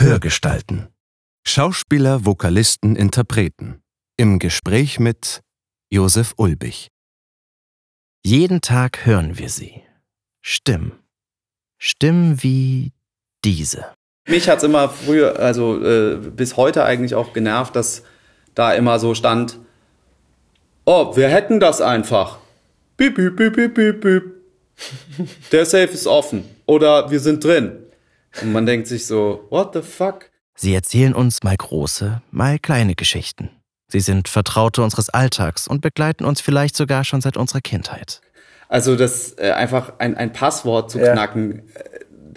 Hörgestalten. Schauspieler, Vokalisten, Interpreten. Im Gespräch mit Josef Ulbich. Jeden Tag hören wir sie. Stimmen. Stimmen wie diese. Mich hat's immer früher, also äh, bis heute eigentlich auch genervt, dass da immer so stand, oh, wir hätten das einfach. Piep, piep, piep, piep, piep, piep. Der Safe ist offen. Oder wir sind drin. Und man denkt sich so, what the fuck? Sie erzählen uns mal große, mal kleine Geschichten. Sie sind Vertraute unseres Alltags und begleiten uns vielleicht sogar schon seit unserer Kindheit. Also das äh, einfach ein, ein Passwort zu Ja. knacken,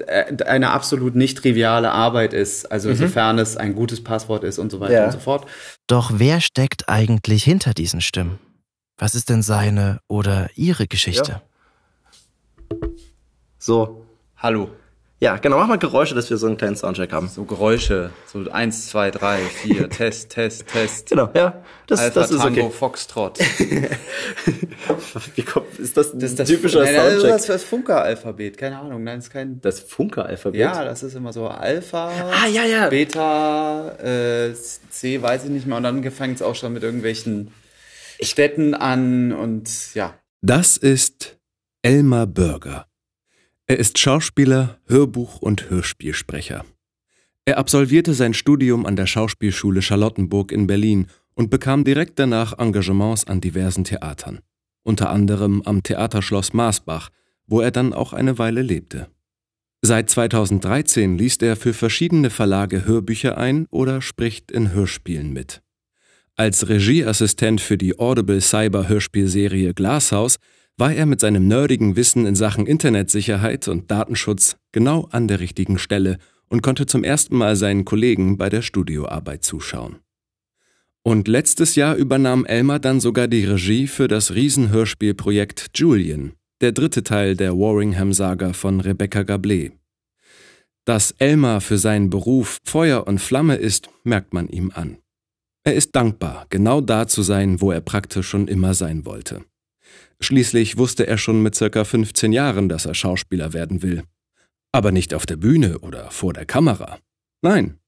äh, eine absolut nicht triviale Arbeit ist. Also sofern es ein gutes Passwort ist und so weiter Ja. und so fort. Doch wer steckt eigentlich hinter diesen Stimmen? Was ist denn seine oder ihre Geschichte? So. Hallo. Ja, genau, mach mal Geräusche, dass wir so einen kleinen Soundcheck haben. So Geräusche. So eins, zwei, drei, vier, Test, Test, Test. Genau, ja. Das, Alpha das ist Tango okay. Foxtrot. Wie kommt, ist das ein Das das typischer Nein, das ist Soundcheck? das, Funker-Alphabet. Keine Ahnung. Nein, das ist kein. Das Funker-Alphabet? Ja, das ist immer so Alpha, Ah, ja, ja. Beta, äh, C, weiß ich nicht mehr. Und dann fängt es auch schon mit irgendwelchen Städten an und ja. Das ist Elmar Bürger. Er ist Schauspieler, Hörbuch- und Hörspielsprecher. Er absolvierte sein Studium an der Schauspielschule Charlottenburg in Berlin und bekam direkt danach Engagements an diversen Theatern. Unter anderem am Theaterschloss Maasbach, wo er dann auch eine Weile lebte. Seit 2013 liest er für verschiedene Verlage Hörbücher ein oder spricht in Hörspielen mit. Als Regieassistent für die Audible Cyber Hörspielserie Glasshouse war er mit seinem nerdigen Wissen in Sachen Internetsicherheit und Datenschutz genau an der richtigen Stelle und konnte zum ersten Mal seinen Kollegen bei der Studioarbeit zuschauen. Und letztes Jahr übernahm Elmar dann sogar die Regie für das Riesenhörspielprojekt Julian, der dritte Teil der Warringham-Saga von Rebecca Gablé. Dass Elmar für seinen Beruf Feuer und Flamme ist, merkt man ihm an. Er ist dankbar, genau da zu sein, wo er praktisch schon immer sein wollte. Schließlich wusste er schon mit circa 15 Jahren, dass er Schauspieler werden will. Aber nicht auf der Bühne oder vor der Kamera. Nein.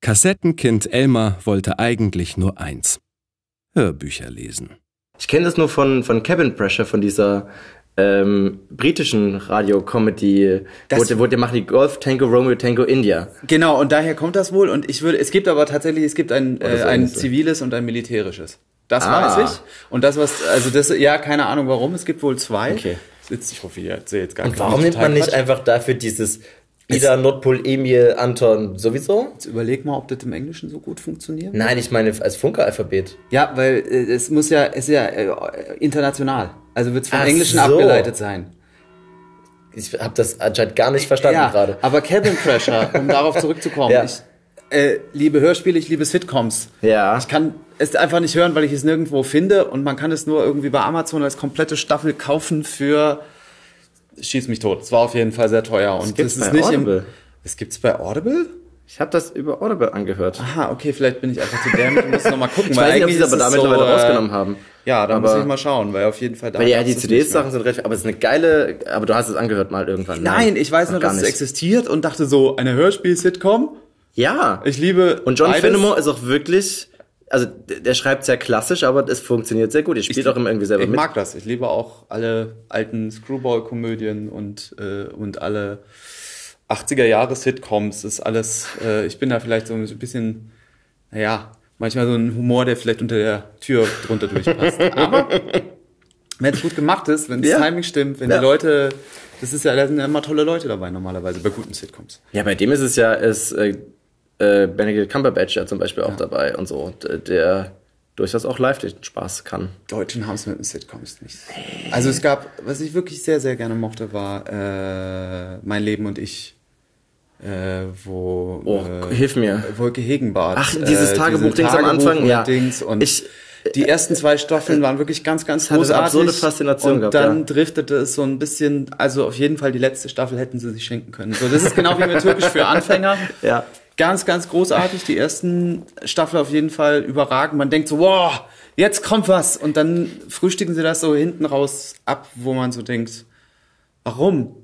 Kassettenkind Elmar wollte eigentlich nur eins. Hörbücher lesen. Ich kenne das nur von, von Cabin Pressure, von dieser ähm, britischen Radio-Comedy, wo, wo die machen die Golf Tango Romeo Tango India. Genau, und daher kommt das wohl. Und ich würde, es gibt aber tatsächlich, es gibt ein, Oder äh, ein ziviles und ein militärisches. Das Ah. weiß ich. Und das, was, also das, ja, keine Ahnung warum, es gibt wohl zwei. Okay. Jetzt, ich hoffe, ich erzähle jetzt gar Und warum nimmt man nicht Quatsch. einfach dafür dieses Ida, Nordpol, Emil, Anton sowieso? Jetzt überleg mal, ob das im Englischen so gut funktioniert. Nein, ich meine als Funker-Alphabet. Ja, weil äh, es muss ja, es ist ja äh, international. Also wird es vom Ach Englischen so. abgeleitet sein. Ich habe das anscheinend gar nicht verstanden ja, gerade. aber Cabin Pressure, um darauf zurückzukommen. Ja. Ich äh, liebe Hörspiele, ich liebe Sitcoms. Ja. Ich kann es einfach nicht hören, weil ich es nirgendwo finde und man kann es nur irgendwie bei Amazon als komplette Staffel kaufen für schieß mich tot. Es war auf jeden Fall sehr teuer und es ist nicht Audible. im Es gibt's bei Audible? Ich habe das über Audible angehört. Aha, okay, vielleicht bin ich einfach zu dämlich und muss noch mal gucken, Ich weiß nicht, ob sie es aber da es mittlerweile so, äh, rausgenommen haben. Ja, da Aber- muss ich mal schauen, weil auf jeden Fall da Weil ja, die es mehr. CD-Sachen sind recht, aber es ist eine geile, aber du hast es angehört mal irgendwann. ne? Nein, ich weiß nur, dass es nicht. existiert und dachte so, eine Hörspiel-Sitcom. Ja. Ich liebe Und John. Finnemore ist auch wirklich, also der schreibt sehr klassisch, aber es funktioniert sehr gut. Er spielt auch immer irgendwie selber Ich mit. mag das. Ich liebe auch alle alten Screwball-Komödien und, äh, und alle 80er-Jahre-Sitcoms. Ist alles, äh, ich bin da vielleicht so ein bisschen, naja, manchmal so ein Humor, der vielleicht unter der Tür drunter durchpasst. Aber wenn es gut gemacht ist, wenn das Ja. Timing stimmt, wenn Ja. die Leute, das ist ja, da sind ja immer tolle Leute dabei normalerweise bei guten Sitcoms. Ja, bei dem ist es ja, ist äh, äh, Benedict Cumberbatch ja zum Beispiel auch dabei und so, der durchaus auch live den Spaß kann. Deutschen haben es mit den Sitcoms nicht. Also es gab, was ich wirklich sehr, sehr gerne mochte, war äh, Mein Leben und ich, äh, wo Oh, äh, hilf mir. Wolke Hegenbart. Ach, dieses äh, Tagebuch-Dings diese am Anfang, ja. Dings und Ich- die ersten zwei Staffeln waren wirklich ganz, ganz hatte eine großartig. absurde Faszination und gehabt, dann ja. driftete es so ein bisschen, also auf jeden Fall die letzte Staffel hätten sie sich schenken können. So, das ist genau wie mit Türkisch für Anfänger. Ja. Ganz, ganz großartig. Die ersten Staffel auf jeden Fall überragend. Man denkt so, wow, jetzt kommt was. Und dann frühstücken sie das so hinten raus ab, wo man so denkt, warum?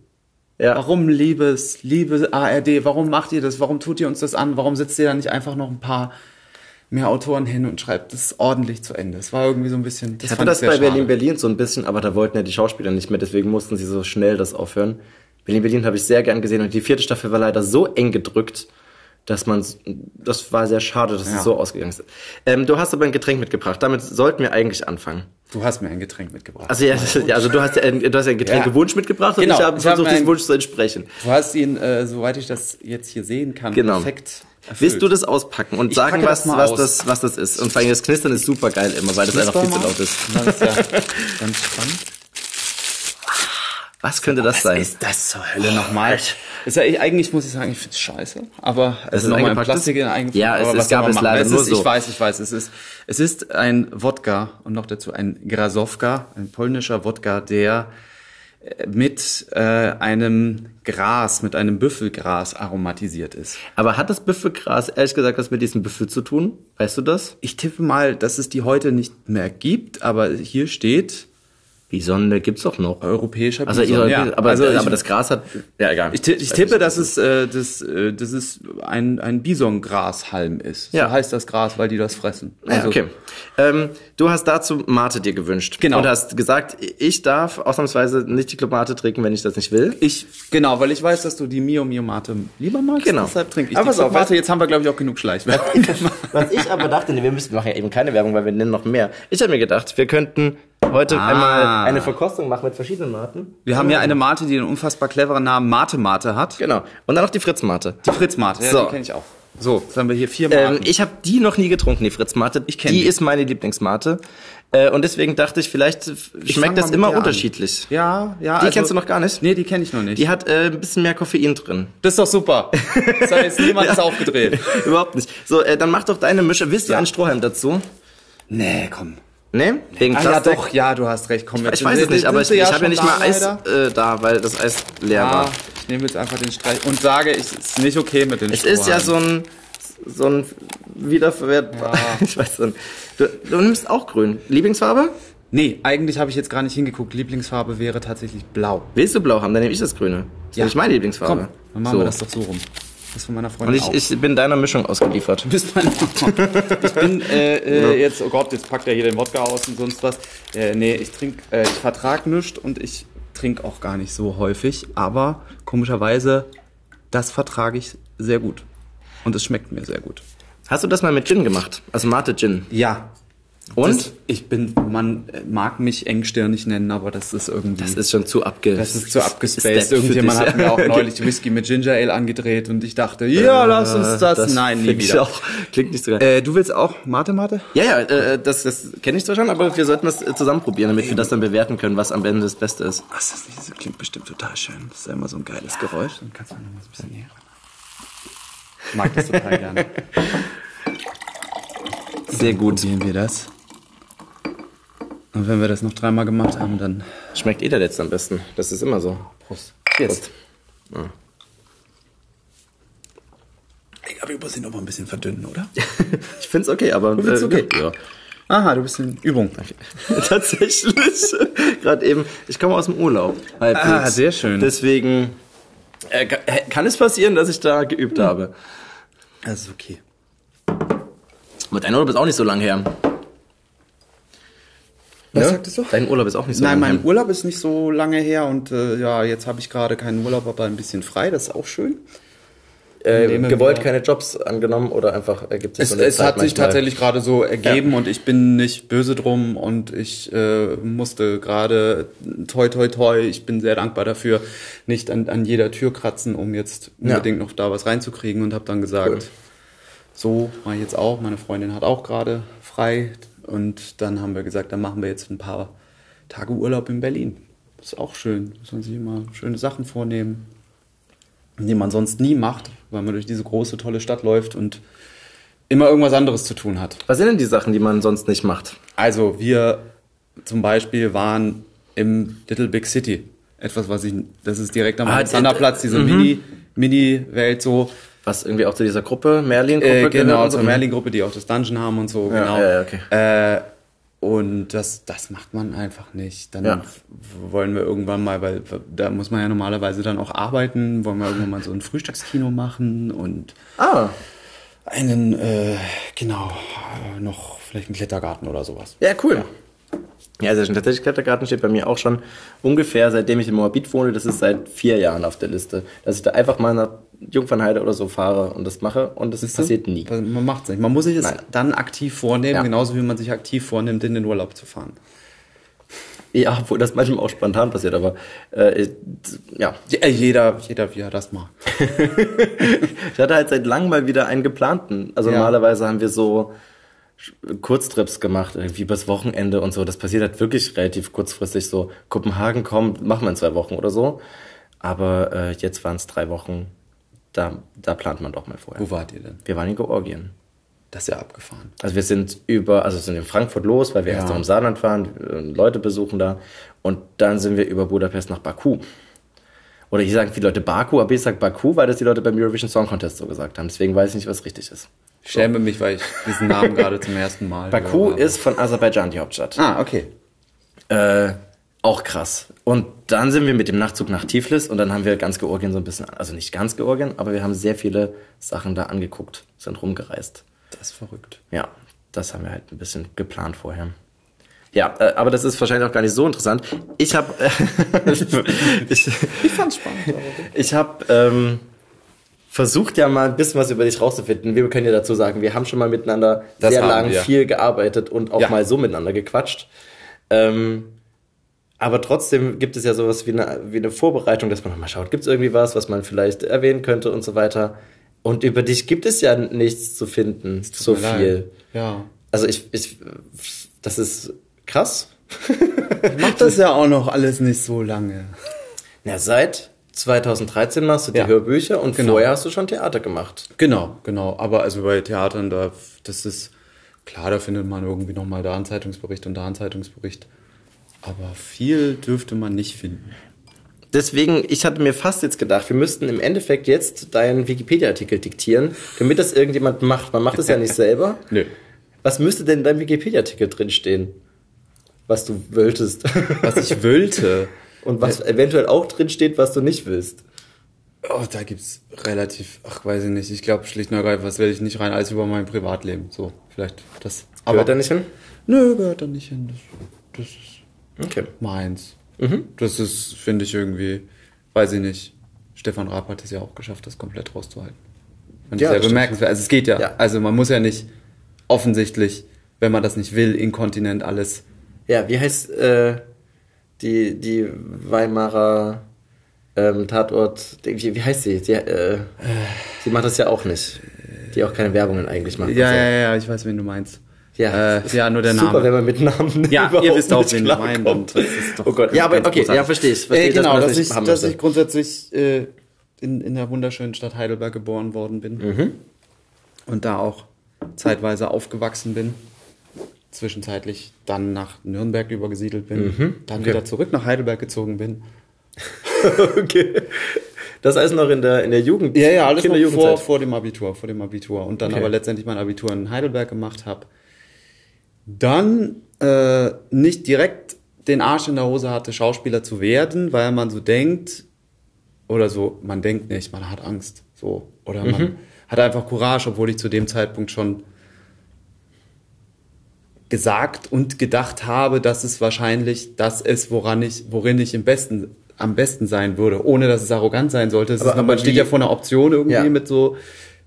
Ja. Warum, liebes, liebe ARD, warum macht ihr das? Warum tut ihr uns das an? Warum setzt ihr da nicht einfach noch ein paar mehr Autoren hin und schreibt das ordentlich zu Ende? Das war irgendwie so ein bisschen. Das Ich hatte fand das bei schade. Berlin Berlin so ein bisschen, aber da wollten ja die Schauspieler nicht mehr, deswegen mussten sie so schnell das aufhören. Berlin Berlin habe ich sehr gern gesehen und die vierte Staffel war leider so eng gedrückt, dass man das war sehr schade, dass Ja. es so ausgegangen ist. Ähm, du hast aber ein Getränk mitgebracht. Damit sollten wir eigentlich anfangen. Du hast mir ein Getränk mitgebracht. Also ja, ja also du hast ja, ein- du hast ja einen Getränkewunsch mitgebracht und Genau, ich habe hab versucht, diesem ein- Wunsch zu entsprechen. du hast ihn, äh, soweit ich das jetzt hier sehen kann, Genau. perfekt erfüllt. Willst du das auspacken und Ich sagen, was, das was, das, was das ist? Und vor allem das Knistern ist super geil immer, weil das einfach viel zu laut ist. Das ist ja ganz spannend. Was könnte das sein? ist das zur Hölle nochmal? Ist ja, ich- eigentlich muss ich sagen, ich finde es scheiße. Aber es ist nochmal? Plastik in eingepackt. Ja, es- es was gab es leider es nur ist, so. Ich weiß, ich weiß. Es ist, es ist ein Wodka und noch dazu ein Grasowka, ein polnischer Wodka, der äh, mit äh, einem Gras, mit einem Büffelgras aromatisiert ist. Aber hat das Büffelgras ehrlich gesagt was mit diesem Büffel zu tun? Weißt du das? Ich tippe mal, dass es die heute nicht mehr gibt, aber hier steht Die Sonne gibt's doch noch. europäischer Also, Bison. ihr, Ja, aber, also ich- aber das Gras hat. Ja, egal. Ich, ich tippe, dass es äh, das, äh, das ist ein, ein Bisongrashalm ist. Ja. So heißt das Gras, weil die das fressen. Ja, Also, okay. Ähm, du hast dazu Mate dir gewünscht. Genau. Und hast gesagt, ich darf ausnahmsweise nicht die Club Mate trinken, wenn ich das nicht will. Ich, genau, weil ich weiß, dass du die Mio Mio Mate lieber magst. Genau. Deshalb trinke ich Aber die Club Mate. weißt- Jetzt haben wir, glaube ich, auch genug Schleichwerbung. Was ich aber dachte, nee, wir müssen machen ja eben keine Werbung, weil wir nennen noch mehr. Ich habe mir gedacht, wir könnten heute Ah. einmal eine Verkostung machen mit verschiedenen Maten. Wir haben hier eine Mate, die einen unfassbar cleveren Namen Mate Mate hat. Genau. Und dann noch die Fritz Mate. Die Fritz Mate, ja, So. die kenne ich auch. So, jetzt haben wir hier vier Maten. Ähm, ich habe die noch nie getrunken, die Fritz Mate. Ich kenn die die. ist meine Lieblingsmate. Äh, und deswegen dachte ich, vielleicht Ich schmeckt das immer der an. unterschiedlich. ja, ja. Die kennst du noch gar nicht? Nee, die kenne ich noch nicht. Die hat äh, ein bisschen mehr Koffein drin. das ist doch super. Das hat jetzt niemand ist aufgedreht. Überhaupt nicht. So, äh, dann mach doch deine Mische. Willst du Ja. einen Strohhalm dazu? Nee, komm. Nee? Wegen Ah, ja, doch, ja, du hast recht. Komm, jetzt Ich weiß es nicht, aber ich, sie ich habe ja nicht mal Eis äh, da, weil das Eis leer Ja, war. ich nehme jetzt einfach den Streich und sage, es ist nicht okay mit den Es ist ja so ein, so ein wiederverwertbar. Ich weiß nicht. Du, du nimmst auch grün. Lieblingsfarbe? Nee, eigentlich habe ich jetzt gar nicht hingeguckt. Lieblingsfarbe wäre tatsächlich blau. Willst du blau haben? Dann nehme ich das Grüne. Das Ja. ist meine Lieblingsfarbe. Komm, dann machen so. wir das doch so rum. Das von meiner Und Freundin ich, auch. ich bin deiner Mischung ausgeliefert. Du bist meine Ich bin äh, äh, jetzt, oh Gott, jetzt packt er hier den Wodka aus und sonst was. Äh, nee, ich trinke, äh, ich vertrag nichts und ich trinke auch gar nicht so häufig. Aber komischerweise, das vertrage ich sehr gut. Und es schmeckt mir sehr gut. Hast du das mal mit Gin gemacht? Also Mate Gin. Ja. Und? Das, ich bin, man äh, mag mich engstirnig nennen, aber das ist irgendwie. das ist schon zu abge... Das ist zu abgespaced. Irgendjemand hat mir auch neulich Whisky mit Ginger Ale angedreht und ich dachte, ja, lass uns das. Nein, nie wieder. Auch, klingt nicht so geil. Äh, du willst auch Mate Mate? Ja, ja, äh, das, das kenne ich zwar schon, aber wir sollten das äh, zusammen probieren, damit wir das dann bewerten können, was am Ende das Beste ist. Ist das nicht? Das klingt bestimmt total schön. Das ist ja immer so ein geiles Geräusch. Dann kannst du noch mal so ein bisschen näher ran. Ich mag das total gerne. Sehr gut. Probieren wir das. Und wenn wir das noch dreimal gemacht haben, dann Schmeckt eh der letzte am besten. Das ist immer so. Prost. Cheers. Prost. Ich glaube, ich muss ihn noch mal ein bisschen verdünnen, oder? Ich find's okay, aber... findest okay? Ja. Aha, du bist in Übung. Tatsächlich. Gerade eben. Ich komme aus dem Urlaub. Halbwegs. Ah, sehr schön. Deswegen äh, äh, kann es passieren, dass ich da geübt Hm. habe. Das ist okay. Aber dein Urlaub ist auch nicht so lang her. Was Ne? sagtest du? Dein Urlaub ist auch nicht so Nein, lang mein her. Urlaub ist nicht so lange her und äh, ja, jetzt habe ich gerade keinen Urlaub, aber ein bisschen frei. Das ist auch schön. Äh, gewollt keine Jobs angenommen oder einfach ergibt sich Es, so eine es Zeit hat sich manchmal? tatsächlich gerade so ergeben und ich bin nicht böse drum und ich äh, musste gerade toi toi toi, ich bin sehr dankbar dafür, nicht an, an jeder Tür kratzen, um jetzt Ja. unbedingt noch da was reinzukriegen und habe dann gesagt, Cool. So mache ich jetzt auch. Meine Freundin hat auch gerade frei und dann haben wir gesagt, dann machen wir jetzt ein paar Tage Urlaub in Berlin. Das ist auch schön, muss man sich immer schöne Sachen vornehmen, die man sonst nie macht, weil man durch diese große tolle Stadt läuft und immer irgendwas anderes zu tun hat. Was sind denn die Sachen, die man sonst nicht macht? Also wir zum Beispiel waren im Little Big City. Etwas, was ich, das ist direkt am Ah, Alexanderplatz, diese Mini, Mini-Welt so. Was irgendwie auch zu dieser Gruppe, Merlin-Gruppe Äh, genau, so? zur Merlin-Gruppe, die auch das Dungeon haben und so, Ja, genau. ja, ja, okay. Äh, Und das, das macht man einfach nicht. Dann Ja. wollen wir irgendwann mal, weil da muss man ja normalerweise dann auch arbeiten, wollen wir irgendwann mal so ein Frühstückskino machen und Ah, einen, äh, genau, noch vielleicht einen Klettergarten oder sowas. ja, cool. Ja, also tatsächlich Klettergarten steht bei mir auch schon ungefähr, seitdem ich in Moabit wohne, das ist seit vier Jahren auf der Liste. Dass ich da einfach mal nach Jungfernheide oder so fahre und das mache und das passiert nie. Also Man macht es nicht. Man muss sich es dann aktiv vornehmen, Ja. genauso wie man sich aktiv vornimmt, in den Urlaub zu fahren. Ja, obwohl das manchmal auch spontan passiert, aber äh, ja. Ja, jeder, jeder, wie er das macht. Ich hatte halt seit langem mal wieder einen geplanten. Also Ja. normalerweise haben wir so Kurztrips gemacht, irgendwie übers Wochenende und so. Das passiert halt wirklich relativ kurzfristig so. Kopenhagen kommt, machen wir in zwei Wochen oder so. Aber äh, jetzt waren es drei Wochen. Da, da plant man doch mal vorher. Wo wart ihr denn? Wir waren in Georgien. Das ist ja abgefahren. Also wir sind über, also sind in Frankfurt los, weil wir erst Ja. noch im Saarland waren, äh, Leute besuchen da. Und dann sind wir über Budapest nach Baku. Oder hier sagen viele Leute Baku, aber ich sage Baku, weil das die Leute beim Eurovision Song Contest so gesagt haben. Deswegen weiß ich nicht, was richtig ist. Ich schäme mich, weil ich diesen Namen gerade zum ersten Mal Baku ist von Aserbaidschan die Hauptstadt. Ah, okay. Äh, auch krass. Und dann sind wir mit dem Nachtzug nach Tiflis und dann haben wir ganz Georgien so ein bisschen, also nicht ganz Georgien, aber wir haben sehr viele Sachen da angeguckt, sind rumgereist. Das ist verrückt. Ja, das haben wir halt ein bisschen geplant vorher. Ja, äh, aber das ist wahrscheinlich auch gar nicht so interessant. Ich habe, äh, ich, Ich fand's spannend. ich habe ähm, versucht ja mal ein bisschen was über dich rauszufinden. Wir können ja dazu sagen, wir haben schon mal miteinander Das sehr lang wir. viel gearbeitet und auch Ja. mal so miteinander gequatscht. Ähm, aber trotzdem gibt es ja sowas wie eine, wie eine Vorbereitung, dass man nochmal schaut, gibt es irgendwie was, was man vielleicht erwähnen könnte und so weiter. Und über dich gibt es ja nichts zu finden, so mir leid. viel. Ja. Also ich, ich, das ist krass. Macht das ja auch noch alles nicht so lange. Ja, seit 2013 machst du die Ja. Hörbücher und Genau. vorher hast du schon Theater gemacht. Genau, genau. Aber also bei Theatern, da, das ist klar, da findet man irgendwie nochmal da einen Zeitungsbericht und da einen Zeitungsbericht. Aber viel dürfte man nicht finden. Deswegen, ich hatte mir fast jetzt gedacht, wir müssten im Endeffekt jetzt deinen Wikipedia-Artikel diktieren, damit das irgendjemand macht. Man macht das ja nicht selber. Nö. Was müsste denn in deinem Wikipedia-Artikel drinstehen? Was du wolltest. Was ich wollte. Und was eventuell auch drinsteht, was du nicht willst. Oh, da gibt's relativ, ach, weiß ich nicht. Ich glaube schlicht und ergreifend, was will ich nicht rein, alles über mein Privatleben. So, vielleicht das. Aber Gehört da nicht hin? Nö, gehört da nicht hin. Das, das ist Okay. meins. Das ist, finde ich irgendwie, weiß ich nicht. Stefan Raab hat es ja auch geschafft, das komplett rauszuhalten. Und Ja, ja, sehr das stimmt. bemerkenswert. Also es geht ja. Ja. Also man muss ja nicht offensichtlich, wenn man das nicht will, inkontinent alles. Ja, wie heißt äh, die, die Weimarer ähm, Tatort, wie, wie heißt sie? Die, äh, sie macht das ja auch nicht. Die auch keine Werbungen eigentlich macht. Ja, ja, ja, ich weiß, wen du meinst. Ja, äh, ja nur der Super, Name. wenn man mit Namen Ja, ihr wisst auch, wen ich meine, klarkommt. und das ist doch Oh Gott, ja, aber okay, großartig. ja, verstehe ich. Verstehe, Äh, genau, dass, nicht ich, dass möchte. ich grundsätzlich äh, in, in der wunderschönen Stadt Heidelberg geboren worden bin. Mhm. Und da auch zeitweise aufgewachsen bin. Zwischenzeitlich dann nach Nürnberg übergesiedelt bin. Mhm. Dann wieder zurück nach Heidelberg gezogen bin. okay. Das heißt noch in der, in der Jugend. Ja, ja, alles noch vor, vor dem Abitur, vor dem Abitur. Und dann Okay. aber letztendlich mein Abitur in Heidelberg gemacht habe. Dann äh, nicht direkt den Arsch in der Hose hatte, Schauspieler zu werden, weil man so denkt, oder so, man denkt nicht, man hat Angst. So. Oder Mhm. man hat einfach Courage, obwohl ich zu dem Zeitpunkt schon gesagt und gedacht habe, dass es wahrscheinlich das ist, woran ich, worin ich im besten, am besten sein würde, ohne dass es arrogant sein sollte. Es Aber- ist, man aber steht wie- ja vor einer Option irgendwie Ja. mit so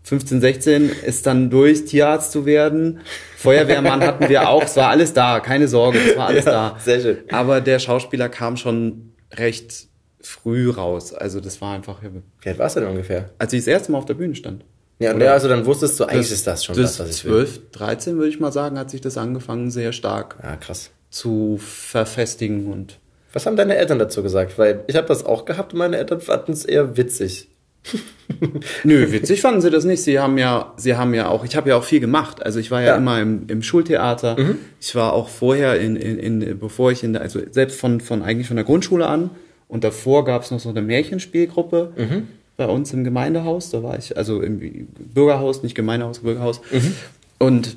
15, 16 ist dann durch, Tierarzt zu werden. Feuerwehrmann hatten wir auch, es war alles da, keine Sorge, es war alles Ja, da. sehr schön. Aber der Schauspieler kam schon recht früh raus. Also das war einfach, Wie alt warst du denn ungefähr? als ich das erste Mal auf der Bühne stand. Ja, ja, also dann wusstest du, eigentlich ist das schon das das, was ich will. 12, 13 würde ich mal sagen, hat sich das angefangen, sehr stark Ja, krass. zu verfestigen und Was haben deine Eltern dazu gesagt? Weil ich habe das auch gehabt und meine Eltern fanden es eher witzig. Nö, witzig fanden sie das nicht. Sie haben ja, sie haben ja auch, ich habe ja auch viel gemacht. Also ich war ja, Ja. immer im, im Schultheater. Ich war auch vorher in, in, in, bevor ich in der, also selbst von, von eigentlich von der Grundschule an. Und davor gab es noch so eine Märchenspielgruppe bei uns im Gemeindehaus. Da war ich, also im Bürgerhaus, nicht Gemeindehaus, Bürgerhaus. Und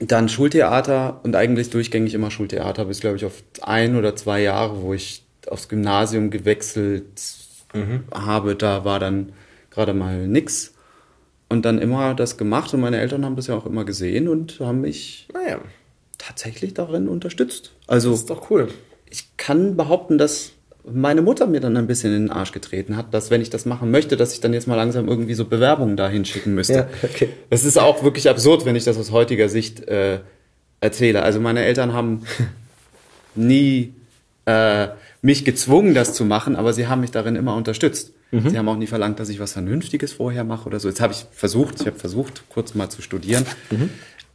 dann Schultheater und eigentlich durchgängig immer Schultheater, bis glaube ich auf ein oder zwei Jahre, wo ich aufs Gymnasium gewechselt habe, da war dann gerade mal nix. Und dann immer das gemacht und meine Eltern haben das ja auch immer gesehen und haben mich Naja, tatsächlich darin unterstützt. Also das ist doch cool. ich kann behaupten, dass meine Mutter mir dann ein bisschen in den Arsch getreten hat, dass wenn ich das machen möchte, dass ich dann jetzt mal langsam irgendwie so Bewerbungen dahin schicken müsste. Ja, okay. Es ist auch wirklich absurd, wenn ich das aus heutiger Sicht äh, erzähle. Also meine Eltern haben nie äh, mich gezwungen, das zu machen, aber sie haben mich darin immer unterstützt. Sie haben auch nie verlangt, dass ich was Vernünftiges vorher mache oder so. Jetzt habe ich versucht, ich habe versucht, kurz mal zu studieren.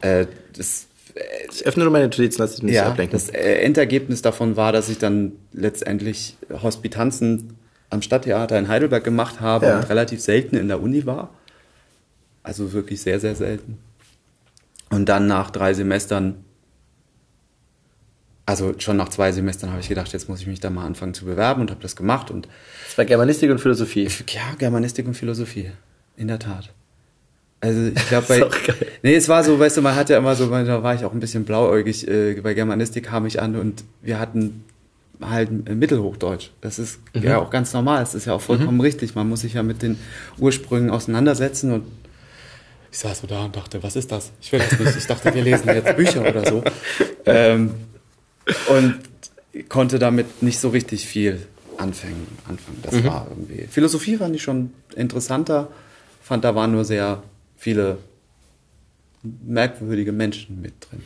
Äh, das Ich öffne nur meine Notizen, lass dich nicht ja, ablenken. das äh, Endergebnis davon war, dass ich dann letztendlich Hospitanzen am Stadttheater in Heidelberg gemacht habe Ja. und relativ selten in der Uni war. Also wirklich sehr, sehr selten. Und dann nach drei Semestern, also schon nach zwei Semestern habe ich gedacht, jetzt muss ich mich da mal anfangen zu bewerben und habe das gemacht. Und Das war Germanistik und Philosophie. ja, Germanistik und Philosophie. In der Tat. Also ich glaube bei. Nee, es war so, weißt du, man hat ja immer so, da war ich auch ein bisschen blauäugig. Äh, bei Germanistik kam ich an und wir hatten halt äh, Mittelhochdeutsch. Das ist Mhm. ja auch ganz normal. Es ist ja auch vollkommen richtig. Man muss sich ja mit den Ursprüngen auseinandersetzen und ich saß so da und dachte, was ist das? Ich will das nicht. Ich dachte, wir lesen jetzt Bücher oder so. Ähm, und konnte damit nicht so richtig viel anfangen. anfangen. Das Mhm. war irgendwie. Philosophie fand ich schon interessanter. Fand, da waren nur sehr viele merkwürdige Menschen mit drin.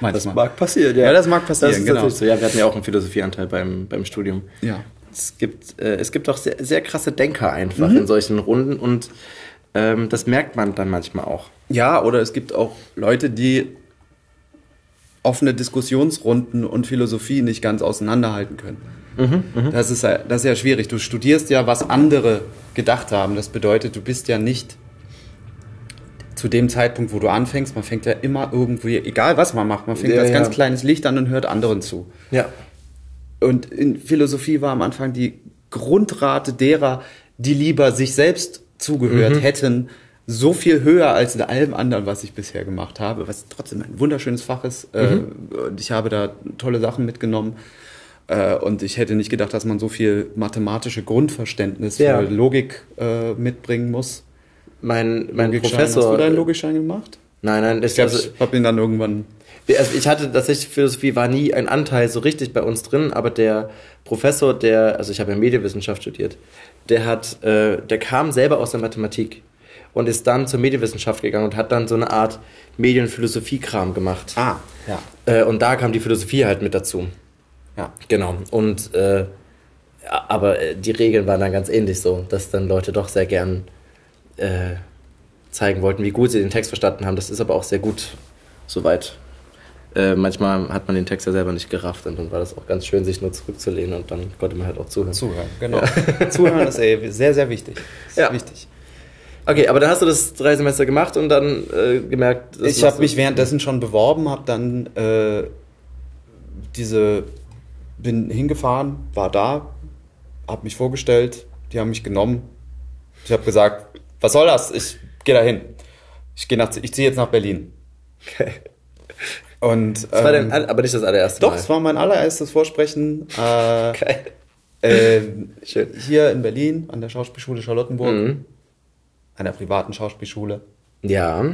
Das Manchmal. mag passieren, Ja, das mag passieren, Das genau. so. Ja, wir hatten ja auch einen Philosophieanteil beim, beim Studium. Ja. Es gibt, äh, es gibt auch sehr, sehr krasse Denker einfach Mhm. in solchen Runden und ähm, das merkt man dann manchmal auch. Ja, oder es gibt auch Leute, die offene Diskussionsrunden und Philosophie nicht ganz auseinanderhalten können. das, ist, ja- das ist ja schwierig. Du studierst ja, was andere gedacht haben. Das bedeutet, du bist ja nicht zu dem Zeitpunkt, wo du anfängst. Man fängt ja immer irgendwie, egal was man macht, man fängt Ja, als ja. ganz kleines Licht an und hört anderen zu. Ja. Und in Philosophie war am Anfang die Grundrate derer, die lieber sich selbst zugehört hätten, so viel höher als in allem anderen, was ich bisher gemacht habe, was trotzdem ein wunderschönes Fach ist. Äh, und ich habe da tolle Sachen mitgenommen. Äh, und ich hätte nicht gedacht, dass man so viel mathematische Grundverständnis Ja. für Logik äh, mitbringen muss. Mein, mein. Professor. Hast du deinen Logikschein gemacht? Nein, nein, ich, Ich glaube, also, ich habe ihn dann irgendwann. also ich hatte tatsächlich Philosophie war nie ein Anteil so richtig bei uns drin, aber der Professor, der, also ich habe ja Medienwissenschaft studiert, der hat, äh, der kam selber aus der Mathematik und ist dann zur Medienwissenschaft gegangen und hat dann so eine Art Medienphilosophie-Kram gemacht. Ah, ja. Äh, und da kam die Philosophie halt mit dazu. Ja. Genau. Und äh, ja, aber äh, die Regeln waren dann ganz ähnlich so, dass dann Leute doch sehr gern äh, zeigen wollten, wie gut sie den Text verstanden haben. Das ist aber auch sehr gut soweit. Äh, manchmal hat man den Text ja selber nicht gerafft und dann war das auch ganz schön, sich nur zurückzulehnen und dann konnte man halt auch zuhören. Zuhören, genau. Zuhören ist ey, sehr, sehr wichtig. Ja. wichtig. Okay, aber dann hast du das drei Semester gemacht und dann äh, gemerkt, das ich habe mich währenddessen schon beworben, habe dann äh, diese bin hingefahren, war da, habe mich vorgestellt, die haben mich genommen. Ich habe gesagt, was soll das? Ich gehe da hin. Ich gehe nach, ich ziehe jetzt nach Berlin. Okay. Und Das war ähm, dein, aber nicht das allererste doch, Mal. es war mein allererstes Vorsprechen. Äh, Geil. äh, Schön. hier in Berlin an der Schauspielschule Charlottenburg, Mhm. Einer privaten Schauspielschule. Ja.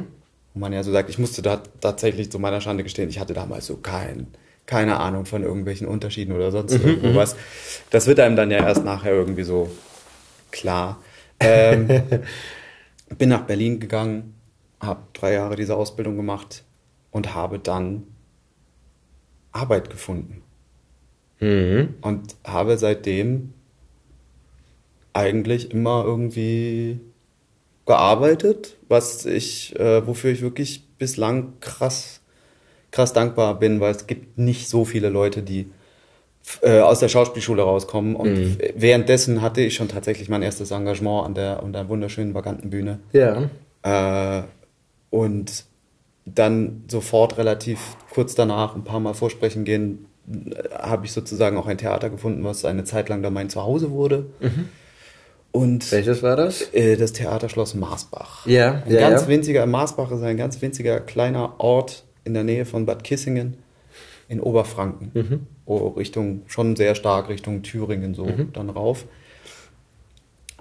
wo man ja so sagt, ich musste da tatsächlich zu meiner Schande gestehen, ich hatte damals so kein, keine Ahnung von irgendwelchen Unterschieden oder sonst irgendwo was. Das wird einem dann ja erst nachher irgendwie so klar. Ähm, bin nach Berlin gegangen, habe drei Jahre diese Ausbildung gemacht und habe dann Arbeit gefunden. Mhm. Und habe seitdem eigentlich immer irgendwie gearbeitet, was ich, äh, wofür ich wirklich bislang krass, krass dankbar bin, weil es gibt nicht so viele Leute, die äh, aus der Schauspielschule rauskommen. Und währenddessen hatte ich schon tatsächlich mein erstes Engagement an der, an der wunderschönen Vagantenbühne. Ja. Äh, und dann sofort relativ kurz danach, ein paar Mal vorsprechen gehen, äh, habe ich sozusagen auch ein Theater gefunden, was eine Zeit lang dann mein Zuhause wurde. Und Welches war das? äh, das Theaterschloss Marsbach. Ja, Ein ja, ganz ja. winziger, Marsbach ist ein ganz winziger kleiner Ort in der Nähe von Bad Kissingen in Oberfranken. Mhm. Oh, Richtung, schon sehr stark Richtung Thüringen so Mhm. dann rauf.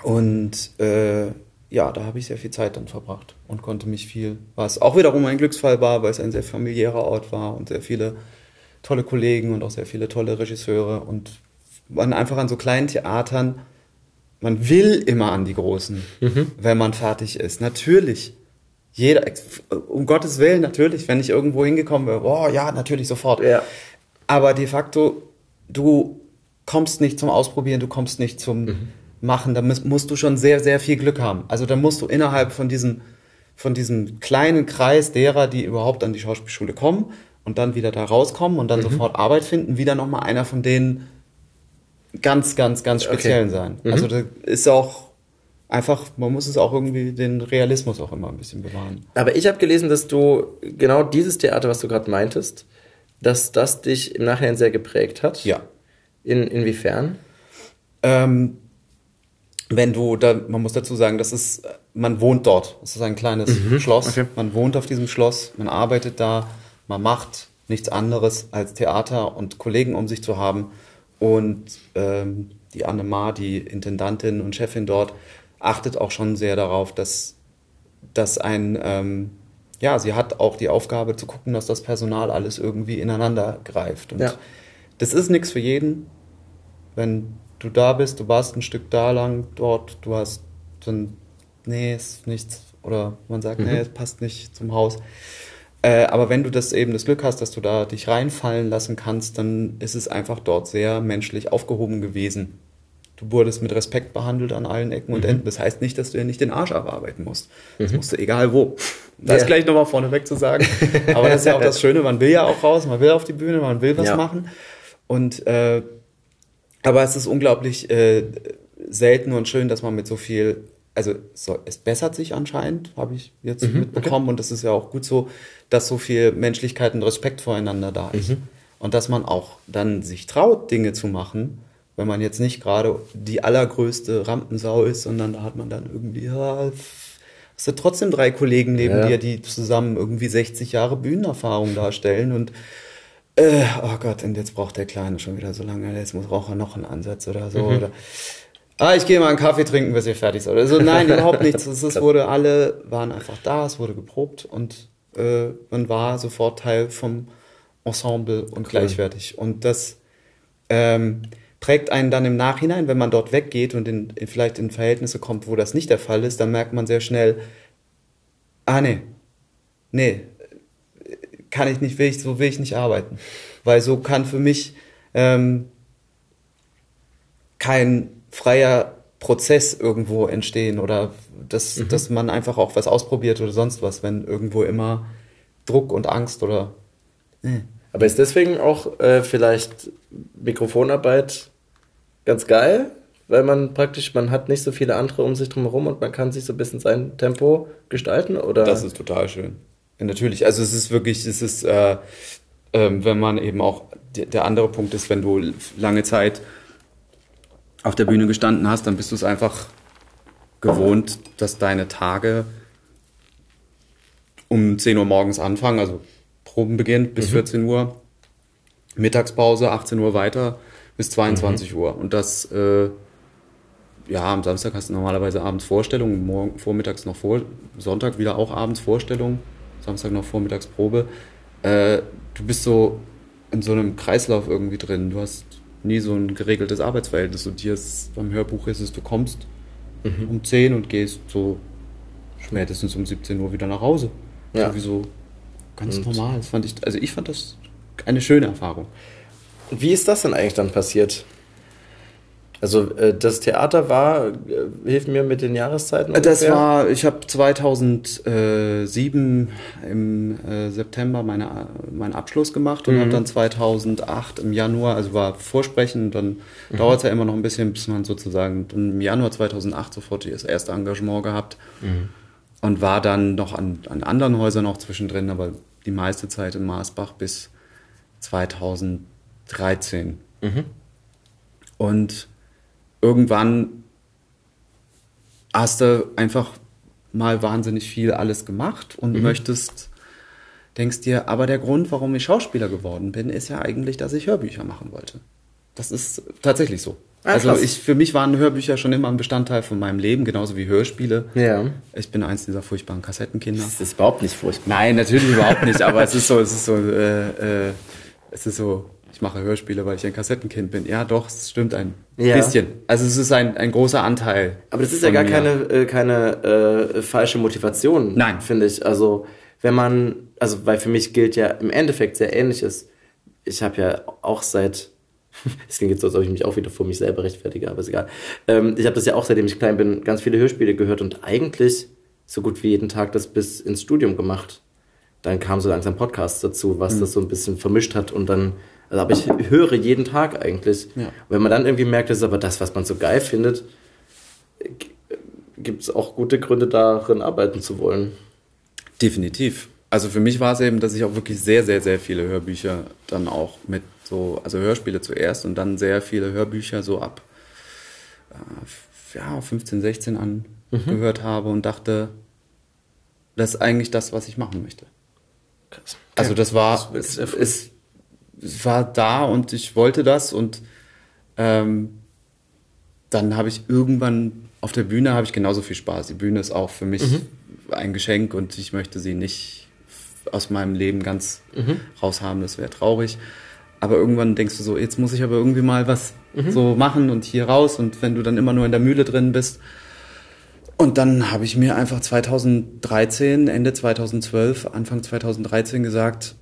Und äh, ja, da habe ich sehr viel Zeit dann verbracht und konnte mich viel, was auch wiederum ein Glücksfall war, weil es ein sehr familiärer Ort war und sehr viele tolle Kollegen und auch sehr viele tolle Regisseure und man einfach an so kleinen Theatern, man will immer an die großen, wenn man fertig ist. Natürlich. Jeder, um Gottes Willen, natürlich, wenn ich irgendwo hingekommen wäre, boah, ja, natürlich sofort. Ja. Aber de facto, du kommst nicht zum Ausprobieren, du kommst nicht zum Machen. Da musst, musst du schon sehr, sehr viel Glück haben. Also da musst du innerhalb von diesem, von diesem kleinen Kreis derer, die überhaupt an die Schauspielschule kommen und dann wieder da rauskommen und dann sofort Arbeit finden, wieder nochmal einer von denen ganz, ganz, ganz speziellen sein. Also da ist auch einfach, man muss es auch irgendwie den Realismus auch immer ein bisschen bewahren. Aber ich habe gelesen, dass du genau dieses Theater, was du gerade meintest, dass das dich im Nachhinein sehr geprägt hat. Ja. In, inwiefern? Ähm, wenn du, da, man muss dazu sagen, das ist, man wohnt dort. Es ist ein kleines Schloss. okay. Man wohnt auf diesem Schloss, man arbeitet da, man macht nichts anderes als Theater und Kollegen um sich zu haben. Und ähm, die Annemar, die Intendantin und Chefin dort, achtet auch schon sehr darauf, dass, dass ein, ähm, ja, sie hat auch die Aufgabe zu gucken, dass das Personal alles irgendwie ineinander greift. Und Ja. das ist nichts für jeden wenn du da bist, du warst ein Stück da lang dort, du hast dann, nee, ist nichts, oder man sagt, nee, es passt nicht zum Haus. Äh, aber wenn du das eben das Glück hast, dass du da dich reinfallen lassen kannst, dann ist es einfach dort sehr menschlich aufgehoben gewesen. Du wurdest mit Respekt behandelt an allen Ecken und Enden. Das heißt nicht, dass du dir nicht den Arsch abarbeiten musst. Das musst du egal wo. Das Ja. ist gleich nochmal vorneweg zu sagen. Aber das ist ja auch das Schöne, man will ja auch raus, man will auf die Bühne, man will was Ja. machen. Und äh, aber es ist unglaublich äh, selten und schön, dass man mit so viel, also so, es bessert sich anscheinend, habe ich jetzt mitbekommen und das ist ja auch gut so, dass so viel Menschlichkeit und Respekt voreinander da ist. Und dass man auch dann sich traut, Dinge zu machen, wenn man jetzt nicht gerade die allergrößte Rampensau ist, sondern da hat man dann irgendwie, ja, es sind trotzdem drei Kollegen neben Ja. dir, die zusammen irgendwie 60 Jahre Bühnenerfahrung darstellen und äh, oh Gott, und jetzt braucht der Kleine schon wieder so lange, jetzt muss braucht er noch einen Ansatz oder so. Oder, ah, ich gehe mal einen Kaffee trinken, bis ihr fertig seid. Also nein, überhaupt nichts. Es, es wurde, alle waren einfach da, es wurde geprobt und äh, man war sofort Teil vom Ensemble und gleichwertig. Und das ähm, prägt einen dann im Nachhinein, wenn man dort weggeht und in, in, vielleicht in Verhältnisse kommt, wo das nicht der Fall ist, dann merkt man sehr schnell, ah nee, nee, kann ich nicht, will ich, so will ich nicht arbeiten. Weil so kann für mich ähm, kein freier Prozess irgendwo entstehen oder dass, dass man einfach auch was ausprobiert oder sonst was, wenn irgendwo immer Druck und Angst oder Aber ist deswegen auch äh, vielleicht Mikrofonarbeit ganz geil? Weil man praktisch, man hat nicht so viele andere um sich drum herum und man kann sich so ein bisschen sein Tempo gestalten, oder? Das ist total schön. Ja, natürlich. Also es ist wirklich, es ist, äh, ähm, wenn man eben auch, der andere Punkt ist, wenn du lange Zeit auf der Bühne gestanden hast, dann bist du es einfach gewohnt, dass deine Tage um 10 Uhr morgens anfangen, also Probenbeginn bis 14 Uhr, Mittagspause 18 Uhr weiter bis 22 Uhr. Und das, äh, ja, am Samstag hast du normalerweise abends Vorstellung, morgen vormittags noch vor, Sonntag wieder auch abends Vorstellung, Samstag noch vormittags Probe. Äh, du bist so in so einem Kreislauf irgendwie drin. Du hast nie so ein geregeltes Arbeitsverhältnis. Und hier ist, beim Hörbuch ist es, du kommst um 10 und gehst so spätestens um 17 Uhr wieder nach Hause. Ja. Sowieso ganz normal. Das fand ich, also ich fand das eine schöne Erfahrung. Wie ist das denn eigentlich dann passiert? Also äh, das Theater war, äh, hilf mir mit den Jahreszeiten. Das ungefähr. war, ich habe 2007 im äh, September meine, meinen Abschluss gemacht und habe dann 2008 im Januar, also war Vorsprechen, dann dauert es ja immer noch ein bisschen, bis man sozusagen im Januar 2008 sofort das erste Engagement gehabt und war dann noch an, an anderen Häusern noch zwischendrin, aber die meiste Zeit in Marsbach bis 2013. Und irgendwann hast du einfach mal wahnsinnig viel alles gemacht und Mhm. möchtest, denkst dir, aber der Grund, warum ich Schauspieler geworden bin, ist ja eigentlich, dass ich Hörbücher machen wollte. Das ist tatsächlich so. Ah, also ich, für mich waren Hörbücher schon immer ein Bestandteil von meinem Leben, genauso wie Hörspiele. Ja. Ich bin eins dieser furchtbaren Kassettenkinder. Das ist überhaupt nicht furchtbar. Nein, natürlich überhaupt nicht, aber es ist so, es ist so, äh, äh, es ist so, ich mache Hörspiele, weil ich ein Kassettenkind bin. Ja, doch, es stimmt ein Ja. bisschen. Also es ist ein, ein großer Anteil. Aber das ist ja gar mir. keine, äh, keine äh, falsche Motivation, Nein. finde ich. Also, wenn man, also, weil für mich gilt ja im Endeffekt sehr ähnliches. Ich habe ja auch seit, es klingt jetzt so, als ob ich mich auch wieder vor mich selber rechtfertige, aber ist egal. Ähm, ich habe das ja auch, seitdem ich klein bin, ganz viele Hörspiele gehört und eigentlich so gut wie jeden Tag das bis ins Studium gemacht. Dann kam so langsam Podcasts dazu, was das so ein bisschen vermischt hat und dann, also, aber ich höre jeden Tag eigentlich. Ja. Wenn man dann irgendwie merkt, das ist aber das, was man so geil findet, gibt es auch gute Gründe darin arbeiten zu wollen. Definitiv. Also für mich war es eben, dass ich auch wirklich sehr, sehr, sehr viele Hörbücher dann auch mit so, also Hörspiele zuerst und dann sehr viele Hörbücher so ab äh, ja, 15, 16 an gehört habe und dachte, das ist eigentlich das, was ich machen möchte. Krass. Also das war, Das ist es war da und ich wollte das und ähm, dann habe ich irgendwann auf der Bühne habe ich genauso viel Spaß. Die Bühne ist auch für mich ein Geschenk und ich möchte sie nicht aus meinem Leben ganz raushaben, das wäre traurig. Aber irgendwann denkst du so, jetzt muss ich aber irgendwie mal was so machen und hier raus und wenn du dann immer nur in der Mühle drin bist. Und dann habe ich mir einfach 2013, Ende 2012, Anfang 2013 gesagt,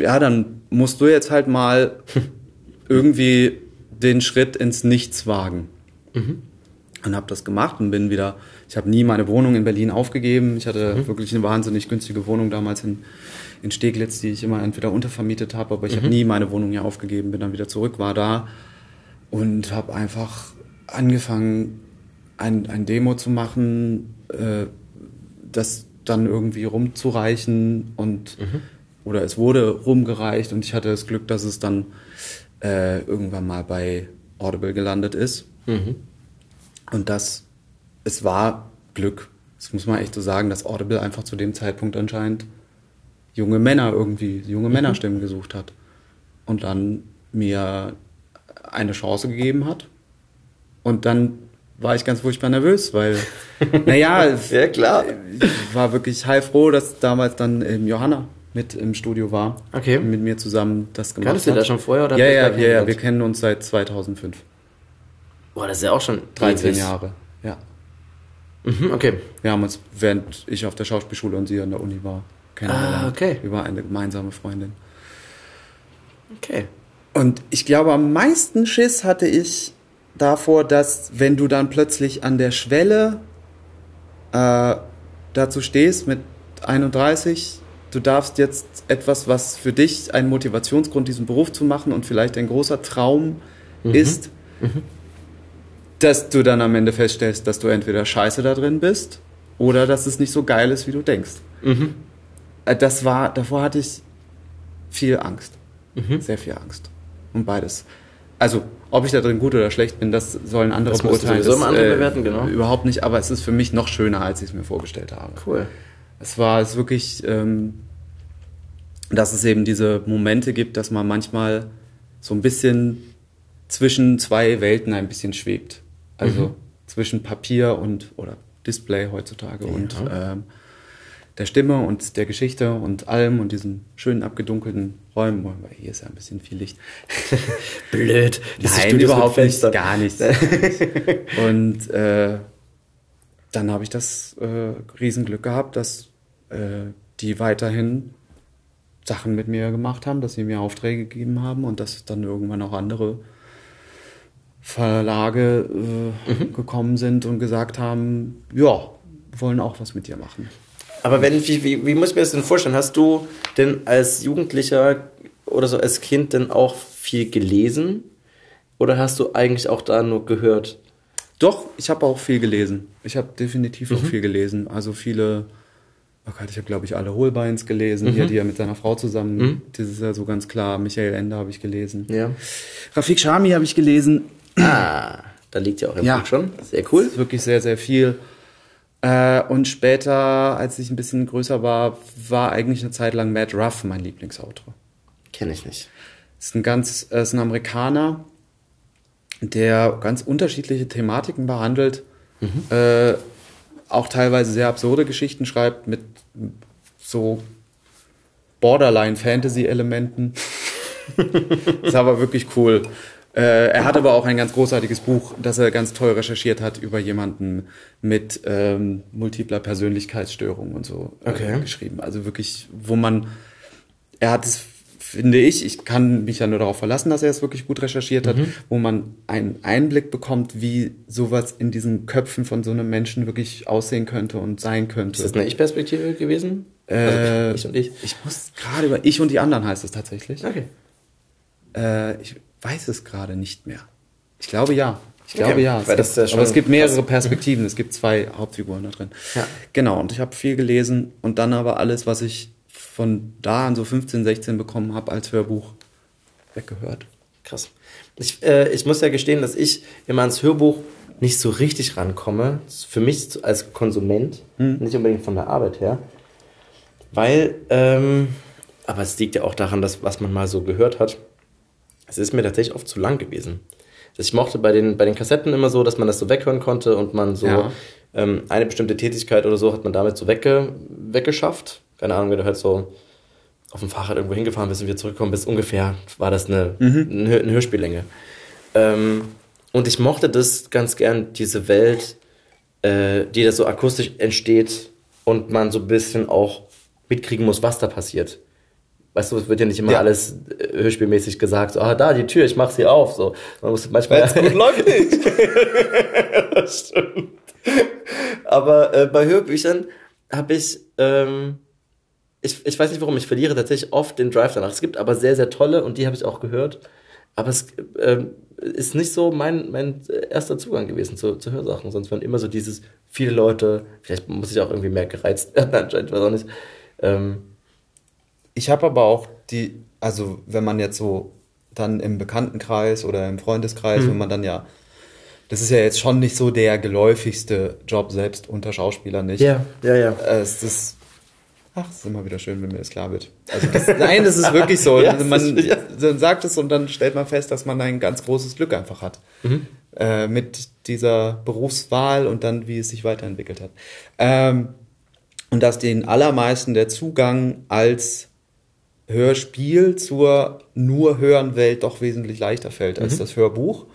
ja, dann musst du jetzt halt mal irgendwie den Schritt ins Nichts wagen. Und habe das gemacht und bin wieder, ich habe nie meine Wohnung in Berlin aufgegeben. Ich hatte wirklich eine wahnsinnig günstige Wohnung damals in, in Steglitz, die ich immer entweder untervermietet habe, aber ich habe nie meine Wohnung hier aufgegeben, bin dann wieder zurück, war da und habe einfach angefangen, ein, ein Demo zu machen, äh, das dann irgendwie rumzureichen und oder es wurde rumgereicht und ich hatte das Glück, dass es dann äh, irgendwann mal bei Audible gelandet ist. Und das, es war Glück. Das muss man echt so sagen, dass Audible einfach zu dem Zeitpunkt anscheinend junge Männer irgendwie, junge Männerstimmen gesucht hat. Und dann mir eine Chance gegeben hat. Und dann war ich ganz furchtbar nervös, weil, naja, Ja, klar. ich war wirklich heilfroh, dass damals dann ähm, Johanna mit im Studio war. Okay. Und mit mir zusammen das gemacht Kanntest du hat. da schon vorher oder Ja, ja, ja, ja, wir kennen uns seit 2005. Boah, das ist ja auch schon 13 ewig. Jahre, ja. Mhm, okay. Wir haben uns, während ich auf der Schauspielschule und sie an der Uni war, kennengelernt. Ah, okay. Über eine gemeinsame Freundin. Okay. Und ich glaube, am meisten Schiss hatte ich davor, dass wenn du dann plötzlich an der Schwelle äh, dazu stehst mit 31, du darfst jetzt etwas, was für dich ein Motivationsgrund, diesen Beruf zu machen und vielleicht ein großer Traum ist, dass du dann am Ende feststellst, dass du entweder scheiße da drin bist oder dass es nicht so geil ist, wie du denkst. Äh, Das war, davor hatte ich viel Angst. Sehr viel Angst. Und beides. Also, ob ich da drin gut oder schlecht bin, das sollen andere Das beurteilen. sowieso immer andere äh, bewerten, genau. Überhaupt nicht, aber es ist für mich noch schöner, als ich es mir vorgestellt habe. Cool. Es war es wirklich, ähm, dass es eben diese Momente gibt, dass man manchmal so ein bisschen zwischen zwei Welten ein bisschen schwebt. Also Mhm. zwischen Papier und oder Display heutzutage und ähm, der Stimme und der Geschichte und allem und diesen schönen abgedunkelten Räumen. Weil hier ist ja ein bisschen viel Licht. Blöd. Nein, überhaupt nicht, gar nicht. und äh, dann habe ich das äh, Riesenglück gehabt, dass äh, die weiterhin Sachen mit mir gemacht haben, dass sie mir Aufträge gegeben haben und dass dann irgendwann auch andere Verlage äh, gekommen sind und gesagt haben, ja, wollen auch was mit dir machen. Aber wenn, wie, wie, wie muss ich mir das denn vorstellen? Hast du denn als Jugendlicher oder so als Kind denn auch viel gelesen? Oder hast du eigentlich auch da nur gehört? Doch, ich habe auch viel gelesen. Ich habe definitiv auch viel gelesen. Also viele, oh Gott, ich habe glaube ich alle Holbeins gelesen, hier, die er mit seiner Frau zusammen, das ist ja so ganz klar. Michael Ende habe ich gelesen. Ja. Rafik Shami habe ich gelesen. Ah. Da liegt ja auch im Ja. Buch schon. Sehr cool. Das ist wirklich sehr, sehr viel. Äh, und später, als ich ein bisschen größer war, war eigentlich eine Zeit lang Matt Ruff mein Lieblingsautor. Kenne ich nicht. ist ein ganz, äh, ist ein Amerikaner, der ganz unterschiedliche Thematiken behandelt, äh, auch teilweise sehr absurde Geschichten schreibt mit so Borderline-Fantasy-Elementen. ist aber wirklich cool. Äh, er hat aber auch ein ganz großartiges Buch, das er ganz toll recherchiert hat über jemanden mit ähm, multipler Persönlichkeitsstörung und so äh, Okay. geschrieben. Also wirklich, wo man er hat es, finde ich, ich kann mich ja nur darauf verlassen, dass er es wirklich gut recherchiert hat, wo man einen Einblick bekommt, wie sowas in diesen Köpfen von so einem Menschen wirklich aussehen könnte und sein könnte. Ist das eine Ich-Perspektive gewesen? Äh, also ich und ich. Ich muss gerade über Ich und die anderen heißt es tatsächlich. Okay. Äh, ich weiß es gerade nicht mehr. Ich glaube ja. Ich glaube Okay, ja. Es weil gibt, das ist ja aber es gibt mehrere. Perspektiven. Es gibt zwei Hauptfiguren da drin. Ja. Genau. Und ich habe viel gelesen und dann aber alles, was ich von da an so 15, 16 bekommen habe als Hörbuch weggehört. Krass. Ich, äh, ich muss ja gestehen, dass ich immer ans Hörbuch nicht so richtig rankomme. Für mich als Konsument, nicht unbedingt von der Arbeit her. Weil, ähm, aber es liegt ja auch daran, dass was man mal so gehört hat. Es ist mir tatsächlich oft zu lang gewesen. Also Ich mochte bei den, bei den Kassetten immer so, dass man das so weghören konnte und man so Ja. ähm, eine bestimmte Tätigkeit oder so hat man damit so wegge, weggeschafft. Keine Ahnung, wenn du halt so auf dem Fahrrad irgendwo hingefahren bist und wieder zurückgekommen bist, ungefähr war das eine, Hör- eine Hörspiellänge. Ähm, und ich mochte das ganz gern, diese Welt, äh, die da so akustisch entsteht und man so ein bisschen auch mitkriegen muss, was da passiert. Weißt du, es wird ja nicht immer Ja. alles äh, hörspielmäßig gesagt, so, ah, da, die Tür, ich mach sie auf. So. Man muss manchmal. Weil's gut läuft nicht. das stimmt. Aber äh, bei Hörbüchern habe ich, ähm, ich, ich weiß nicht warum, ich verliere tatsächlich oft den Drive danach. Es gibt aber sehr, sehr tolle und die habe ich auch gehört. Aber es ähm, ist nicht so mein, mein erster Zugang gewesen zu, zu Hörsachen. Sonst waren immer so dieses, viele Leute, vielleicht muss ich auch irgendwie mehr gereizt werden anscheinend, ich weiß auch nicht. Ähm, Ich habe aber auch die, also wenn man jetzt so dann im Bekanntenkreis oder im Freundeskreis, wenn man dann ja, das ist ja jetzt schon nicht so der geläufigste Job selbst unter Schauspielern nicht. ja, ja, ja. Äh, es ist, ach, es ist immer wieder schön, wenn mir das klar wird. Also das, nein, das ist wirklich so. Ja, man ist- ja. dann sagt es und dann stellt man fest, dass man ein ganz großes Glück einfach hat. Äh, mit dieser Berufswahl und dann, wie es sich weiterentwickelt hat. Ähm, und dass den allermeisten der Zugang als Hörspiel zur nur hören Welt doch wesentlich leichter fällt als das Hörbuch.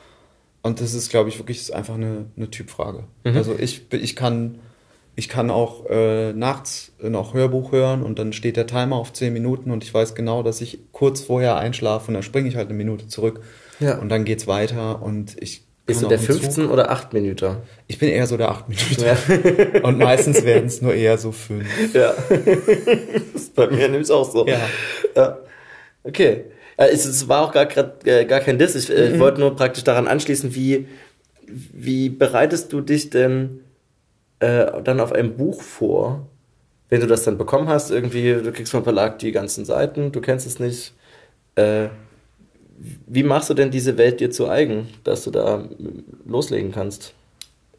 Und das ist, glaube ich, wirklich einfach eine, eine Typfrage. Also ich, ich kann, ich kann auch äh, nachts noch Hörbuch hören und dann steht der Timer auf 10 Minuten und ich weiß genau, dass ich kurz vorher einschlafe und dann springe ich halt eine Minute zurück. Ja. Und dann geht's weiter und ich Bist du der auch im 15 Zug- oder 8 Minuten? Ich bin eher so der 8 Minuten. Und meistens werden es nur eher so 5. Ja. bei mir nämlich auch so. Ja. ja. Okay. Es, war auch gar, äh, gar kein Diss. Ich, äh, ich wollte nur praktisch daran anschließen, wie, wie bereitest du dich denn äh, dann auf ein Buch vor, wenn du das dann bekommen hast? Irgendwie, du kriegst vom Verlag die ganzen Seiten, du kennst es nicht. Äh, wie machst du denn diese Welt dir zu eigen, dass du da mm, loslegen kannst?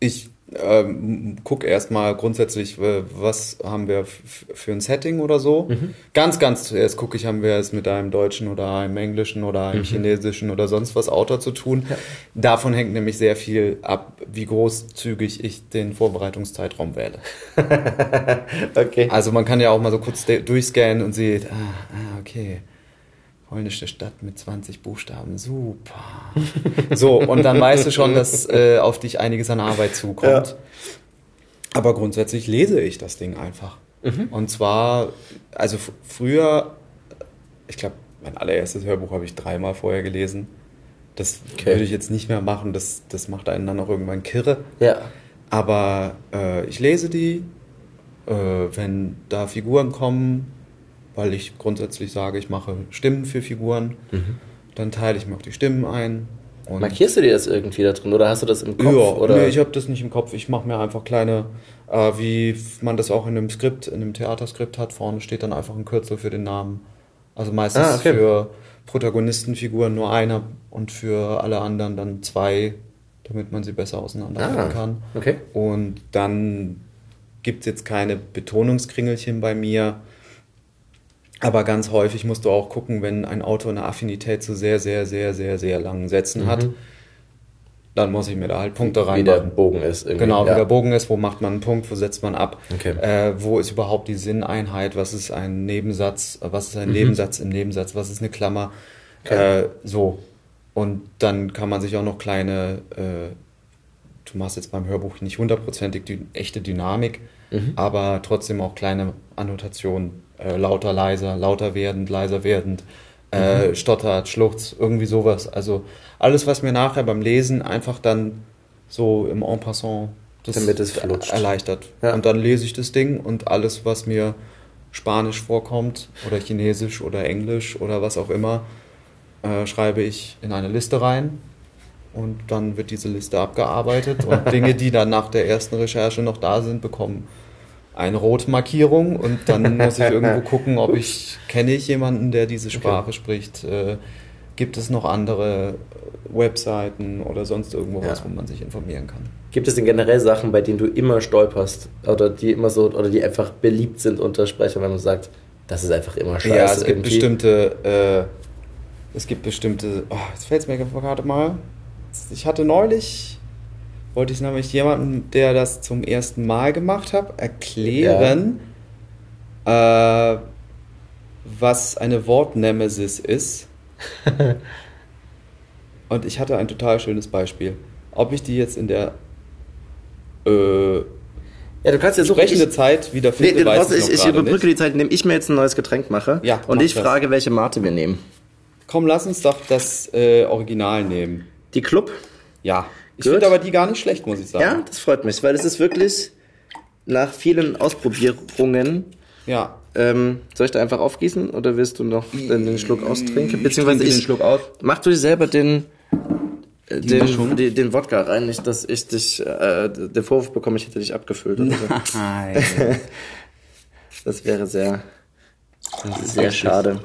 Ich ähm, gucke erstmal grundsätzlich, äh, was haben wir für ein Setting oder so. Ganz, ganz zuerst gucke ich, haben wir es mit einem deutschen oder einem englischen oder einem chinesischen oder sonst was Autor zu tun. Davon hängt nämlich sehr viel ab, wie großzügig ich den Vorbereitungszeitraum wähle. Okay. Also man kann ja auch mal so kurz durchscannen und sieht, ah, ah, okay. Polnische Stadt mit 20 Buchstaben, super. so, und dann weißt du schon, dass äh, auf dich einiges an Arbeit zukommt. Ja. Aber grundsätzlich lese ich das Ding einfach. Mhm. Und zwar, also früher, ich glaube, mein allererstes Hörbuch habe ich dreimal vorher gelesen. Das Okay. würde ich jetzt nicht mehr machen, das, das macht einen dann auch irgendwann kirre. Ja. Aber äh, ich lese die, äh, wenn da Figuren kommen, weil ich grundsätzlich sage, ich mache Stimmen für Figuren, dann teile ich mir auch die Stimmen ein. Markierst du dir das irgendwie da drin oder hast du das im Kopf? ja, oder? nee, ich habe das nicht im Kopf. Ich mache mir einfach kleine, äh, wie man das auch in einem Skript, in einem Theaterskript hat. Vorne steht dann einfach ein Kürzel für den Namen. Also meistens Ah, okay. für Protagonistenfiguren nur einer und für alle anderen dann zwei damit man sie besser auseinanderhalten Ah, kann. okay. Und dann gibt es jetzt keine Betonungskringelchen bei mir. Aber ganz häufig musst du auch gucken, wenn ein Autor eine Affinität zu sehr, sehr, sehr, sehr, sehr langen Sätzen hat, dann muss ich mir da halt Punkte Mhm. Wie der. Bogen ist. Irgendwie. Genau, wie ja. der Bogen ist, wo macht man einen Punkt, wo setzt man ab, Okay. äh, wo ist überhaupt die Sinneinheit, was ist ein Nebensatz, was ist ein Mhm. Nebensatz im Nebensatz, was ist eine Klammer, äh, so. Und dann kann man sich auch noch kleine, äh, du machst jetzt beim Hörbuch nicht hundertprozentig die echte Dynamik, Mhm. aber trotzdem auch kleine Annotationen, äh, lauter, leiser, lauter werdend, leiser werdend, äh, Mhm. stottert, schluchzt, irgendwie sowas. Also alles, was mir nachher beim Lesen einfach dann so im En passant das Damit es flutscht. erleichtert. Ja. Und dann lese ich das Ding und alles, was mir Spanisch vorkommt oder Chinesisch oder Englisch oder was auch immer, äh, schreibe ich in eine Liste rein und dann wird diese Liste abgearbeitet und Dinge, die dann nach der ersten Recherche noch da sind, bekommen eine Rotmarkierung und dann muss ich irgendwo gucken, ob ich kenne ich jemanden, der diese Sprache spricht. Äh, gibt es noch andere Webseiten oder sonst irgendwo was, Ja. wo man sich informieren kann? Gibt es denn generell Sachen, bei denen du immer stolperst? Oder die immer so, oder die einfach beliebt sind unter Sprechern, wenn man sagt, das ist einfach immer scheiße. ja, es gibt irgendwie? bestimmte, äh, es gibt bestimmte, oh, jetzt fällt es mir gerade mal. Ich hatte neulich, wollte ich nämlich jemanden, der das zum ersten Mal gemacht hat, erklären, äh, was eine Wortnemesis ist. Und ich hatte ein total schönes Beispiel. Ob ich die jetzt in der äh, Ja, du kannst ja suchen. sprechende Ich, Zeit wieder nee, finde, du weiß ich, ich, ich überbrücke nicht. die Zeit, indem ich mir jetzt ein neues Getränk mache. Ja, und mach ich das. frage, welche Mate wir nehmen. Komm, lass uns doch das äh, Original nehmen. Die Club? Ja. Ich finde aber die gar nicht schlecht, muss ich sagen. Ja, das freut mich, weil es ist wirklich nach vielen Ausprobierungen. Ja. Ähm, soll ich da einfach aufgießen oder willst du noch den, Schluck austrinken? Beziehungsweise trinke ich, den Schluck aus. Mach du dir selber den, äh, den, den Wodka rein, nicht, dass ich dich, äh, den Vorwurf bekomme, ich hätte dich abgefüllt. Oder so. Nein. Das wäre sehr, sehr schade.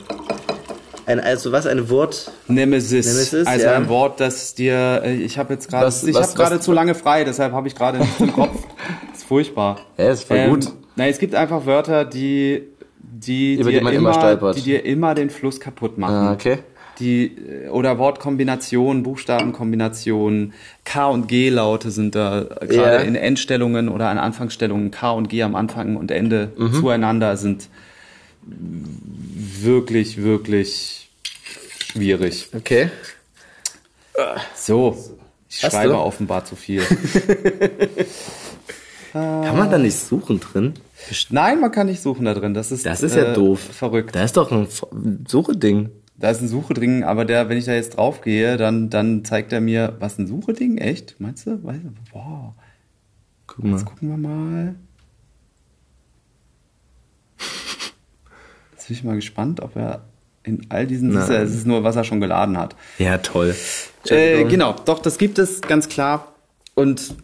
Ein, also was, eine Wort? Nemesis. Nemesis, also ja. ein Wort, das dir. äh, Ich habe jetzt gerade. Ich habe gerade zu lange frei, deshalb habe ich gerade nichts im Kopf. Das ist furchtbar. Ja, ist voll Ähm, gut. Nein, es gibt einfach Wörter, die. Die, Über dir die man immer stolpert. Die dir immer den Fluss kaputt machen. Ah, okay. Die, äh, oder Wortkombinationen, Buchstabenkombinationen, K und G-Laute sind da äh, gerade Ja. in Endstellungen oder an Anfangsstellungen K und G am Anfang und Ende Mhm. zueinander sind wirklich, wirklich schwierig. Okay. So, ich Hast schreibe du? offenbar zu viel. Kann man da nicht suchen drin? Nein, man kann nicht suchen da drin. Das ist, Das ist ja äh, doof. Verrückt. Da ist doch ein Suche-Ding. Da ist ein Sucheding, aber der, wenn ich da jetzt drauf gehe, dann, dann zeigt er mir, was ein Sucheding? Echt? Meinst du? Boah. Guck mal. Jetzt gucken wir mal. Bin ich mal gespannt, ob er in all diesen, ist, es ist nur, was er schon geladen hat. Ja, toll. Äh, genau, doch, das gibt es ganz klar. Und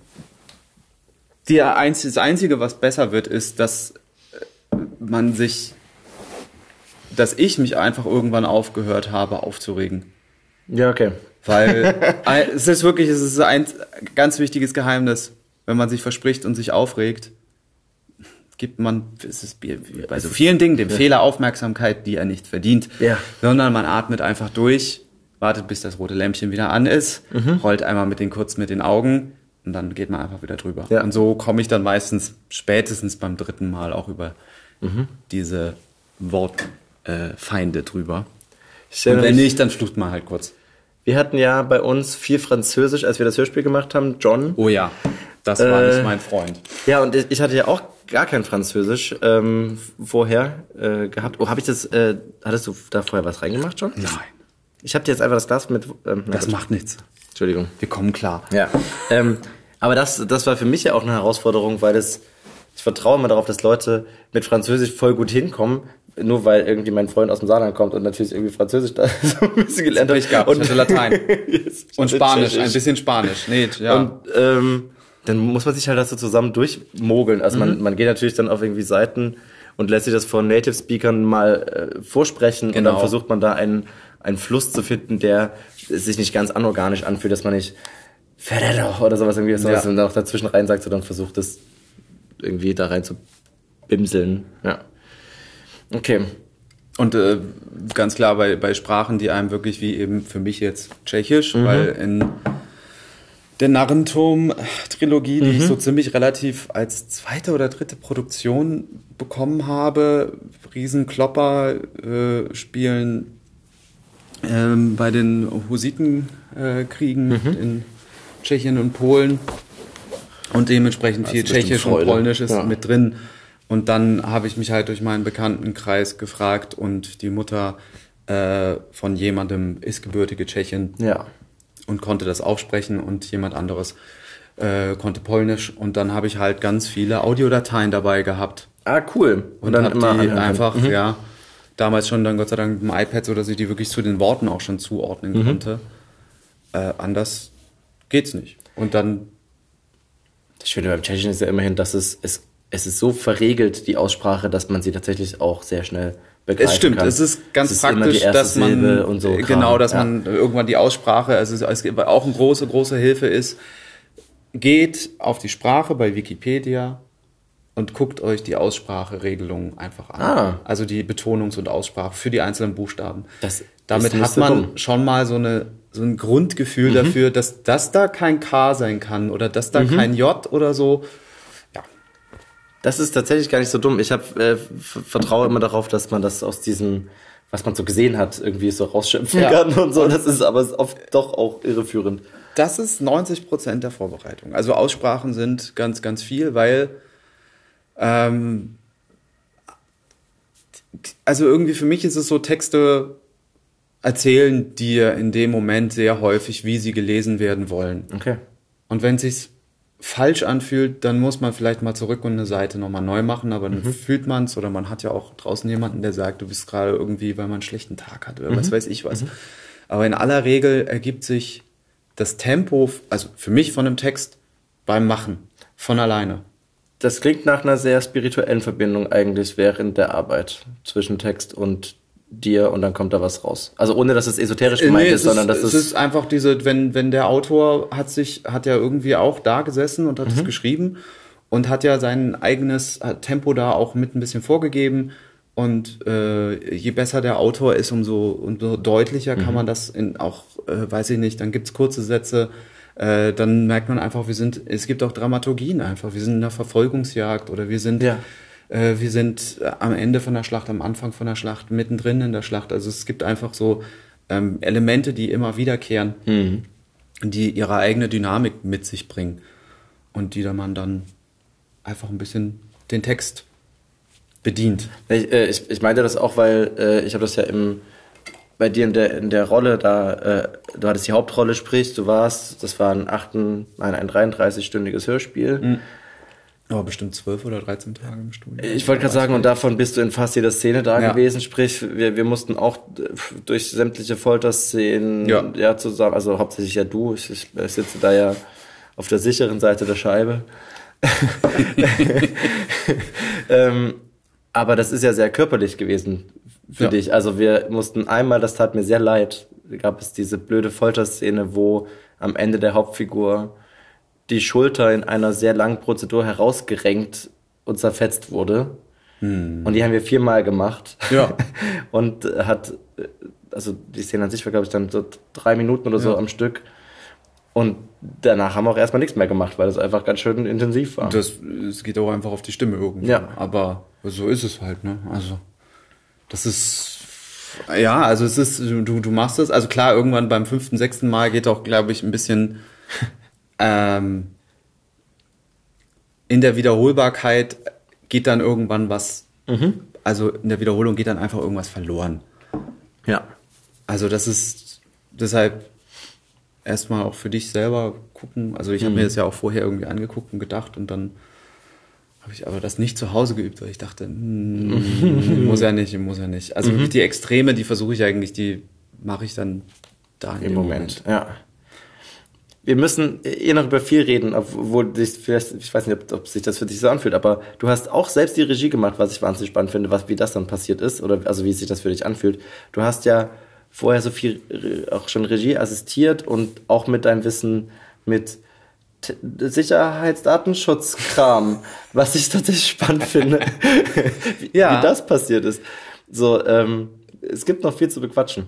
die das Einzige, was besser wird, ist, dass äh, man sich, dass ich mich einfach irgendwann aufgehört habe aufzuregen. Ja, okay. Weil es ist wirklich, es ist ein ganz wichtiges Geheimnis, wenn man sich verspricht und sich aufregt, gibt man, es ist bei so vielen Dingen, dem Fehler Aufmerksamkeit, die er nicht verdient, Ja. sondern man atmet einfach durch, wartet, bis das rote Lämpchen wieder an ist, Mhm. rollt einmal mit den kurz mit den Augen und dann geht man einfach wieder drüber. Ja. Und so komme ich dann meistens spätestens beim dritten Mal auch über Mhm. diese Wortfeinde äh, drüber. Und wenn nicht, dann flucht man halt kurz. Wir hatten ja bei uns viel Französisch, als wir das Hörspiel gemacht haben. John. Oh ja, das war Äh, nicht mein Freund. Ja, und ich hatte ja auch gar kein Französisch ähm, vorher äh, gehabt. Oh, habe ich das, äh, hattest du da vorher was reingemacht schon? Nein, Ich habe dir jetzt einfach das Glas mit... Ähm, das gut. macht nichts. Entschuldigung. Wir kommen klar. Ja. ähm, aber das, das war für mich ja auch eine Herausforderung, weil das, ich vertraue immer darauf, dass Leute mit Französisch voll gut hinkommen, nur weil irgendwie mein Freund aus dem Saarland kommt und natürlich irgendwie Französisch da so ein bisschen gelernt Ich gehabt, ich hatte Latein. Yes, Und Spanisch, ein bisschen Spanisch. Nee, ja. Und ähm, dann muss man sich halt das so zusammen durchmogeln. Also man, man geht natürlich dann auf irgendwie Seiten und lässt sich das von Native Speakern mal äh, vorsprechen und Genau. dann versucht man da einen, einen Fluss zu finden, der sich nicht ganz anorganisch anfühlt, dass man nicht Ferrero oder sowas irgendwie, sowas Ja. und dann auch dazwischen rein sagt, so dann versucht es irgendwie da rein zu bimseln. Ja. Okay. Und äh, ganz klar bei, bei Sprachen, die einem wirklich wie eben für mich jetzt Tschechisch, weil in der Narrenturm-Trilogie, die ich so ziemlich relativ als zweite oder dritte Produktion bekommen habe, Riesenklopper äh, spielen ähm, bei den Hussitenkriegen äh, Kriegen in Tschechien und Polen und dementsprechend viel bestimmt Tschechisch und. Polnisch ist Ja. mit drin. Und dann habe ich mich halt durch meinen Bekanntenkreis gefragt und die Mutter äh, von jemandem ist gebürtige Tschechin Ja. Und konnte das aufsprechen und jemand anderes äh, konnte Polnisch. Und dann habe ich halt ganz viele Audiodateien dabei gehabt Ah, cool. und, dann hab die einfach, Mhm. ja, damals schon dann Gott sei Dank mit dem iPad, so dass ich die wirklich zu den Worten auch schon zuordnen Mhm. konnte. Äh, anders geht's nicht. Und dann Das Schöne beim Tschechischen ist ja immerhin, dass es, es, es ist so verregelt, die Aussprache, dass man sie tatsächlich auch sehr schnell begreifen Es stimmt, kann. es ist ganz Es die praktisch, dass man und so genau, dass Ja. man irgendwann die Aussprache, also es gibt auch eine große große Hilfe ist, geht auf die Sprache bei Wikipedia und guckt euch die Ausspracheregelungen einfach an. Ah. Also die Betonungs- und Aussprache für die einzelnen Buchstaben. Das Damit ist hat man. Mhm. schon mal so eine so ein Grundgefühl dafür, dass das da kein K sein kann oder dass da Mhm. kein J oder so. Das ist tatsächlich gar nicht so dumm. Ich hab, äh, vertraue immer darauf, dass man das aus diesem, was man so gesehen hat, irgendwie so rausschöpfen Ja. kann und so. Das ist aber oft doch auch irreführend. Das ist 90 Prozent der Vorbereitung. Also Aussprachen sind ganz, ganz viel, weil ähm, also irgendwie für mich ist es so, Texte erzählen dir in dem Moment sehr häufig, wie sie gelesen werden wollen. Okay. Und wenn es sich falsch anfühlt, dann muss man vielleicht mal zurück und eine Seite nochmal neu machen, aber dann fühlt man es oder man hat ja auch draußen jemanden, der sagt, du bist gerade irgendwie, weil man einen schlechten Tag hat oder was weiß ich was. Aber in aller Regel ergibt sich das Tempo, also für mich von einem Text, beim Machen, von alleine. Das klingt nach einer sehr spirituellen Verbindung eigentlich während der Arbeit zwischen Text und dir und dann kommt da was raus. Also ohne, dass es esoterisch gemeint Äh, Nee, ist, sondern dass es ist einfach diese, wenn, wenn der Autor hat sich, hat ja irgendwie auch da gesessen und hat Mhm. es geschrieben und hat ja sein eigenes Tempo da auch mit ein bisschen vorgegeben. Und äh, je besser der Autor ist, umso, umso deutlicher Mhm. kann man das in auch, äh, weiß ich nicht, dann gibt's kurze Sätze, äh, dann merkt man einfach, wir sind, es gibt auch Dramaturgien einfach, wir sind in einer Verfolgungsjagd oder wir sind Ja. Äh, wir sind äh, am Ende von der Schlacht, am Anfang von der Schlacht, mittendrin in der Schlacht. Also es gibt einfach so ähm, Elemente, die immer wiederkehren, die ihre eigene Dynamik mit sich bringen und die dann man dann einfach ein bisschen den Text bedient. Ich, äh, ich, ich meinte das auch, weil äh, ich habe das ja im bei dir in der in der Rolle da äh, du hattest die Hauptrolle sprich du warst das war ein nein ein 33-stündiges Hörspiel Aber bestimmt zwölf oder 13 Tage im Studio. ich wollte gerade sagen und davon bist du in fast jeder Szene da Ja. gewesen sprich wir, wir mussten auch äh, durch sämtliche Folterszenen Ja. ja zusammen also hauptsächlich ja du ich, ich, ich sitze da ja auf der sicheren Seite der Scheibe ähm, aber das ist ja sehr körperlich gewesen für Ja. dich. Also wir mussten einmal, das tat mir sehr leid, gab es diese blöde Folterszene, wo am Ende der Hauptfigur die Schulter in einer sehr langen Prozedur herausgerenkt und zerfetzt wurde. Und die haben wir viermal gemacht. Ja. und hat, äh, also die Szene an sich war, glaube ich, dann so drei Minuten oder so Ja. am Stück. Und danach haben wir auch erstmal nichts mehr gemacht, weil es einfach ganz schön intensiv war. Das, es geht auch einfach auf die Stimme irgendwie. Ja. Aber so ist es halt, ne? Also, das ist, ja, also es ist, du, du machst es, also klar, irgendwann beim fünften, sechsten Mal geht auch, glaube ich, ein bisschen, ähm, in der Wiederholbarkeit geht dann irgendwann was, also in der Wiederholung geht dann einfach irgendwas verloren. ja. Also das ist deshalb erstmal auch für dich selber gucken. Also ich habe mir das ja auch vorher irgendwie angeguckt und gedacht und dann habe ich aber das nicht zu Hause geübt, weil ich dachte, hm, muss ja nicht, muss ja nicht. Also die Extreme, die versuche ich eigentlich, die mache ich dann da Im dem Moment, ja. Wir müssen eh noch über viel reden, obwohl dich vielleicht, ich weiß nicht, ob, ob sich das für dich so anfühlt, aber du hast auch selbst die Regie gemacht, was ich wahnsinnig spannend finde, was, wie das dann passiert ist, oder also wie sich das für dich anfühlt. Du hast ja vorher so viel äh, auch schon Regie assistiert und auch mit deinem Wissen mit Sicherheitsdatenschutzkram, was ich tatsächlich spannend finde, wie, Ja. wie das passiert ist. So, ähm, es gibt noch viel zu bequatschen.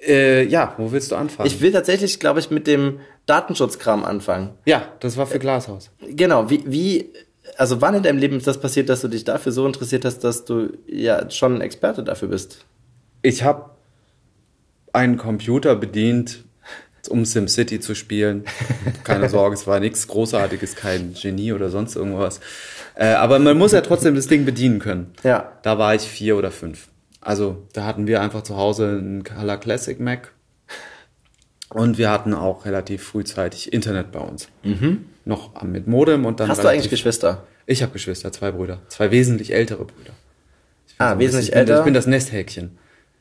Äh, ja, wo willst du anfangen? Ich will tatsächlich, glaube ich, mit dem Datenschutzkram anfangen. ja, das war für Glashaus. Genau, wie, wie, also wann in deinem Leben ist das passiert, dass du dich dafür so interessiert hast, dass du ja schon ein Experte dafür bist? Ich habe einen Computer bedient, um SimCity zu spielen. Keine Sorge, es war nichts Großartiges, kein Genie oder sonst irgendwas. Äh, aber man muss ja trotzdem das Ding bedienen können. Ja. Da war ich vier oder fünf. Also da hatten wir einfach zu Hause einen Color Classic Mac. Und wir hatten auch relativ frühzeitig Internet bei uns. Noch mit Modem und dann. Mhm. Hast du eigentlich Geschwister? Ich habe Geschwister, zwei Brüder. Zwei wesentlich ältere Brüder. Ich bin Ah, so wesentlich älter? Ich bin das Nesthäkchen.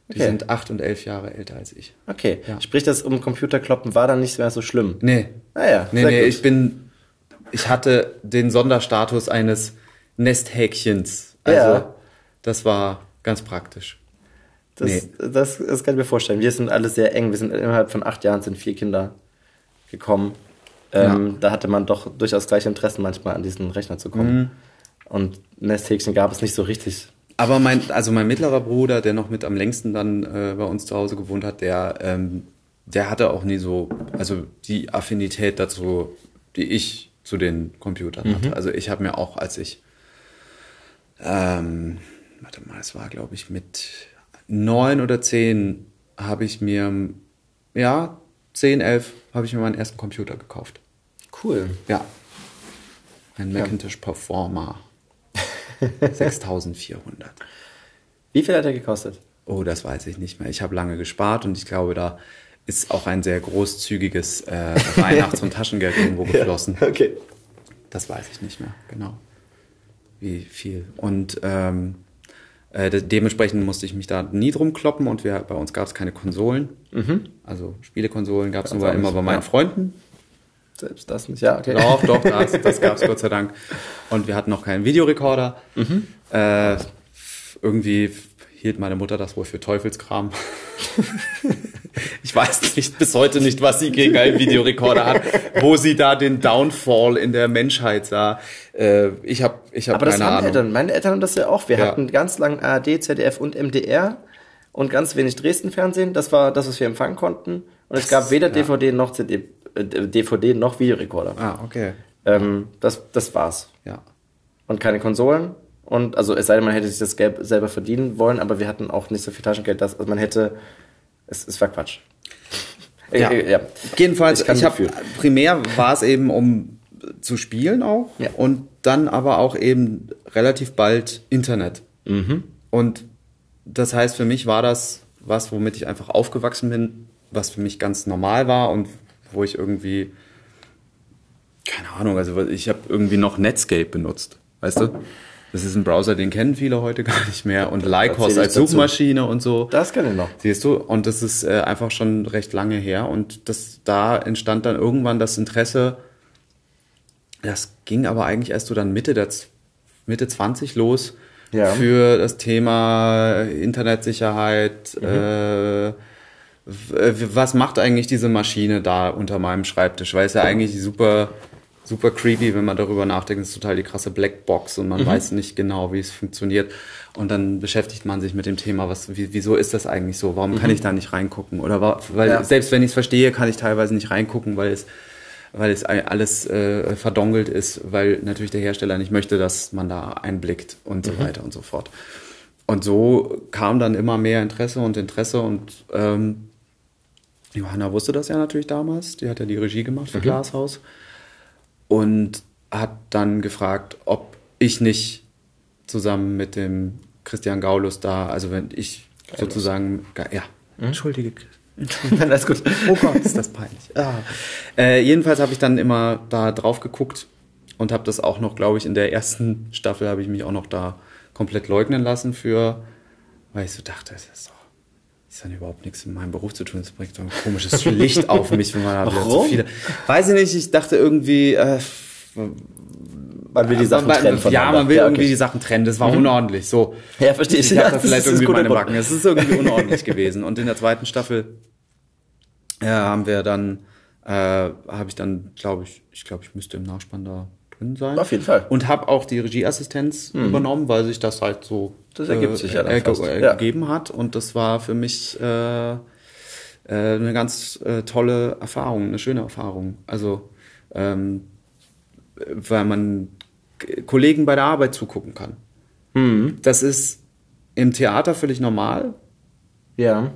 Die Okay. sind acht und elf Jahre älter als ich. Okay. Ja. Sprich, das um Computerkloppen war dann nicht mehr so schlimm. Nee. Ah ja, Nee, nee, gut. ich bin, ich hatte den Sonderstatus eines Nesthäkchens. Also, Ja. das war ganz praktisch. Das, Nee. das, das kann ich mir vorstellen. Wir sind alle sehr eng. Wir sind innerhalb von acht Jahren sind vier Kinder gekommen. Ähm, Da hatte man doch durchaus gleiche Interessen manchmal an diesen Rechner zu kommen. Mhm. Und Nesthäkchen gab es nicht so richtig. Aber mein, also mein mittlerer Bruder, der noch mit am längsten dann äh, bei uns zu Hause gewohnt hat, der, ähm, der hatte auch nie so, also die Affinität dazu, die ich zu den Computern hatte. Also ich habe mir auch, als ich, ähm, warte mal, es war glaube ich mit neun oder zehn, habe ich mir, ja, zehn, elf, habe ich mir meinen ersten Computer gekauft. Cool. Ja. Ein Macintosh Performer. 6400. Wie viel hat er gekostet? Oh, das weiß ich nicht mehr. Ich habe lange gespart und ich glaube, da ist auch ein sehr großzügiges äh, Weihnachts- und Taschengeld irgendwo geflossen. Okay. Das weiß ich nicht mehr, genau. Wie viel. Und ähm, äh, de dementsprechend musste ich mich da nie drum kloppen und wir, bei uns gab es keine Konsolen. Also Spielekonsolen gab es nur immer bei meinen ja. Freunden. Selbst das nicht. Ja, okay. Doch, doch, das, das gab es Gott sei Dank. Und wir hatten noch keinen Videorekorder. Äh, irgendwie hielt meine Mutter das wohl für Teufelskram. ich weiß nicht, bis heute nicht, was sie gegen einen Videorekorder hat, wo sie da den Downfall in der Menschheit sah. Äh, ich habe ich hab Aber das keine haben Ahnung. Eltern. Meine Eltern haben das ja auch. Wir Ja. hatten ganz lang ARD, ZDF und MDR und ganz wenig Dresden-Fernsehen. Das war das, was wir empfangen konnten. Und es gab weder DVD noch CD, äh, DVD noch Videorekorder. Ah, okay. Ähm, das, das war's. Ja. Und keine Konsolen. Und also es sei denn, man hätte sich das Geld selber verdienen wollen, aber wir hatten auch nicht so viel Taschengeld, dass also man hätte. Es, es war Quatsch. Äh, Ja. äh, ja. Jedenfalls, Ich ich habe Gefühl. primär war es eben um zu spielen auch Ja. und dann aber auch eben relativ bald Internet. Mhm. Und das heißt, für mich war das was, womit ich einfach aufgewachsen bin, was für mich ganz normal war und wo ich irgendwie keine Ahnung, also ich habe irgendwie noch Netscape benutzt, weißt du? Das ist ein Browser, den kennen viele heute gar nicht mehr und Lycos als dazu. Suchmaschine und so. Das kann ich noch. Siehst du, und das ist äh, einfach schon recht lange her und das, da entstand dann irgendwann das Interesse, das ging aber eigentlich erst so dann Mitte der Mitte 20 los Ja. für das Thema Internetsicherheit. Äh, w- was macht eigentlich diese Maschine da unter meinem Schreibtisch? Weil es ja eigentlich super, super creepy, wenn man darüber nachdenkt. Es ist total die krasse Blackbox und man weiß nicht genau, wie es funktioniert. Und dann beschäftigt man sich mit dem Thema, was, wie, wieso ist das eigentlich so? Warum kann ich da nicht reingucken? Oder weil Ja. selbst wenn ich es verstehe, kann ich teilweise nicht reingucken, weil es weil es alles äh, verdongelt ist, weil natürlich der Hersteller nicht möchte, dass man da einblickt und so weiter und so fort. Und so kam dann immer mehr Interesse und Interesse und ähm, Johanna wusste das ja natürlich damals, die hat ja die Regie gemacht für Glashaus und hat dann gefragt, ob ich nicht zusammen mit dem Christian Gaulus da, also wenn ich sozusagen, ja, entschuldige, Alles gut. Oh Gott, ist das peinlich. Ah. Äh, jedenfalls habe ich dann immer da drauf geguckt und habe das auch noch, glaube ich, in der ersten Staffel habe ich mich auch noch da komplett leugnen lassen für, weil ich so dachte, das ist doch ist dann überhaupt nichts mit meinem Beruf zu tun. Es bringt so ein komisches Licht auf mich, wenn man da Warum? viele. Weiß ich nicht, ich dachte irgendwie, äh, Man will die Sachen man, trennen ja, voneinander. man will Ja, irgendwie okay. die Sachen trennen. Das war unordentlich. So. Ja, verstehe ich. Ich Ja, habe da das vielleicht ist irgendwie meine. Backen. Es ist irgendwie unordentlich gewesen. Und in der zweiten Staffel äh, haben wir dann äh, habe ich dann, glaube ich, ich glaube, ich müsste im Nachspann da drin sein. Auf jeden Fall. Und habe auch die Regieassistenz übernommen, weil sich das halt so Das ergibt sich ja dann erge- fast. Ja. ergeben hat. Und das war für mich äh, äh, eine ganz äh, tolle Erfahrung, eine schöne Erfahrung. Also ähm, weil man Kollegen bei der Arbeit zugucken kann. Das ist im Theater völlig normal. Ja.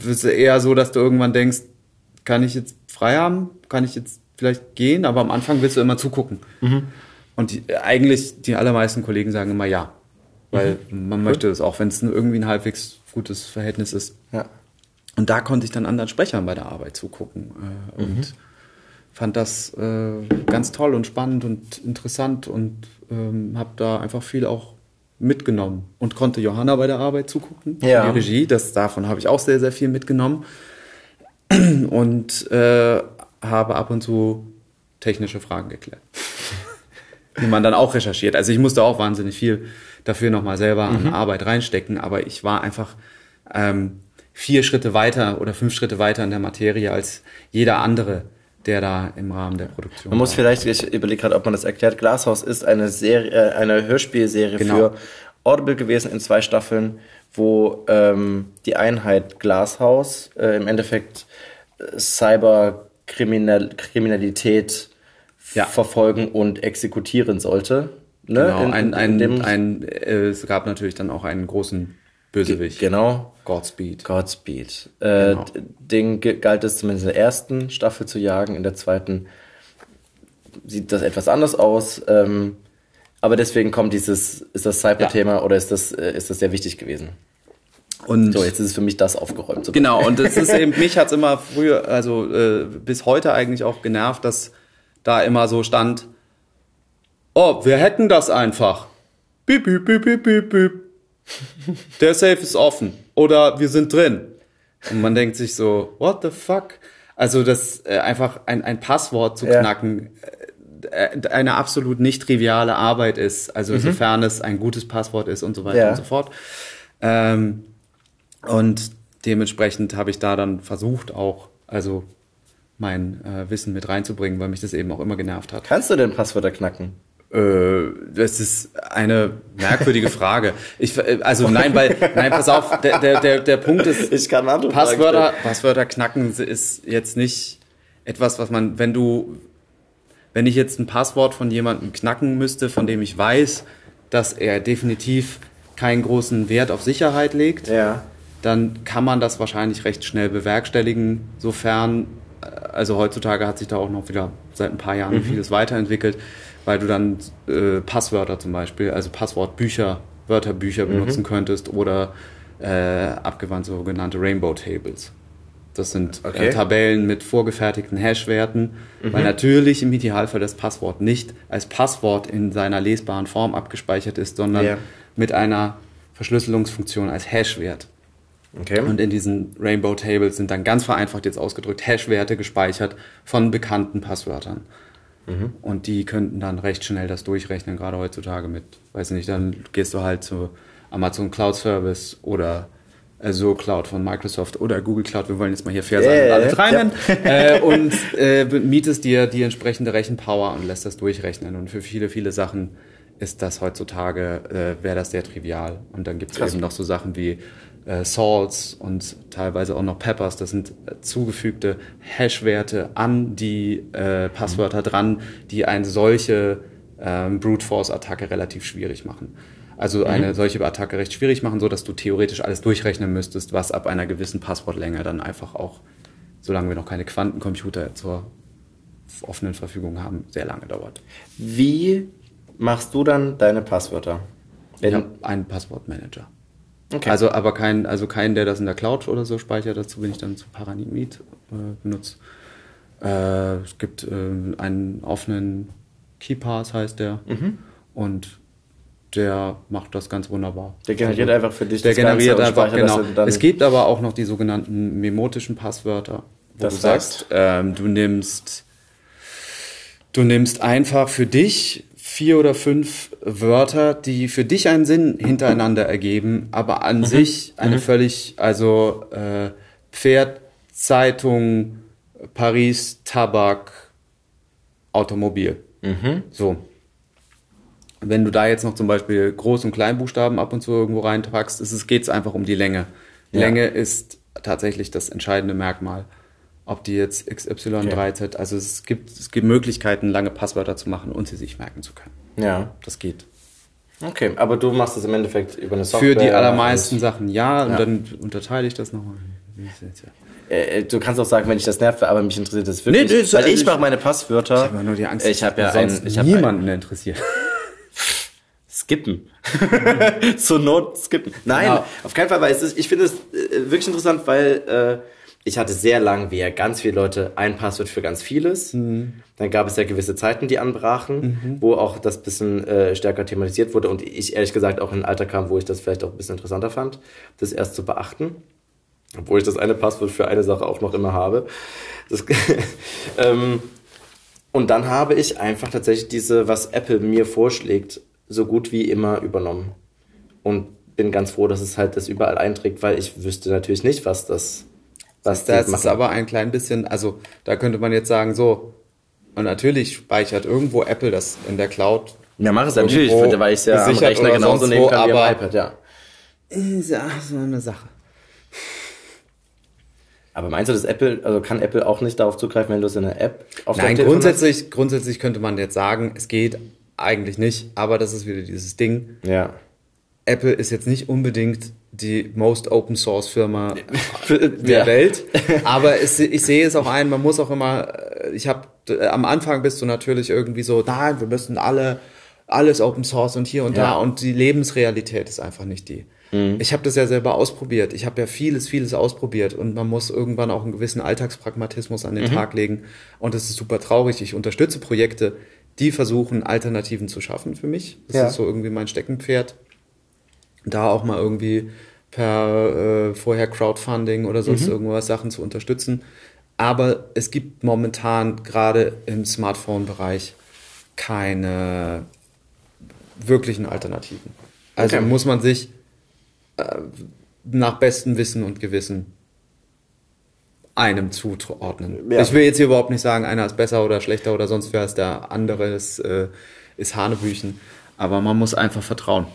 Es ist eher so, dass du irgendwann denkst, kann ich jetzt frei haben? Kann ich jetzt vielleicht gehen? Aber am Anfang willst du immer zugucken. Und die, eigentlich die allermeisten Kollegen sagen immer ja. Weil man möchte es auch, wenn es nur irgendwie ein halbwegs gutes Verhältnis ist. Ja. Und da konnte ich dann anderen Sprechern bei der Arbeit zugucken. Äh, und fand das äh, ganz toll und spannend und interessant und ähm, habe da einfach viel auch mitgenommen und konnte Johanna bei der Arbeit zugucken, Ja. die Regie. Das, davon habe ich auch sehr, sehr viel mitgenommen. Und äh, habe ab und zu technische Fragen geklärt. die man dann auch recherchiert. Also ich musste auch wahnsinnig viel dafür nochmal selber an Arbeit reinstecken, aber ich war einfach ähm, vier Schritte weiter oder fünf Schritte weiter in der Materie als jeder andere, der da im Rahmen der Produktion Man muss war. vielleicht, ich überlege gerade, ob man das erklärt, Glashaus ist eine Serie, äh, eine Hörspielserie Genau. für Audible gewesen in zwei Staffeln, wo ähm, die Einheit Glashaus äh, im Endeffekt äh, Cyberkriminalität Ja. verfolgen und exekutieren sollte. Ne? Genau, In- ein, in ein, dem- ein, äh, es gab natürlich dann auch einen großen Bösewicht. Genau. Godspeed. Godspeed. Äh, Genau. Den galt es zumindest in der ersten Staffel zu jagen, in der zweiten sieht das etwas anders aus. Ähm, aber deswegen kommt dieses, ist das Cyber-Thema oder ist das, äh, ist das sehr wichtig gewesen? Und So, jetzt ist es für mich das aufgeräumt. So. Genau, und es ist eben, mich hat's immer früher, also äh, bis heute eigentlich auch genervt, dass da immer so stand, oh, wir hätten das einfach. Piep, piep, piep, piep, piep, piep. Der Safe ist offen. Oder wir sind drin. Und man denkt sich so, what the fuck? Also das äh, einfach ein, ein Passwort zu knacken, äh, eine absolut nicht triviale Arbeit ist. Also sofern es ein gutes Passwort ist und so weiter Ja. und so fort. Ähm, und dementsprechend habe ich da dann versucht auch, also mein äh, Wissen mit reinzubringen, weil mich das eben auch immer genervt hat. Kannst du denn Passwörter knacken? Äh, das ist eine merkwürdige Frage. Ich, äh, also nein, weil, nein, pass auf, der, der, der, der Punkt ist, Ich kann andere Passwörter, Passwörter knacken ist jetzt nicht etwas, was man, wenn du, wenn ich jetzt ein Passwort von jemandem knacken müsste, von dem ich weiß, dass er definitiv keinen großen Wert auf Sicherheit legt, Ja. dann kann man das wahrscheinlich recht schnell bewerkstelligen, sofern, äh, also heutzutage hat sich da auch noch wieder seit ein paar Jahren vieles weiterentwickelt, weil du dann äh, Passwörter zum Beispiel, also Passwortbücher, Wörterbücher benutzen könntest oder äh, abgewandt sogenannte Rainbow Tables. Das sind Okay. äh, Tabellen mit vorgefertigten Hash-Werten, weil natürlich im Idealfall das Passwort nicht als Passwort in seiner lesbaren Form abgespeichert ist, sondern Ja. mit einer Verschlüsselungsfunktion als Hash-Wert. Okay. Und in diesen Rainbow Tables sind dann ganz vereinfacht jetzt ausgedrückt Hash-Werte gespeichert von bekannten Passwörtern. Und die könnten dann recht schnell das durchrechnen, gerade heutzutage mit, weiß nicht, dann gehst du halt zu Amazon Cloud Service oder Azure Cloud von Microsoft oder Google Cloud, wir wollen jetzt mal hier fair sein und alle drei nennen, äh, und äh, mietest dir die entsprechende Rechenpower und lässt das durchrechnen. Und für viele, viele Sachen ist das heutzutage, äh, wäre das sehr trivial. Und dann gibt es eben noch so Sachen wie äh, Salts und teilweise auch noch Peppers. Das sind äh, zugefügte Hash-Werte an die äh, Passwörter dran, die eine solche ähm, Brute Force-Attacke relativ schwierig machen. Also eine solche Attacke recht schwierig machen, so dass du theoretisch alles durchrechnen müsstest, was ab einer gewissen Passwortlänge dann einfach auch, solange wir noch keine Quantencomputer zur offenen Verfügung haben, sehr lange dauert. Wie machst du dann deine Passwörter? Ich habe einen Passwortmanager. Okay. Also aber kein, also kein, der das in der Cloud oder so speichert. Dazu bin ich dann zu Paranimid äh, benutzt. Äh, es gibt äh, einen offenen KeyPass heißt der und der macht das ganz wunderbar. der generiert einfach für dich Der das Ganze generiert und einfach, genau. dann- Es gibt aber auch noch die sogenannten memotischen Passwörter, wo Das du sagst, ähm, du nimmst, du nimmst einfach für dich vier oder fünf Wörter, die für dich einen Sinn hintereinander ergeben, aber an sich eine völlig, also äh, Pferd, Zeitung, Paris, Tabak, Automobil. So. Wenn du da jetzt noch zum Beispiel Groß- und Kleinbuchstaben ab und zu irgendwo reinpackst, ist es, geht es einfach um die Länge. Ja. Länge ist tatsächlich das entscheidende Merkmal. Ob die jetzt XY, 3Z, also es gibt, es gibt Möglichkeiten, lange Passwörter zu machen und sie sich merken zu können. Ja. Das geht. Okay, aber du machst es im Endeffekt über eine Software. Für die allermeisten Sachen ja, und Ja. dann unterteile ich das nochmal. Ja? Äh, du kannst auch sagen, wenn ich das nerve, aber mich interessiert das wirklich. Nee, nee, weil ich mache meine Passwörter. Ich habe nur die Angst, Ich habe ja sonst ein, ich habe niemanden interessiert. Skippen. Zur Not skippen. Nein, Genau. auf keinen Fall, weil es ist, ich finde es äh, wirklich interessant, weil äh, ich hatte sehr lang, wie ja ganz viele Leute, ein Passwort für ganz vieles. Mhm. Dann gab es ja gewisse Zeiten, die anbrachen, wo auch das bisschen äh, stärker thematisiert wurde und ich ehrlich gesagt auch in ein Alter kam, wo ich das vielleicht auch ein bisschen interessanter fand, das erst zu beachten. Obwohl ich das eine Passwort für eine Sache auch noch immer habe. Das, ähm, und dann habe ich einfach tatsächlich diese, was Apple mir vorschlägt, so gut wie immer übernommen. Und bin ganz froh, dass es halt das überall einträgt, weil ich wüsste natürlich nicht, was das, die Das ist aber ein klein bisschen, also da könnte man jetzt sagen, so, und natürlich speichert irgendwo Apple das in der Cloud. Ja, mach es natürlich, weil ich es ja am Rechner genauso nehmen wo, kann wie am aber- iPad, ja. Ist ja so eine Sache. Aber meinst du, dass Apple, also kann Apple auch nicht darauf zugreifen, wenn du es in der App auf Nein, deinem Telefon grundsätzlich, grundsätzlich könnte man jetzt sagen, es geht eigentlich nicht, aber das ist wieder dieses Ding. hast? Ja. Apple ist jetzt nicht unbedingt die most open source Firma Ja. der Welt, aber es, ich sehe es auch ein, man muss auch immer, äh, ich habe am Anfang bist du natürlich irgendwie so, nein, wir müssen alle alles Open Source und hier und Ja. da und die Lebensrealität ist einfach nicht die. Ich habe das ja selber ausprobiert. Ich habe ja vieles, vieles ausprobiert und man muss irgendwann auch einen gewissen Alltagspragmatismus an den Tag legen und das ist super traurig. Ich unterstütze Projekte, die versuchen Alternativen zu schaffen für mich. Das Ja. ist so irgendwie mein Steckenpferd da auch mal irgendwie per äh, vorher Crowdfunding oder sonst irgendwas Sachen zu unterstützen. Aber es gibt momentan gerade im Smartphone-Bereich keine wirklichen Alternativen. Also Okay. muss man sich äh, nach bestem Wissen und Gewissen einem zuordnen. Ja. Ich will jetzt hier überhaupt nicht sagen, einer ist besser oder schlechter oder sonst wer ist der andere ist, äh, ist Hanebüchen. Aber man muss einfach vertrauen.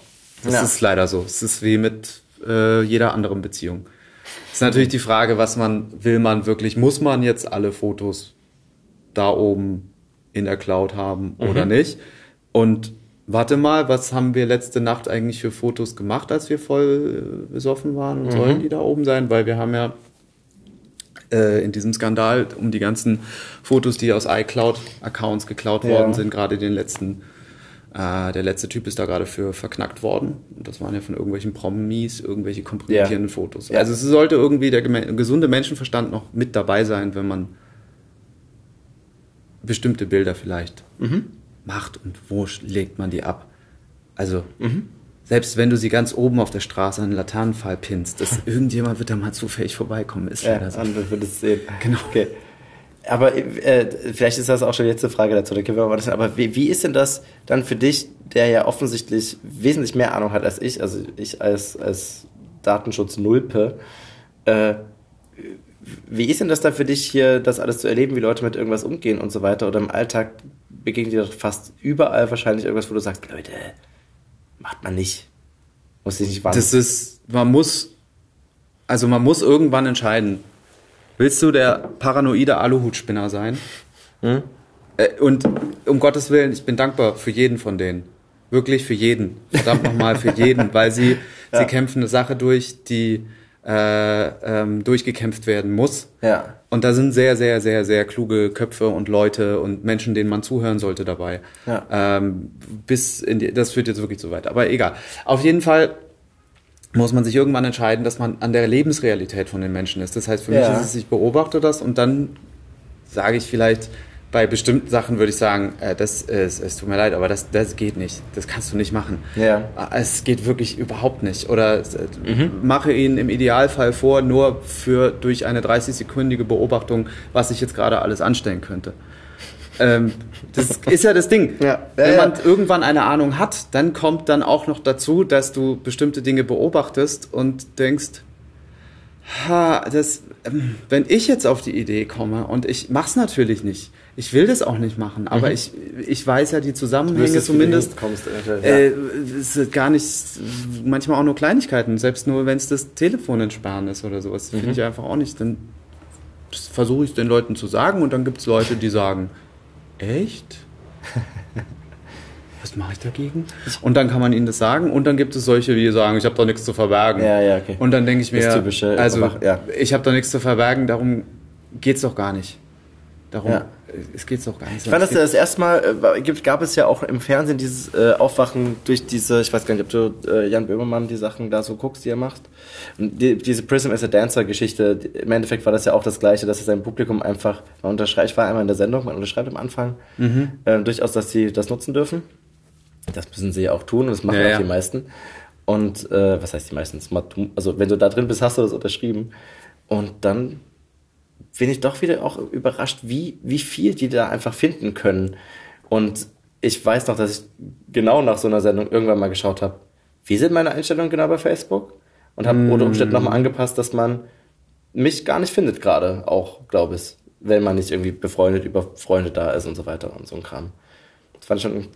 Das Ja. ist leider so. Es ist wie mit äh, jeder anderen Beziehung. Es ist natürlich die Frage, was man will man wirklich, muss man jetzt alle Fotos da oben in der Cloud haben oder nicht? Und warte mal, was haben wir letzte Nacht eigentlich für Fotos gemacht, als wir voll äh, besoffen waren? Und sollen die da oben sein? Weil wir haben ja äh, in diesem Skandal um die ganzen Fotos, die aus iCloud-Accounts geklaut Ja. worden sind, gerade den letzten, äh, der letzte Typ ist da gerade für verknackt worden. Und das waren ja von irgendwelchen Promis, irgendwelche kompromittierenden Ja. Fotos. Ja. Also es sollte irgendwie der gesunde Menschenverstand noch mit dabei sein, wenn man bestimmte Bilder vielleicht macht und wo legt man die ab. Also selbst wenn du sie ganz oben auf der Straße an den Laternenpfahl pinnst, dass irgendjemand wird da mal zufällig vorbeikommen, ist Ja, leider so. andere würde es sehen. Genau. Okay. Aber äh, vielleicht ist das auch schon jetzt eine Frage dazu, da können wir mal das, aber wie, wie ist denn das dann für dich, der ja offensichtlich wesentlich mehr Ahnung hat als ich, also ich als, als Datenschutz-Nulpe, äh, wie ist denn das dann für dich hier, das alles zu erleben, wie Leute mit irgendwas umgehen und so weiter? Oder im Alltag begegnet dir doch fast überall wahrscheinlich irgendwas, wo du sagst, Leute, macht man nicht. Muss ich nicht wann. Das ist, man muss, also man muss irgendwann entscheiden. Willst du der paranoide Aluhutspinner sein? Hm? Äh, Und um Gottes Willen, ich bin dankbar für jeden von denen. Wirklich für jeden. Verdammt nochmal für jeden, weil sie, sie kämpfen eine Sache durch, die äh, ähm, durchgekämpft werden muss. Ja. Und da sind sehr, sehr, sehr, sehr kluge Köpfe und Leute und Menschen, denen man zuhören sollte dabei. Ja. Ähm, bis in die, das führt jetzt wirklich zu weit. Aber egal. Auf jeden Fall muss man sich irgendwann entscheiden, dass man an der Lebensrealität von den Menschen ist. Das heißt, für Ja. mich ist es, ich beobachte das und dann sage ich vielleicht, bei bestimmten Sachen würde ich sagen, äh, das ist, es tut mir leid, aber das, das geht nicht. Das kannst du nicht machen. Ja. Äh, Es geht wirklich überhaupt nicht. Oder äh, mache ihn im Idealfall vor, nur für durch eine 30-sekündige Beobachtung, was ich jetzt gerade alles anstellen könnte. Ähm, das ist ja das Ding. Ja. Wenn man irgendwann eine Ahnung hat, dann kommt dann auch noch dazu, dass du bestimmte Dinge beobachtest und denkst, ha, das, ähm, wenn ich jetzt auf die Idee komme und ich mach's natürlich nicht, ich will das auch nicht machen, aber Mhm. ich, ich weiß ja die Zusammenhänge zumindest. hinkommst, eventuell, ja. Äh, gar nicht, manchmal auch nur Kleinigkeiten, selbst nur wenn es das Telefon entsperren ist oder sowas, Mhm. finde ich einfach auch nicht. Dann versuche ich es den Leuten zu sagen und dann gibt es Leute, die sagen, echt? Was mache ich dagegen? Und dann kann man ihnen das sagen und dann gibt es solche, die sagen, ich habe doch nichts zu verbergen. Ja, ja, okay. Und dann denke ich mir, typische also ja. ich habe doch nichts zu verbergen, darum geht's doch gar nicht. Darum, Ja. Es geht's doch gar nicht. Ich fand das ja das erste Mal, äh, gibt, gab es ja auch im Fernsehen dieses äh, Aufwachen durch diese, ich weiß gar nicht, ob du äh, Jan Böhmermann die Sachen da so guckst, die er macht. Die, diese Prism as a Dancer Geschichte, die- im Endeffekt war das ja auch das Gleiche, dass es sein Publikum einfach, man unterschreibt, ich war einmal in der Sendung, man unterschreibt am Anfang, äh, durchaus, dass sie das nutzen dürfen. Das müssen sie auch tun und das machen Ja, auch ja. die meisten. Und äh, was heißt die meisten? Also wenn du da drin bist, hast du das unterschrieben. Und dann bin ich doch wieder auch überrascht, wie, wie viel die da einfach finden können. Und ich weiß noch, dass ich genau nach so einer Sendung irgendwann mal geschaut habe, wie sind meine Einstellungen genau bei Facebook? Und habe unter Umständen nochmal angepasst, dass man mich gar nicht findet gerade, auch, glaube ich, wenn man nicht irgendwie befreundet über Freunde da ist und so weiter und so ein Kram. Das fand ich schon,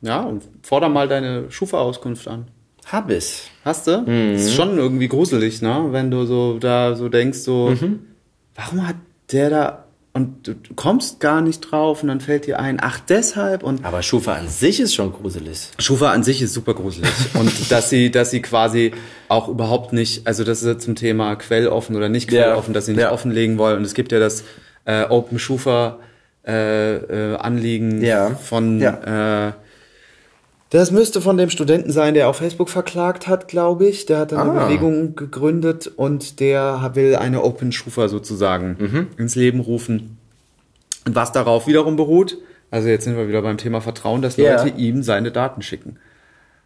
Ja, und forder mal deine Schufa-Auskunft an. hab ich. Hast du? Mhm. Das ist schon irgendwie gruselig, ne? Wenn du so da so denkst, so, Mhm. Warum hat der da und du kommst gar nicht drauf und dann fällt dir ein, ach deshalb und Aber Schufa an sich ist schon gruselig. Schufa an sich ist super gruselig und dass sie, dass sie quasi auch überhaupt nicht, also das ist ja zum Thema quelloffen oder nicht Ja. quelloffen, dass sie nicht Ja. offenlegen wollen und es gibt ja das äh, Open Schufa äh, äh, Anliegen Ja. von Ja. Äh, das müsste von dem Studenten sein, der auf Facebook verklagt hat, glaube ich. Der hat eine Ah. Bewegung gegründet und der will eine Open Schufa sozusagen Mhm. ins Leben rufen. Und was darauf wiederum beruht, also jetzt sind wir wieder beim Thema Vertrauen, dass Ja. Leute ihm seine Daten schicken.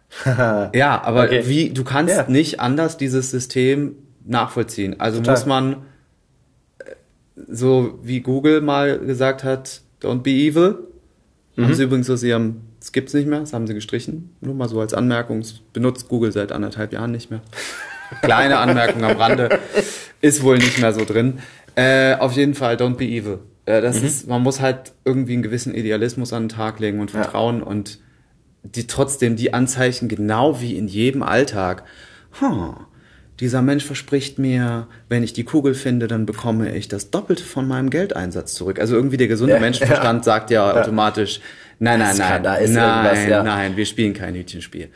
ja, aber Okay. wie, du kannst Ja. nicht anders dieses System nachvollziehen. Also Total. muss man, äh, so wie Google mal gesagt hat, don't be evil, Mhm. haben sie übrigens aus ihrem, das gibt's nicht mehr, das haben sie gestrichen. Nur mal so als Anmerkung, es benutzt Google seit anderthalb Jahren nicht mehr. Kleine Anmerkung am Rande, ist wohl nicht mehr so drin. Äh, auf jeden Fall, don't be evil. Äh, das Mhm. ist, man muss halt irgendwie einen gewissen Idealismus an den Tag legen und Vertrauen und die trotzdem die Anzeichen genau wie in jedem Alltag. Huh, dieser Mensch verspricht mir, wenn ich die Kugel finde, dann bekomme ich das Doppelte von meinem Geldeinsatz zurück. Also irgendwie der gesunde Ja, Menschenverstand sagt ja, automatisch, nein, nein, nein, kann- da ist nein, ja. nein, wir spielen kein Hütchenspiel.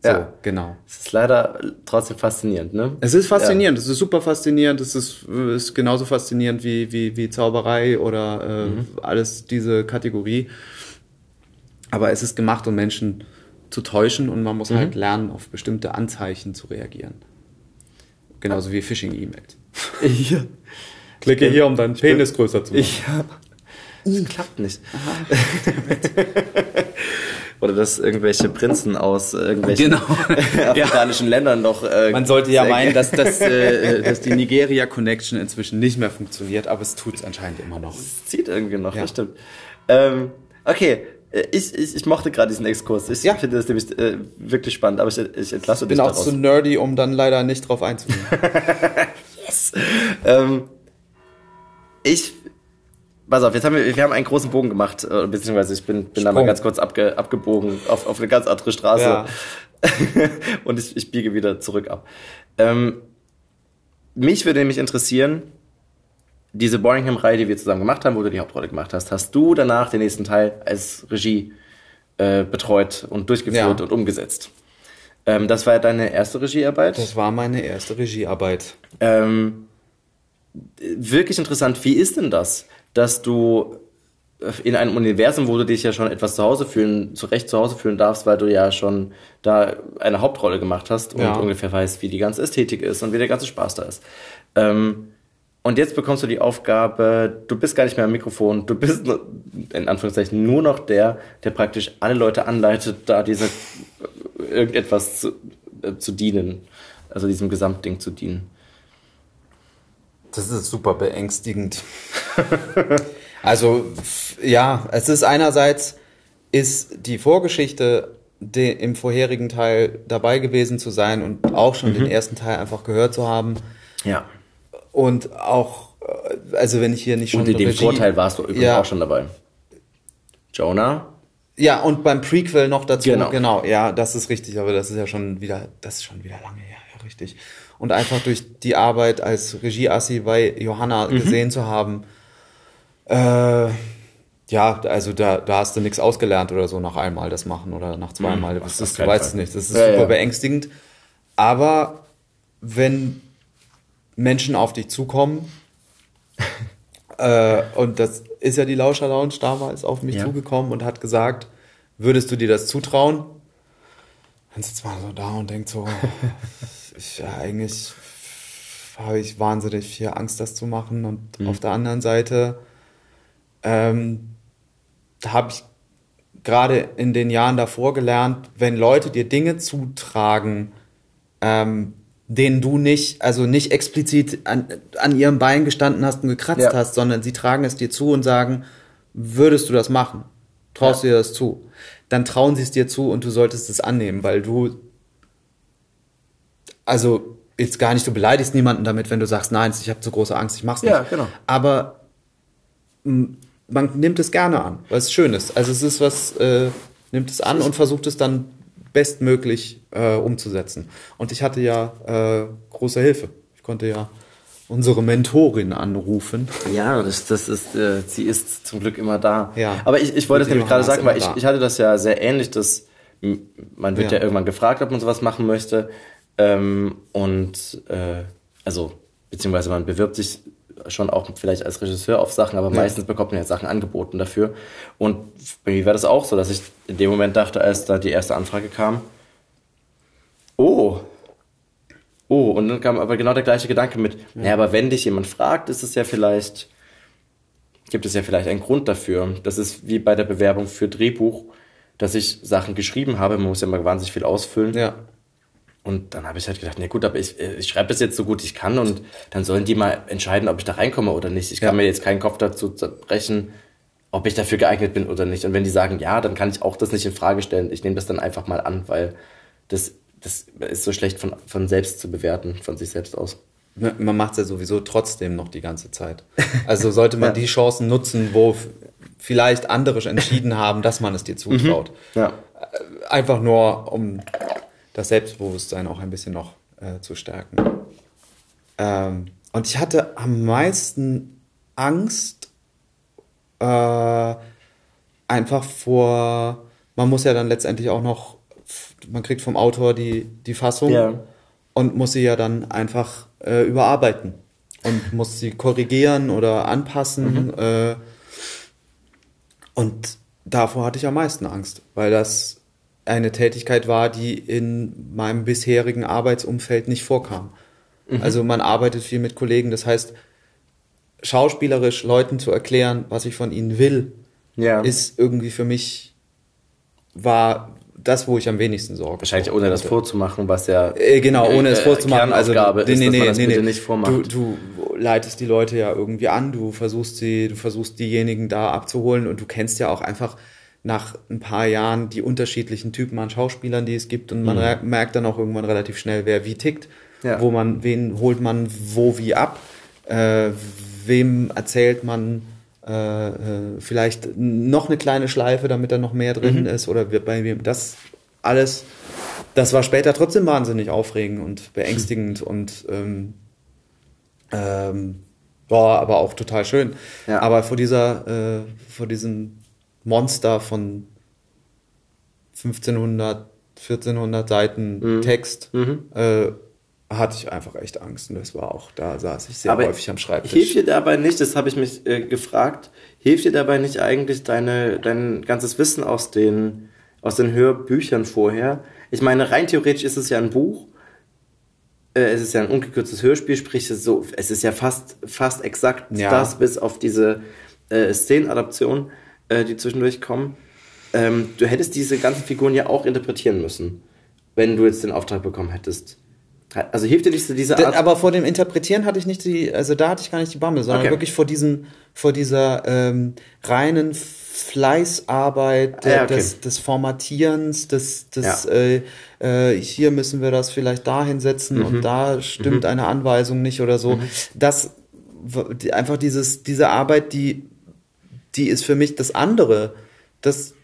So, Ja. genau. Es ist leider trotzdem faszinierend, ne? Es ist faszinierend, es ist super faszinierend, es ist, ist genauso faszinierend wie, wie, wie Zauberei oder äh, alles diese Kategorie. Aber es ist gemacht, um Menschen zu täuschen und man muss halt lernen, auf bestimmte Anzeichen zu reagieren. Genauso wie Phishing-E-Mails. Ja. Klicke hier, um deinen Penis größer zu machen. Ja. Das klappt nicht. Oder dass irgendwelche Prinzen aus irgendwelchen Genau. afrikanischen Ländern noch. Äh, Man sollte ja meinen, dass, das, äh, dass die Nigeria-Connection inzwischen nicht mehr funktioniert, aber es tut es anscheinend immer noch. Es zieht irgendwie noch, Ja. das stimmt. Ähm, okay, ich, ich, ich mochte gerade diesen Exkurs. Ich Ja. finde das nämlich äh, wirklich spannend, aber ich, ich entlasse Ich bin dich auch daraus. zu nerdy, um dann leider nicht drauf einzugehen. Ähm, ich, pass auf, jetzt haben wir, wir haben einen großen Bogen gemacht, äh, beziehungsweise ich bin, bin da mal ganz kurz abge, abgebogen auf, auf eine ganz andere Straße. Ja. Und ich, ich biege wieder zurück ab. Ähm, mich würde nämlich interessieren, diese Boringham-Reihe, die wir zusammen gemacht haben, wo du die Hauptrolle gemacht hast, hast du danach den nächsten Teil als Regie äh, betreut und durchgeführt Ja. und umgesetzt. Ähm, das war ja deine erste Regiearbeit. Das war meine erste Regiearbeit. Ähm, wirklich interessant, wie ist denn das, dass du in einem Universum, wo du dich ja schon etwas zu Hause fühlen, zurecht zu Hause fühlen darfst, weil du ja schon da eine Hauptrolle gemacht hast und Ja. ungefähr weißt, wie die ganze Ästhetik ist und wie der ganze Spaß da ist. Ähm, und jetzt bekommst du die Aufgabe, du bist gar nicht mehr am Mikrofon, du bist in Anführungszeichen nur noch der, der praktisch alle Leute anleitet, da diese irgendetwas zu, äh, zu dienen, also diesem Gesamtding zu dienen. Das ist super beängstigend. also, ja, es ist einerseits, ist die Vorgeschichte im vorherigen Teil dabei gewesen zu sein und auch schon den ersten Teil einfach gehört zu haben Ja. Und auch also wenn ich hier nicht schon Und in dem Regie- Vorteil warst du übrigens Ja. auch schon dabei. Jonah? Ja, und beim Prequel noch dazu. Genau. Genau. ja, das ist richtig, aber das ist ja schon wieder, das ist schon wieder lange her, ja, richtig. Und einfach durch die Arbeit als Regieassi bei Johanna Mhm. gesehen zu haben, äh, ja, also da, da hast du nichts ausgelernt oder so nach einmal das machen oder nach zweimal. Mhm, das ist, du weißt Fall. es nicht. Das ist Ja, super ja. beängstigend. Aber wenn Menschen auf dich zukommen, äh, und das ist ja die Lauscher Lounge damals auf mich Ja. zugekommen und hat gesagt, würdest du dir das zutrauen? Dann sitzt man so da und denkt so, ich, ja, eigentlich habe ich wahnsinnig viel Angst, das zu machen. Und Mhm. auf der anderen Seite ähm, habe ich gerade in den Jahren davor gelernt, wenn Leute dir Dinge zutragen, ähm, denen du nicht, also nicht explizit an, an ihrem Bein gestanden hast und gekratzt Ja. hast, sondern sie tragen es dir zu und sagen, würdest du das machen? Traust du dir das zu? Dann trauen sie es dir zu und du solltest es annehmen, weil du, also jetzt gar nicht, du beleidigst niemanden damit, wenn du sagst, nein, ich habe zu große Angst, ich mach's nicht. Ja, genau. Aber m, man nimmt es gerne an, weil es schön ist. Also es ist was, äh, nimmt es an und versucht es dann bestmöglich äh, umzusetzen. Und ich hatte ja äh, große Hilfe. Ich konnte ja unsere Mentorin anrufen. Ja, das, das ist, äh, sie ist zum Glück immer da. Ja. Aber ich, ich wollte es nämlich gerade sagen, weil ich, da. ich hatte das ja sehr ähnlich, dass man wird ja. Ja. irgendwann gefragt, ob man sowas machen möchte. Ähm, und äh, also, beziehungsweise man bewirbt sich schon auch vielleicht als Regisseur auf Sachen, aber meistens bekommt man ja Sachen angeboten dafür. Und bei mir war das auch so, dass ich in dem Moment dachte, als da die erste Anfrage kam, oh, oh, und dann kam aber genau der gleiche Gedanke mit, ja, aber wenn dich jemand fragt, ist es ja vielleicht, gibt es ja vielleicht einen Grund dafür. Das ist wie bei der Bewerbung für Drehbuch, dass ich Sachen geschrieben habe, man muss ja mal wahnsinnig viel ausfüllen. Ja. Und dann habe ich halt gedacht, na gut, aber ich, äh, ich schreibe es jetzt so gut ich kann und dann sollen die mal entscheiden, ob ich da reinkomme oder nicht. Ich kann Ja. mir jetzt keinen Kopf dazu zerbrechen, ob ich dafür geeignet bin oder nicht. Und wenn die sagen ja, dann kann ich auch das nicht in Frage stellen. Ich nehme das dann einfach mal an, weil das, das ist so schlecht von, von selbst zu bewerten, von sich selbst aus. Man macht es ja sowieso trotzdem noch die ganze Zeit. Also sollte man die Chancen nutzen, wo vielleicht andere entschieden haben, dass man es dir zutraut. Ja. Einfach nur, um das Selbstbewusstsein auch ein bisschen noch äh, zu stärken. Ähm, und ich hatte am meisten Angst äh, einfach vor, man muss ja dann letztendlich auch noch, man kriegt vom Autor die, die Fassung Ja. und muss sie ja dann einfach äh, überarbeiten und muss sie korrigieren oder anpassen. Äh, und davor hatte ich am meisten Angst, weil das eine Tätigkeit war, die in meinem bisherigen Arbeitsumfeld nicht vorkam. Also man arbeitet viel mit Kollegen, das heißt, schauspielerisch Leuten zu erklären, was ich von ihnen will, Ja. ist irgendwie für mich, war das, wo ich am wenigsten Sorge Wahrscheinlich ohne das vorzumachen, was ja. Äh, genau, ohne es äh, vorzumachen. Also, Kernaufgabe ist, dass man das bitte nicht Du, vormacht. du leitest die Leute ja irgendwie an, du versuchst sie, du versuchst diejenigen da abzuholen und du kennst ja auch einfach nach ein paar Jahren die unterschiedlichen Typen an Schauspielern, die es gibt und man re- merkt dann auch irgendwann relativ schnell, wer wie tickt, Mhm. Ja. wo man, wen holt man wo wie ab, äh, wem erzählt man äh, äh, vielleicht noch eine kleine Schleife, damit da noch mehr drin Mhm. ist oder bei wem das alles das war später trotzdem wahnsinnig aufregend und beängstigend und ähm, ähm, war aber auch total schön. Ja. Aber vor dieser, äh, vor diesem Monster von 1500, 1400 Seiten Text äh, hatte ich einfach echt Angst und das war auch, da saß ich sehr Aber häufig am Schreibtisch. Hilft dir dabei nicht, das habe ich mich äh, gefragt, hilft dir dabei nicht eigentlich deine, dein ganzes Wissen aus den, aus den Hörbüchern vorher? Ich meine, rein theoretisch ist es ja ein Buch, äh, es ist ja ein ungekürztes Hörspiel, sprich, es ist, so, es ist ja fast, fast exakt Ja. das, bis auf diese äh, Szenenadaption, äh, die zwischendurch kommen. Ähm, du hättest diese ganzen Figuren ja auch interpretieren müssen, wenn du jetzt den Auftrag bekommen hättest. Also hilft dir diese, diese Da- Art... aber vor dem Interpretieren hatte ich nicht die, also da hatte ich gar nicht die Bammel, sondern Okay. wirklich vor diesem, vor dieser ähm, reinen Fleißarbeit Ah, ja, okay. des, des Formatierens, des, des Ja. äh, äh, hier müssen wir das vielleicht da hinsetzen Mhm. und da stimmt eine Anweisung nicht oder so. Das w- die, einfach dieses, diese Arbeit, die, die ist für mich das andere. Das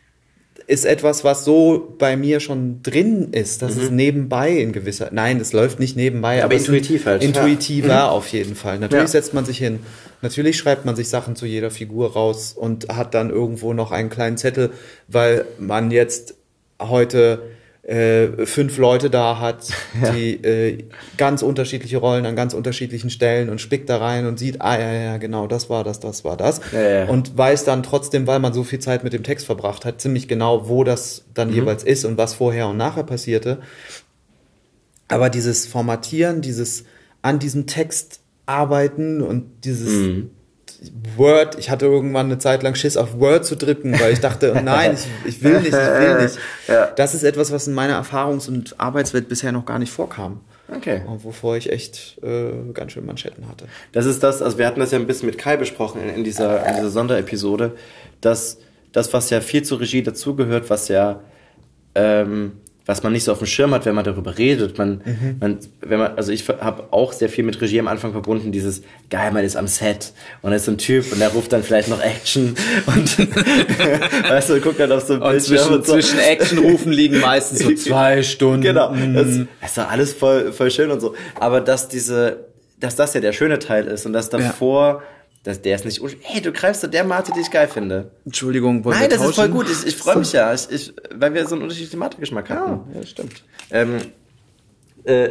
ist etwas, was so bei mir schon drin ist. Das ist nebenbei in gewisser, nein, das läuft nicht nebenbei, Aber es ist intuitiv halt. Intuitiver auf jeden Fall. Natürlich Ja. setzt man sich hin. Natürlich schreibt man sich Sachen zu jeder Figur raus und hat dann irgendwo noch einen kleinen Zettel, weil man jetzt heute äh, fünf Leute da hat, die äh, ganz unterschiedliche Rollen an ganz unterschiedlichen Stellen und spickt da rein und sieht, ah ja, ja, genau, das war das, das war das. Ja, ja. Und weiß dann trotzdem, weil man so viel Zeit mit dem Text verbracht hat, ziemlich genau, wo das dann Mhm. jeweils ist und was vorher und nachher passierte. Aber dieses Formatieren, dieses an diesem Text arbeiten und dieses Mhm. Word, ich hatte irgendwann eine Zeit lang Schiss auf Word zu drücken, weil ich dachte, oh nein, ich, ich will nicht, ich will nicht. Ja. Das ist etwas, was in meiner Erfahrungs- und Arbeitswelt bisher noch gar nicht vorkam. Okay. Und wovor ich echt äh, ganz schön Manschetten hatte. Das ist das, also wir hatten das ja ein bisschen mit Kai besprochen in, in, dieser, in dieser Sonderepisode, dass das, was ja viel zur Regie dazugehört, was ja, ähm, was man nicht so auf dem Schirm hat, wenn man darüber redet. Man, man, wenn man, also ich habe auch sehr viel mit Regie am Anfang verbunden, dieses geil, man ist am Set und da ist so ein Typ und der ruft dann vielleicht noch Action und weißt du, guckt dann auf so ein Bildschirm und so. Actionrufen liegen meistens so zwei Stunden. Genau, das, das ist doch alles voll, voll schön und so. Aber dass diese, dass das ja der schöne Teil ist und dass davor, dass der ist nicht, hey, du greifst zu der Mate, die ich geil finde. Entschuldigung, wollen Nein, das ist voll tauschen? gut. Ich, ich freue mich ja, ich, ich, weil wir so einen unterschiedlichen Mate-Geschmack hatten. Ja, das stimmt. Ähm, äh,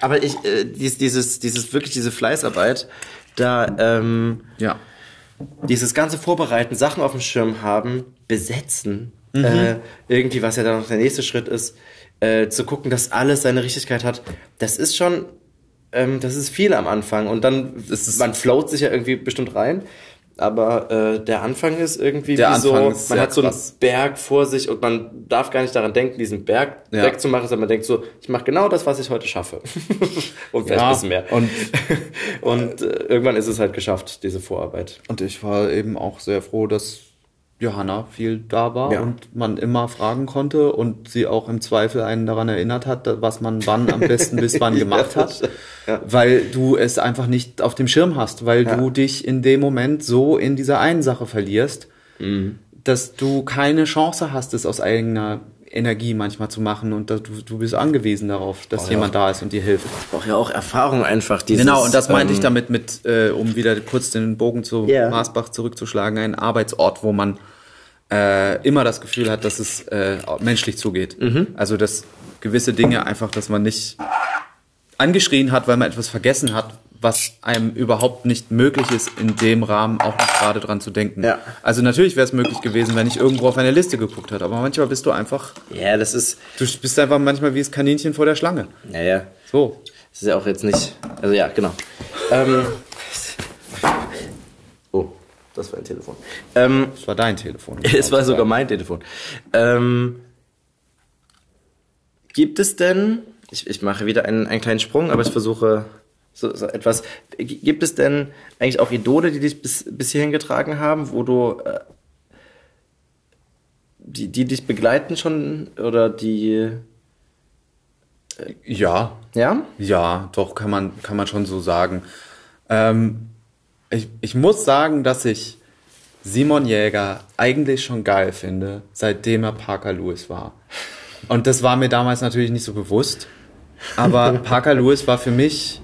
aber ich, äh, dies, dieses, dieses, wirklich diese Fleißarbeit, da, ähm, Ja. dieses ganze Vorbereiten, Sachen auf dem Schirm haben, besetzen, Mhm. äh, irgendwie, was ja dann noch der nächste Schritt ist, äh, zu gucken, dass alles seine Richtigkeit hat, das ist schon, ähm, das ist viel am Anfang und dann, ist- man float sich ja irgendwie bestimmt rein, aber äh, der Anfang ist irgendwie Der wie Anfang so, man hat so einen krass. Berg vor sich und man darf gar nicht daran denken, diesen Berg Ja. wegzumachen, sondern man denkt so, ich mache genau das, was ich heute schaffe. und vielleicht Ja, ein bisschen mehr. und- und äh, irgendwann ist es halt geschafft, diese Vorarbeit. Und ich war eben auch sehr froh, dass Johanna viel da war Ja. und man immer fragen konnte und sie auch im Zweifel einen daran erinnert hat, was man wann am besten bis wann gemacht hat, Ja. weil du es einfach nicht auf dem Schirm hast, weil Ja. du dich in dem Moment so in dieser einen Sache verlierst, Mhm. dass du keine Chance hast, es aus eigener Energie manchmal zu machen und dass du, du bist angewiesen darauf, dass ja. jemand da ist und dir hilft. braucht ja auch Erfahrung einfach. Dieses, Genau, und das meinte ähm, ich damit mit, äh, um wieder kurz den Bogen zu Ja. Marsbach zurückzuschlagen, ein Arbeitsort, wo man äh, immer das Gefühl hat, dass es äh, menschlich zugeht. Mhm. Also dass gewisse Dinge einfach, dass man nicht angeschrien hat, weil man etwas vergessen hat, was einem überhaupt nicht möglich ist, in dem Rahmen auch nicht gerade dran zu denken. Ja. Also natürlich wäre es möglich gewesen, wenn ich irgendwo auf eine Liste geguckt hätte, aber manchmal bist du einfach, Ja, das ist, du bist einfach manchmal wie das Kaninchen vor der Schlange. naja, So. das ist ja auch jetzt nicht, also ja, genau. Ähm, oh, das war ein Telefon. Ähm, Das war dein Telefon. es war sogar mein Telefon. Ähm, gibt es denn, ich, ich mache wieder einen, einen kleinen Sprung, aber ich versuche so, so etwas, gibt es denn eigentlich auch Idole, die dich bis, bis hierhin getragen haben, wo du, äh, die, die dich begleiten schon oder die, Ja, ja? Ja, doch, kann man, kann man schon so sagen. Ähm, ich, ich muss sagen, dass ich Simon Jäger eigentlich schon geil finde, seitdem er Parker Lewis war. Und das war mir damals natürlich nicht so bewusst. Aber Parker Lewis war für mich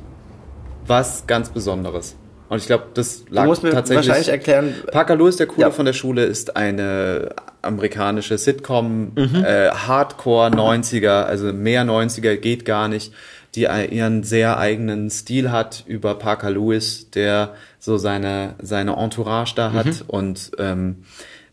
was ganz Besonderes. Und ich glaube, das lag Du musst mir tatsächlich. wahrscheinlich erklären, Parker Lewis, der Coole Ja. von der Schule, ist eine amerikanische Sitcom, Mhm. äh, Hardcore 90er, also mehr 90er geht gar nicht, die ihren sehr eigenen Stil hat über Parker Lewis, der so seine, seine Entourage da hat Mhm. und ähm,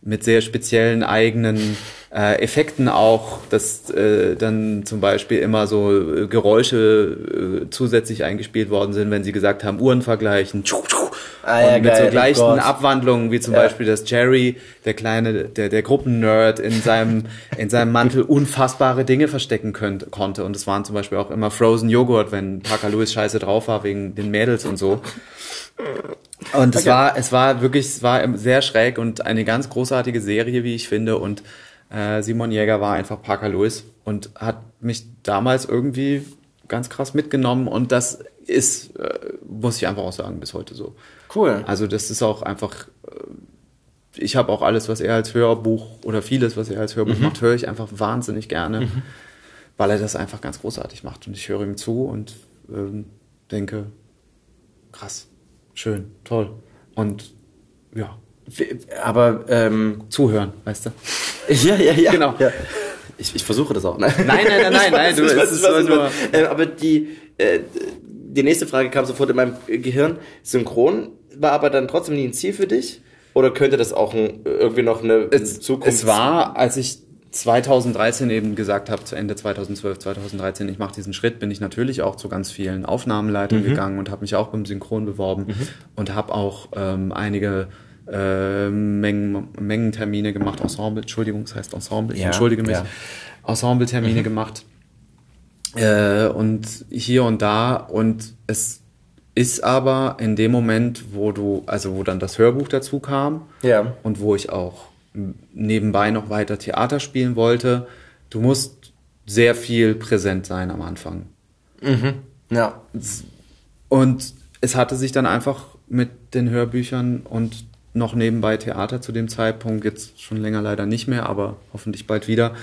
mit sehr speziellen eigenen äh, Effekten auch, dass äh, dann zum Beispiel immer so äh, Geräusche äh, zusätzlich eingespielt worden sind, wenn sie gesagt haben, Uhren vergleichen. Tschu, tschu. Ah ja, und mit geil, so oh gleichen. Abwandlungen, wie zum Ja. Beispiel, dass Jerry, der kleine, der, der Gruppennerd, in seinem, in seinem Mantel unfassbare Dinge verstecken könnt, konnte. Und es waren zum Beispiel auch immer Frozen Joghurt, wenn Parker Lewis scheiße drauf war wegen den Mädels und so. Und es war, es war wirklich, es war sehr schräg und eine ganz großartige Serie, wie ich finde. Und äh, Simon Jäger war einfach Parker Lewis und hat mich damals irgendwie ganz krass mitgenommen. Und das ist, äh, muss ich einfach auch sagen, bis heute so. Cool. Also das ist auch einfach, äh, ich habe auch alles, was er als Hörbuch oder vieles, was er als Hörbuch Mhm. macht, höre ich einfach wahnsinnig gerne, weil er das einfach ganz großartig macht. Und ich höre ihm zu und ähm, denke, krass, schön, toll. Und ja, Aber ähm, zuhören, weißt du? ja, ja, ja. Genau. Ja. Ich, ich versuche das auch. Ne? Nein, nein, nein, nein, nein, du- es ist ich weiß, nur- nur. Äh, aber die, äh, die nächste Frage kam sofort in meinem Gehirn. Synchron war aber dann trotzdem nie ein Ziel für dich? Oder könnte das auch ein, irgendwie noch eine Zukunft? Es war, als ich 2013 eben gesagt habe, zu Ende 2012, 2013, ich mache diesen Schritt, bin ich natürlich auch zu ganz vielen Aufnahmenleitern gegangen und habe mich auch beim Synchron beworben und habe auch ähm, einige äh, Mengen, Mengentermine gemacht, Ensemble, Entschuldigung, das heißt Ensemble, ich Ja, entschuldige mich, ja. Ensemble-Termine gemacht äh, und hier und da und es ist aber in dem Moment, wo du, also wo dann das Hörbuch dazu kam, Ja. und wo ich auch nebenbei noch weiter Theater spielen wollte, du musst sehr viel präsent sein am Anfang. Ja. Und es hatte sich dann einfach mit den Hörbüchern und noch nebenbei Theater zu dem Zeitpunkt, jetzt schon länger leider nicht mehr, aber hoffentlich bald wieder.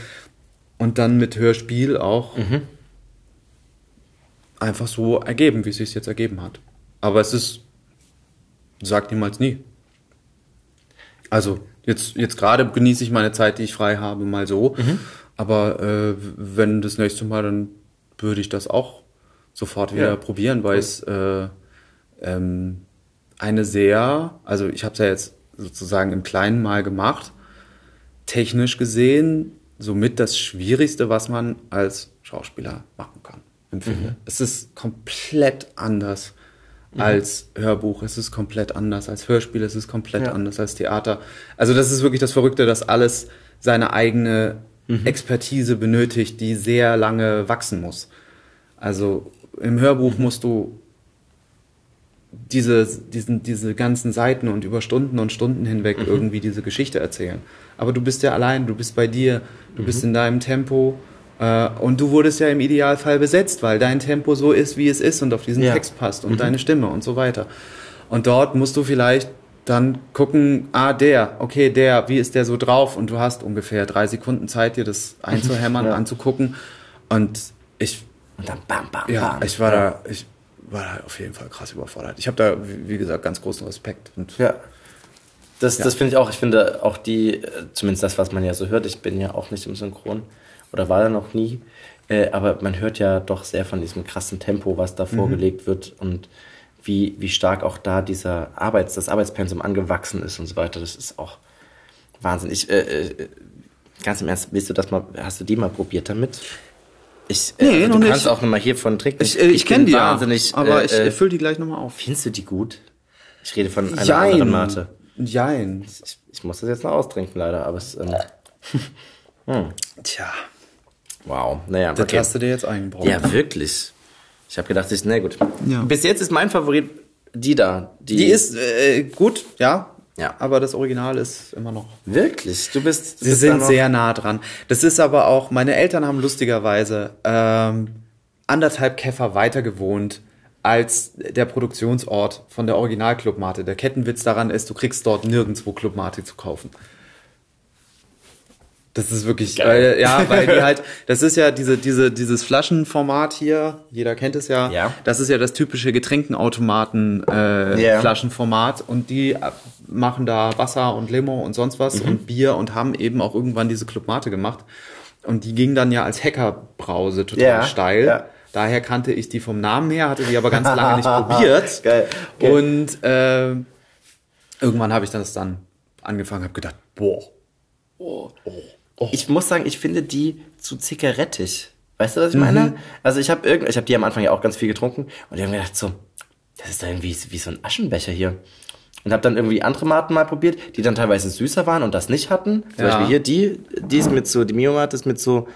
Und dann mit Hörspiel auch einfach so ergeben, wie es sich jetzt ergeben hat. Aber es ist, sagt niemals nie. Also jetzt, jetzt gerade genieße ich meine Zeit, die ich frei habe, mal so. Aber äh, wenn das nächste Mal, dann würde ich das auch sofort wieder Ja. probieren, weil es äh, ähm, eine sehr, also ich habe es ja jetzt sozusagen im Kleinen mal gemacht, technisch gesehen somit das Schwierigste, was man als Schauspieler machen kann, empfinde. Es ist komplett anders als Hörbuch, es ist komplett anders als Hörspiel, es ist komplett Ja. anders als Theater. Also das ist wirklich das Verrückte, dass alles seine eigene Expertise benötigt, die sehr lange wachsen muss. Also im Hörbuch musst du diese, diesen, diese ganzen Seiten und über Stunden und Stunden hinweg irgendwie diese Geschichte erzählen. Aber du bist ja allein, du bist bei dir, du bist in deinem Tempo und du wurdest ja im Idealfall besetzt, weil dein Tempo so ist, wie es ist und auf diesen Ja. Text passt und deine Stimme und so weiter. Und dort musst du vielleicht dann gucken, ah, der, okay, der, wie ist der so drauf? Und du hast ungefähr drei Sekunden Zeit, dir das einzuhämmern, Ja. anzugucken. Und ich Und dann bam, bam, ja, bam. ich war da, ich war da auf jeden Fall krass überfordert. Ich habe da, wie, wie gesagt, ganz großen Respekt. Und Ja. Das, Ja. das finde ich auch. Ich finde auch die, äh, zumindest das, was man ja so hört, ich bin ja auch nicht im Synchron oder war da noch nie, äh, aber man hört ja doch sehr von diesem krassen Tempo, was da vorgelegt wird und wie, wie stark auch da dieser Arbeits, das Arbeitspensum angewachsen ist und so weiter. Das ist auch Wahnsinn. Ich, äh, äh, ganz im Ernst, willst du das mal, hast du die mal probiert damit? Ich, äh, Nee, also noch du kannst nicht. auch nochmal hiervon trinken. ich, äh, ich kenne die wahnsinnig, ja, aber äh, ich äh, äh, fülle die gleich nochmal auf. Findest du die gut? Ich rede von einer anderen Mate. Jein. Ich, ich muss das jetzt noch austrinken, leider, aber es, ähm, Tja, wow, naja, das okay. hast du dir jetzt eingebrockt. Ja, wirklich. Ich habe gedacht, ich, na gut. Ja. Bis jetzt ist mein Favorit die da. Die, Die ist äh, gut, ja. Ja. Aber das Original ist immer noch. Wirklich, du bist, du Sie bist sind sehr nah dran. Das ist aber auch, meine Eltern haben lustigerweise ähm, anderthalb Käfer weiter gewohnt als der Produktionsort von der Original Clubmate. Der Kettenwitz daran ist, du kriegst dort nirgendwo Clubmate zu kaufen. Das ist wirklich, Geil. weil, ja, weil die halt, das ist ja diese, diese, dieses Flaschenformat hier, jeder kennt es ja. Ja. Das ist ja das typische Getränkenautomaten äh, Ja. Flaschenformat und die machen da Wasser und Limo und sonst was Mhm. und Bier und haben eben auch irgendwann diese Clubmate gemacht. Und die ging dann ja als Hackerbrause total Ja, steil. ja. Daher kannte ich die vom Namen her, hatte die aber ganz lange nicht probiert. Geil, geil. Und äh, irgendwann habe ich das dann angefangen, habe gedacht, boah, Ich muss sagen, ich finde die zu zigarettig. Weißt du, was ich Mhm. meine? Also ich habe irgend, ich habe die am Anfang ja auch ganz viel getrunken und ich habe mir gedacht so, das ist da irgendwie wie so ein Aschenbecher hier. Und habe dann irgendwie andere Maten mal probiert, die dann teilweise süßer waren und das nicht hatten. Zum Ja. Beispiel hier die, die ist mit so, die Mio-Mate ist mit so,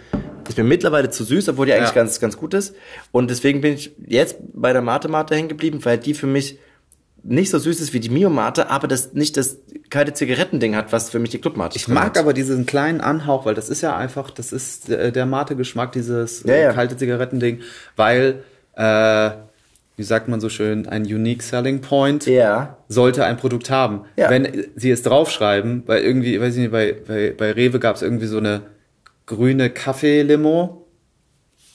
ist mir mittlerweile zu süß, obwohl die eigentlich Ja. ganz, ganz gut ist. Und deswegen bin ich jetzt bei der Mate-Mate hängen geblieben, weil die für mich nicht so süß ist wie die Mio-Mate, aber das nicht das kalte Zigarettending hat, was für mich die Clubmate Ich mag hat. aber diesen kleinen Anhauch, weil das ist ja einfach, das ist äh, der Mate-Geschmack, dieses Ja, äh, ja. kalte Zigarettending, weil äh, wie sagt man so schön, ein unique selling point Ja. sollte ein Produkt haben. Wenn sie es draufschreiben, weil irgendwie, weiß ich nicht, bei, bei, bei Rewe gab es irgendwie so eine grüne Kaffee-Limo.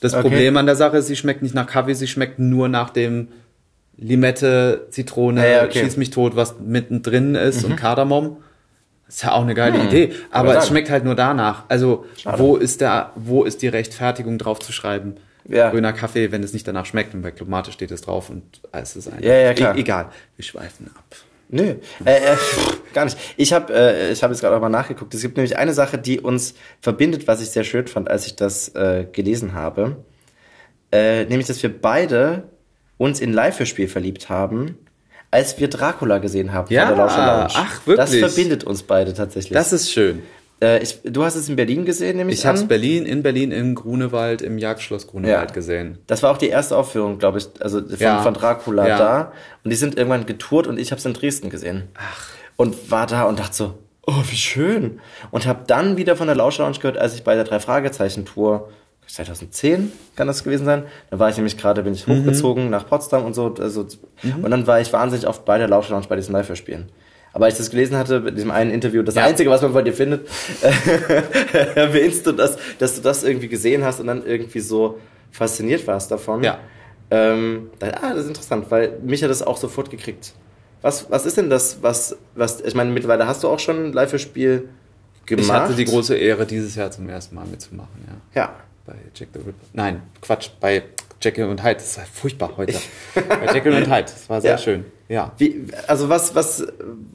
Das Okay. Problem an der Sache ist, sie schmeckt nicht nach Kaffee, sie schmeckt nur nach dem Limette, Zitrone, Ja, okay. Mhm. schieß mich tot, was mittendrin ist und Kardamom. Das ist ja auch eine geile Idee, aber es schmeckt halt nur danach. Also, Schade. wo ist der, wo ist die Rechtfertigung drauf zu schreiben? Ja. Grüner Kaffee, wenn es nicht danach schmeckt und bei Clubmate steht es drauf und es ist ein. Ja, ja, klar. E egal, wir schweifen ab. Nö, äh, äh, gar nicht. Ich habe äh, ich hab jetzt gerade auch mal nachgeguckt. Es gibt nämlich eine Sache, die uns verbindet, was ich sehr schön fand, als ich das äh, gelesen habe. Äh, nämlich, dass wir beide uns in Live-Hörspiel verliebt haben, als wir Dracula gesehen haben Ja, der Lounge. ach, wirklich? Das verbindet uns beide tatsächlich. Das ist schön. äh, ich, du hast es in Berlin gesehen, nämlich Ich habe es. Berlin, in Berlin im Grunewald, im Jagdschloss Grunewald Ja. gesehen. Das war auch die erste Aufführung, glaube ich, also von, Ja. von Dracula Ja. da. Und die sind irgendwann getourt und ich habe es in Dresden gesehen. Ach. Und war da und dachte so, oh, wie schön. Und habe dann wieder von der Lauscher Lounge gehört, als ich bei der Drei-Fragezeichen-Tour 2010 kann das gewesen sein. Da war ich nämlich gerade, bin ich hochgezogen nach Potsdam und so. Also, Und dann war ich wahnsinnig oft bei der Lauscher Lounge bei diesen Live-Hörspielen. Aber als ich das gelesen hatte, in diesem einen Interview, das Ja. Einzige, was man bei dir findet, erwähnst du das, dass du das irgendwie gesehen hast und dann irgendwie so fasziniert warst davon. Ja. Ähm, dann, ah, das ist interessant, weil mich hat das auch sofort gekriegt. Was, was ist denn das, was, was, ich meine, mittlerweile hast du auch schon ein Live-Spiel gemacht. Ich hatte die große Ehre, dieses Jahr zum ersten Mal mitzumachen, ja. Ja. Bei Jack the Ripper. Nein, Quatsch, bei Jekyll und Hyde. Das war furchtbar heute. bei Jekyll und Hyde. Das war sehr Ja. schön. Ja. Wie, also was, was,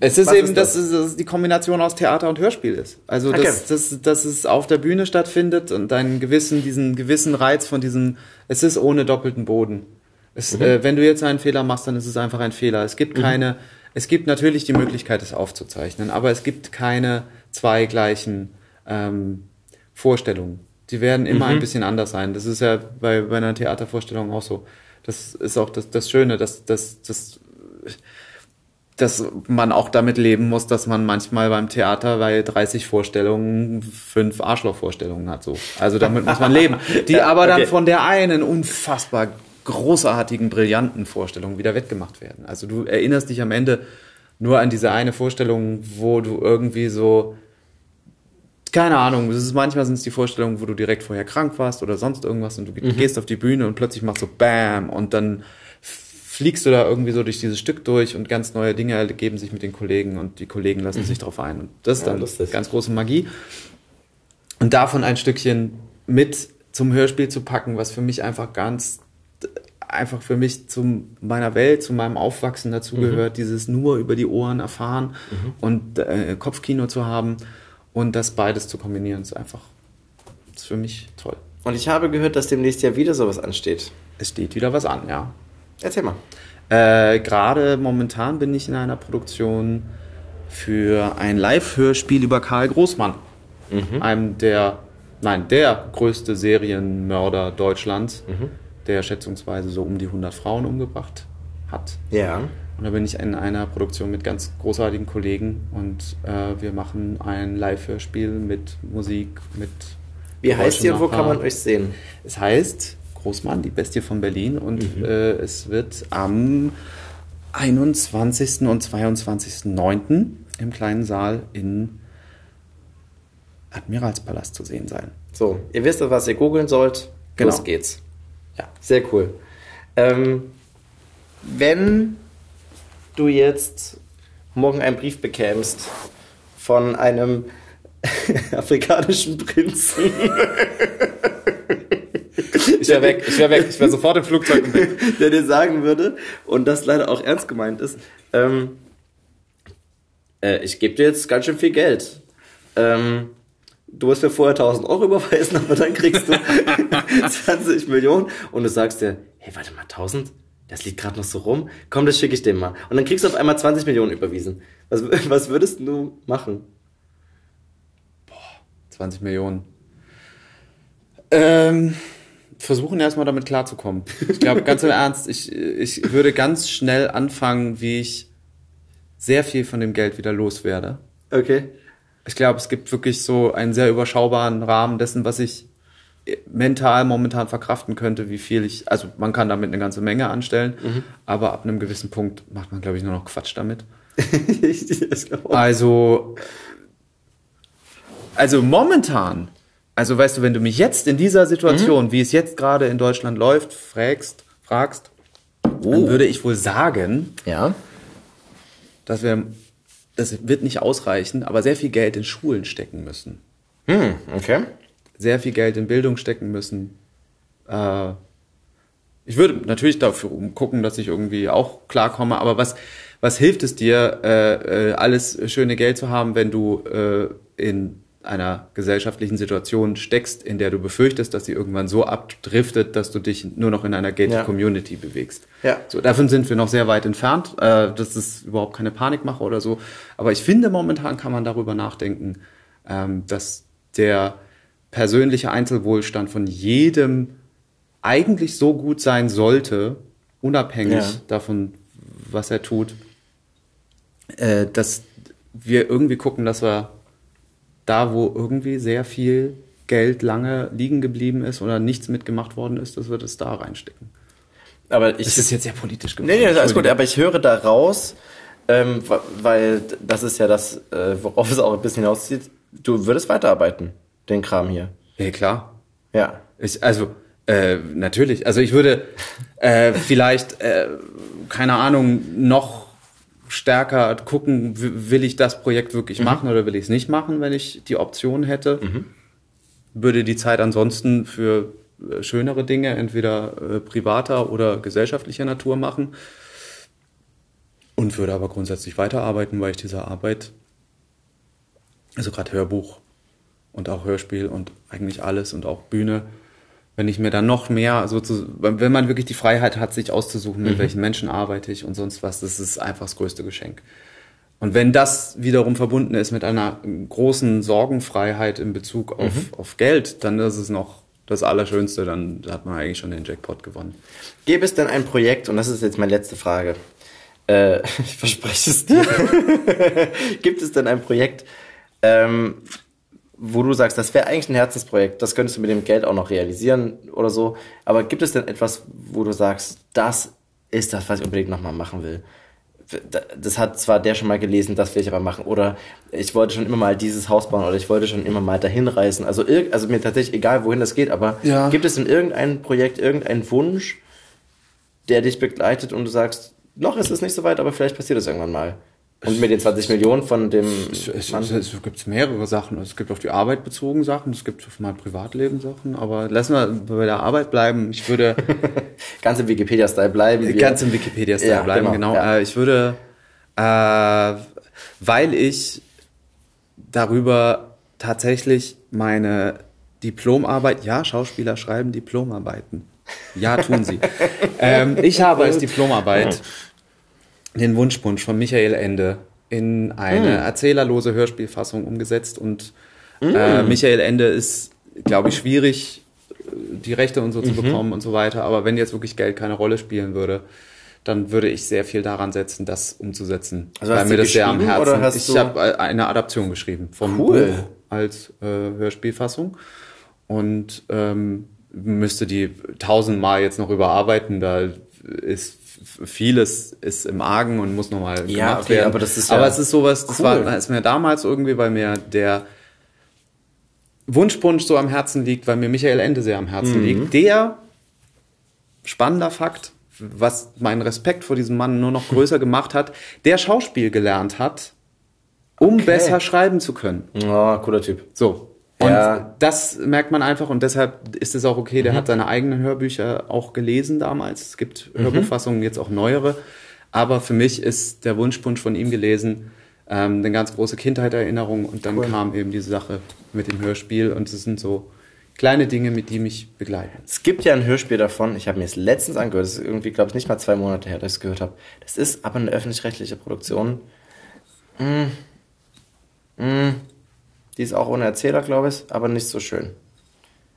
Es ist was eben, ist dass das? es dass es die Kombination aus Theater und Hörspiel ist. Also, Okay. dass, dass, dass es auf der Bühne stattfindet und einen gewissen, diesen gewissen Reiz von diesem, es ist ohne doppelten Boden. Es, Mhm. äh, wenn du jetzt einen Fehler machst, dann ist es einfach ein Fehler. Es gibt keine, es gibt natürlich die Möglichkeit, es aufzuzeichnen, aber es gibt keine zwei gleichen ähm, Vorstellungen. Die werden immer Mhm. ein bisschen anders sein. Das ist ja bei, bei einer Theatervorstellung auch so. Das ist auch das, das Schöne, dass, dass, dass dass man auch damit leben muss, dass man manchmal beim Theater bei 30 Vorstellungen fünf Arschlochvorstellungen hat. So. Also damit muss man leben. Die aber dann okay. von der einen unfassbar großartigen, brillanten Vorstellung wieder wettgemacht werden. Also du erinnerst dich am Ende nur an diese eine Vorstellung, wo du irgendwie so keine Ahnung, es ist manchmal sind es die Vorstellungen, wo du direkt vorher krank warst oder sonst irgendwas und du Mhm. gehst auf die Bühne und plötzlich machst so Bam und dann fliegst du da irgendwie so durch dieses Stück durch und ganz neue Dinge ergeben sich mit den Kollegen und die Kollegen lassen sich drauf ein und das ist Mhm. Ja, dann lustig. ganz große Magie und davon ein Stückchen mit zum Hörspiel zu packen, was für mich einfach ganz einfach für mich zu meiner Welt, zu meinem Aufwachsen dazugehört, dieses nur über die Ohren erfahren und äh, Kopfkino zu haben und das beides zu kombinieren, ist einfach ist für mich toll. Und ich habe gehört, dass demnächst ja wieder sowas ansteht. Es steht wieder was an, ja. Erzähl mal. Äh, Gerade momentan bin ich in einer Produktion für ein Live-Hörspiel über Karl Großmann, einem der, nein, der größte Serienmörder Deutschlands, der schätzungsweise so um die 100 Frauen umgebracht hat. Ja. Und da bin ich in einer Produktion mit ganz großartigen Kollegen und äh, wir machen ein Live-Hörspiel mit Musik, mit. Wie heißt ihr und wo kann man euch sehen? Es heißt Großmann, die Bestie von Berlin und äh, es wird am 21. und 22.09. im kleinen Saal in Admiralspalast zu sehen sein. So, ihr wisst, was ihr googeln sollt. Genau. Los geht's. Ja. Sehr cool. Ähm, wenn du jetzt morgen einen Brief bekämst von einem afrikanischen Prinzen, Ich wäre weg, ich wäre weg, ich wäre sofort im Flugzeug weg. der dir sagen würde, und das leider auch ernst gemeint ist, ähm, äh, ich gebe dir jetzt ganz schön viel Geld. Ähm, du musst mir vorher 1000 Euro überweisen, aber dann kriegst du 20 Millionen und du sagst dir, hey, warte mal, 1000? Das liegt gerade noch so rum. Komm, das schicke ich dem mal. Und dann kriegst du auf einmal 20 Millionen überwiesen. Was, was würdest du machen? 20 Millionen. Ähm, versuchen erstmal damit klarzukommen. Ich glaube, ganz im Ernst, ich, ich würde ganz schnell anfangen, wie ich sehr viel von dem Geld wieder loswerde. Okay. Ich glaube, es gibt wirklich so einen sehr überschaubaren Rahmen dessen, was ich mental momentan verkraften könnte, wie viel ich, also man kann damit eine ganze Menge anstellen, aber ab einem gewissen Punkt macht man, glaube ich, nur noch Quatsch damit. Also, also momentan, also weißt du, wenn du mich jetzt in dieser Situation, wie es jetzt gerade in Deutschland läuft, fragst, fragst, dann würde ich wohl sagen, Ja. dass wir, das wird nicht ausreichen, aber sehr viel Geld in Schulen stecken müssen. Hm, okay. Sehr viel Geld in Bildung stecken müssen. Äh, ich würde natürlich dafür gucken, dass ich irgendwie auch klarkomme, aber was, was hilft es dir, äh, äh, alles schöne Geld zu haben, wenn du äh, in einer gesellschaftlichen Situation steckst, in der du befürchtest, dass sie irgendwann so abdriftet, dass du dich nur noch in einer gated Ja. Community bewegst. Ja. So, davon sind wir noch sehr weit entfernt. Äh, das ist überhaupt keine Panikmache oder so. Aber ich finde, momentan kann man darüber nachdenken, ähm, dass der persönliche Einzelwohlstand von jedem eigentlich so gut sein sollte, unabhängig Ja. davon, was er tut, äh, dass wir irgendwie gucken, dass wir da, wo irgendwie sehr viel Geld lange liegen geblieben ist oder nichts mitgemacht worden ist, dass wir das da reinstecken. Aber ich. Das ist jetzt sehr politisch geworden. Nee, nee, alles gut, aber ich höre da raus, ähm, weil das ist ja das, äh, worauf es auch ein bisschen hinauszieht. Du würdest weiterarbeiten, den Kram hier. Ja, klar. Ja. Ich, also, äh, natürlich. Also ich würde äh, vielleicht, äh, keine Ahnung, noch stärker gucken, will ich das Projekt wirklich machen oder will ich es nicht machen, wenn ich die Option hätte. Würde die Zeit ansonsten für äh, schönere Dinge, entweder äh, privater oder gesellschaftlicher Natur machen. Und würde aber grundsätzlich weiterarbeiten, weil ich diese Arbeit, also gerade Hörbuch und auch Hörspiel und eigentlich alles und auch Bühne, wenn ich mir dann noch mehr, so zu, wenn man wirklich die Freiheit hat, sich auszusuchen, mit welchen Menschen arbeite ich und sonst was, das ist einfach das größte Geschenk. Und wenn das wiederum verbunden ist mit einer großen Sorgenfreiheit in Bezug auf, auf Geld, dann ist es noch das Allerschönste, dann hat man eigentlich schon den Jackpot gewonnen. Gäbe es denn ein Projekt, und das ist jetzt meine letzte Frage, äh, ich verspreche es dir, gibt es denn ein Projekt, ähm, wo du sagst, das wäre eigentlich ein Herzensprojekt, das könntest du mit dem Geld auch noch realisieren oder so, aber gibt es denn etwas, wo du sagst, das ist das, was ich unbedingt nochmal machen will? Das hat zwar der schon mal gelesen, das will ich aber machen. Oder ich wollte schon immer mal dieses Haus bauen oder ich wollte schon immer mal dahin reisen. Also, also mir tatsächlich egal, wohin das geht, aber Ja. gibt es in irgendein Projekt, irgendeinen Wunsch, der dich begleitet und du sagst, noch ist es nicht so weit, aber vielleicht passiert es irgendwann mal. Und mit den 20 Millionen von dem Es, es, Mann. es gibt mehrere Sachen. Es gibt auf die Arbeit bezogen Sachen, es gibt auf mein Privatleben Sachen, aber lassen wir bei der Arbeit bleiben. Ich würde ganz im Wikipedia-Style bleiben. wir. ganz im Wikipedia-Style Ja, bleiben, genau, genau. ja. Äh, ich würde, äh, weil ich darüber tatsächlich meine Diplomarbeit, ja, Schauspieler schreiben Diplomarbeiten. Ja, tun sie. ähm, ich habe als Diplomarbeit den Wunschpunsch von Michael Ende in eine erzählerlose Hörspielfassung umgesetzt und äh, Michael Ende ist, glaube ich, schwierig, die Rechte und so zu bekommen und so weiter. Aber wenn jetzt wirklich Geld keine Rolle spielen würde, dann würde ich sehr viel daran setzen, das umzusetzen. Also weil mir das sehr am Herzen. hast ich habe eine Adaption geschrieben vom Cool. Buch als äh, Hörspielfassung und ähm, müsste die tausendmal jetzt noch überarbeiten. Da ist vieles ist im Argen und muss nochmal Ja, gemacht okay, werden. aber das ist ja aber es ist sowas, das cool. war ist mir damals irgendwie, weil mir der Wunschpunsch so am Herzen liegt, weil mir Michael Ende sehr am Herzen Mhm. liegt. Der spannender Fakt, was meinen Respekt vor diesem Mann nur noch größer gemacht hat, der Schauspiel gelernt hat, um besser schreiben zu können. Oh, cooler Typ. So. Und Ja. das merkt man einfach und deshalb ist es auch okay. Der hat seine eigenen Hörbücher auch gelesen damals. Es gibt Hörbuchfassungen, jetzt auch neuere. Aber für mich ist der Wunschpunsch von ihm gelesen, ähm, eine ganz große Kindheitserinnerung und dann kam eben diese Sache mit dem Hörspiel und es sind so kleine Dinge, mit die mich begleiten. Es gibt ja ein Hörspiel davon, ich habe mir es letztens angehört, das ist irgendwie, glaube ich, nicht mal zwei Monate her, dass ich es gehört habe. Das ist aber eine öffentlich-rechtliche Produktion. Mm. Mm. Die ist auch ohne Erzähler, glaube ich, aber nicht so schön.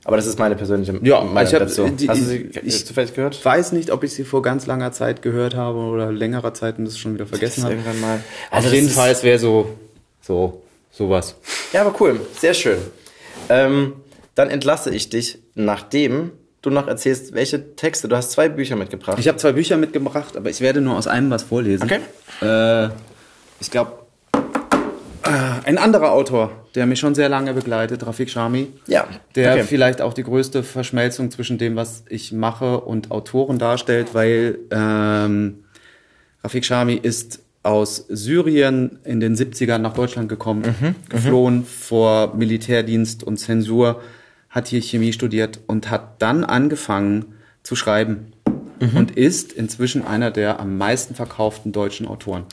Aber das ist meine persönliche Ja, Meinung ich hab- dazu. die- Hast du sie ich- zufällig gehört? Ich weiß nicht, ob ich sie vor ganz langer Zeit gehört habe oder längerer Zeit und das schon wieder vergessen habe. Irgendwann mal. Auf das jeden Fall, es wäre so, so, sowas. Ja, aber cool. Sehr schön. Ähm, Dann entlasse ich dich, nachdem du noch erzählst, welche Texte. Du hast zwei Bücher mitgebracht. Ich habe zwei Bücher mitgebracht, aber ich werde nur aus einem was vorlesen. Okay. Äh, ich glaube, ein anderer Autor, der mich schon sehr lange begleitet, Rafik Shami. Ja, Der okay. vielleicht auch die größte Verschmelzung zwischen dem, was ich mache und Autoren darstellt, weil ähm, Rafik Shami ist aus Syrien in den 70ern nach Deutschland gekommen, geflohen vor Militärdienst und Zensur, hat hier Chemie studiert und hat dann angefangen zu schreiben und ist inzwischen einer der am meisten verkauften deutschen Autoren.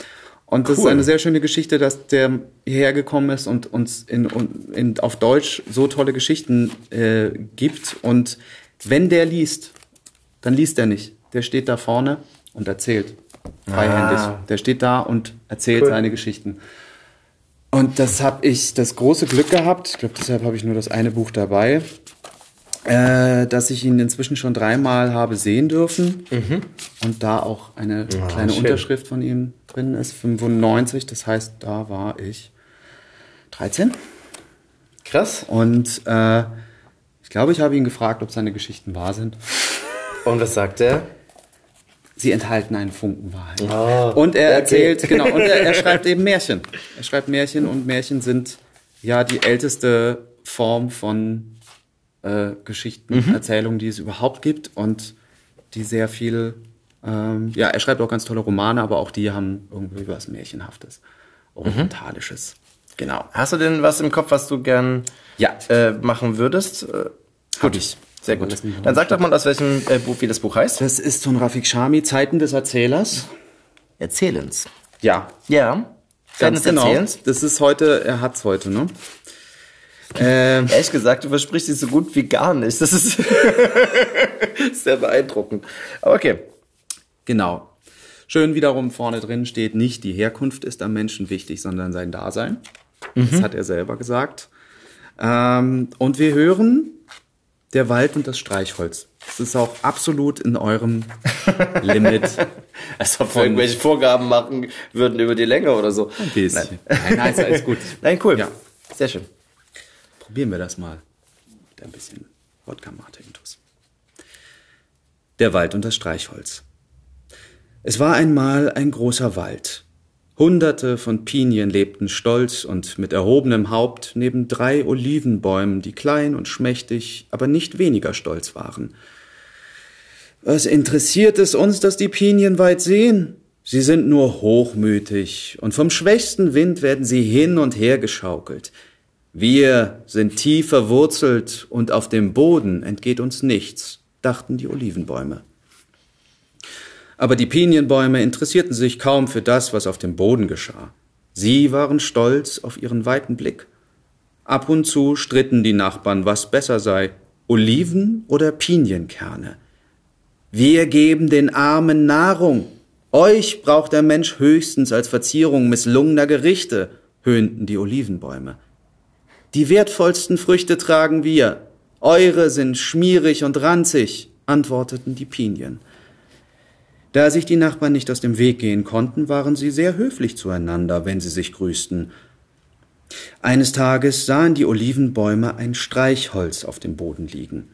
Und das Cool. ist eine sehr schöne Geschichte, dass der hierher gekommen ist und uns in, in, auf Deutsch so tolle Geschichten äh, gibt. Und wenn der liest, dann liest er nicht. Der steht da vorne und erzählt. Freihändig. Ah. Der steht da und erzählt Cool. seine Geschichten. Und das habe ich das große Glück gehabt. Ich glaube, deshalb habe ich nur das eine Buch dabei, äh, dass ich ihn inzwischen schon dreimal habe sehen dürfen. Und da auch eine kleine schön. Unterschrift von ihm drin ist, 95. Das heißt, da war ich 13. Krass. Und äh, ich glaube, ich habe ihn gefragt, ob seine Geschichten wahr sind. Und was sagt er? Sie enthalten einen Funken Wahrheit. Ah, und er okay. erzählt, genau, und er, er schreibt eben Märchen. Er schreibt Märchen und Märchen sind ja die älteste Form von äh, Geschichten, Mhm. Erzählungen, die es überhaupt gibt und die sehr viel, ähm, ja, er schreibt auch ganz tolle Romane, aber auch die haben irgendwie was Märchenhaftes, Orientalisches. Genau. Hast du denn was im Kopf, was du gern Ja. äh, machen würdest? Äh, Hab ich. Sehr gut. Dann sag doch mal, aus welchem äh, Buch, wie das Buch heißt. Das ist von Rafik Shami, Zeiten des Erzählers. Erzählens. Ja, Ja. Zeiten des genau. Erzählens. Das ist heute, er hat's heute, ne? Ähm, Ehrlich gesagt, du versprichst dich so gut wie gar nicht. Das ist sehr beeindruckend. Aber okay. Genau. Schön wiederum vorne drin steht nicht, die Herkunft ist am Menschen wichtig, sondern sein Dasein. Das hat er selber gesagt. Ähm, und wir hören der Wald und das Streichholz. Das ist auch absolut in eurem Limit. Als ob wir irgendwelche Vorgaben machen würden über die Länge oder so. Ein bisschen. Nein, nein, ist alles gut. Nein, cool. Ja. Sehr schön. Probieren wir das mal. Mit ein bisschen Wodka Mate Intus. Der Wald und das Streichholz. Es war einmal ein großer Wald. Hunderte von Pinien lebten stolz und mit erhobenem Haupt neben drei Olivenbäumen, die klein und schmächtig, aber nicht weniger stolz waren. Was interessiert es uns, dass die Pinien weit sehen? Sie sind nur hochmütig, und vom schwächsten Wind werden sie hin und her geschaukelt. Wir sind tief verwurzelt, und auf dem Boden entgeht uns nichts, dachten die Olivenbäume. Aber die Pinienbäume interessierten sich kaum für das, was auf dem Boden geschah. Sie waren stolz auf ihren weiten Blick. Ab und zu stritten die Nachbarn, was besser sei, Oliven oder Pinienkerne. Wir geben den Armen Nahrung. Euch braucht der Mensch höchstens als Verzierung misslungener Gerichte, höhnten die Olivenbäume. Die wertvollsten Früchte tragen wir. Eure sind schmierig und ranzig, antworteten die Pinien. Da sich die Nachbarn nicht aus dem Weg gehen konnten, waren sie sehr höflich zueinander, wenn sie sich grüßten. Eines Tages sahen die Olivenbäume ein Streichholz auf dem Boden liegen.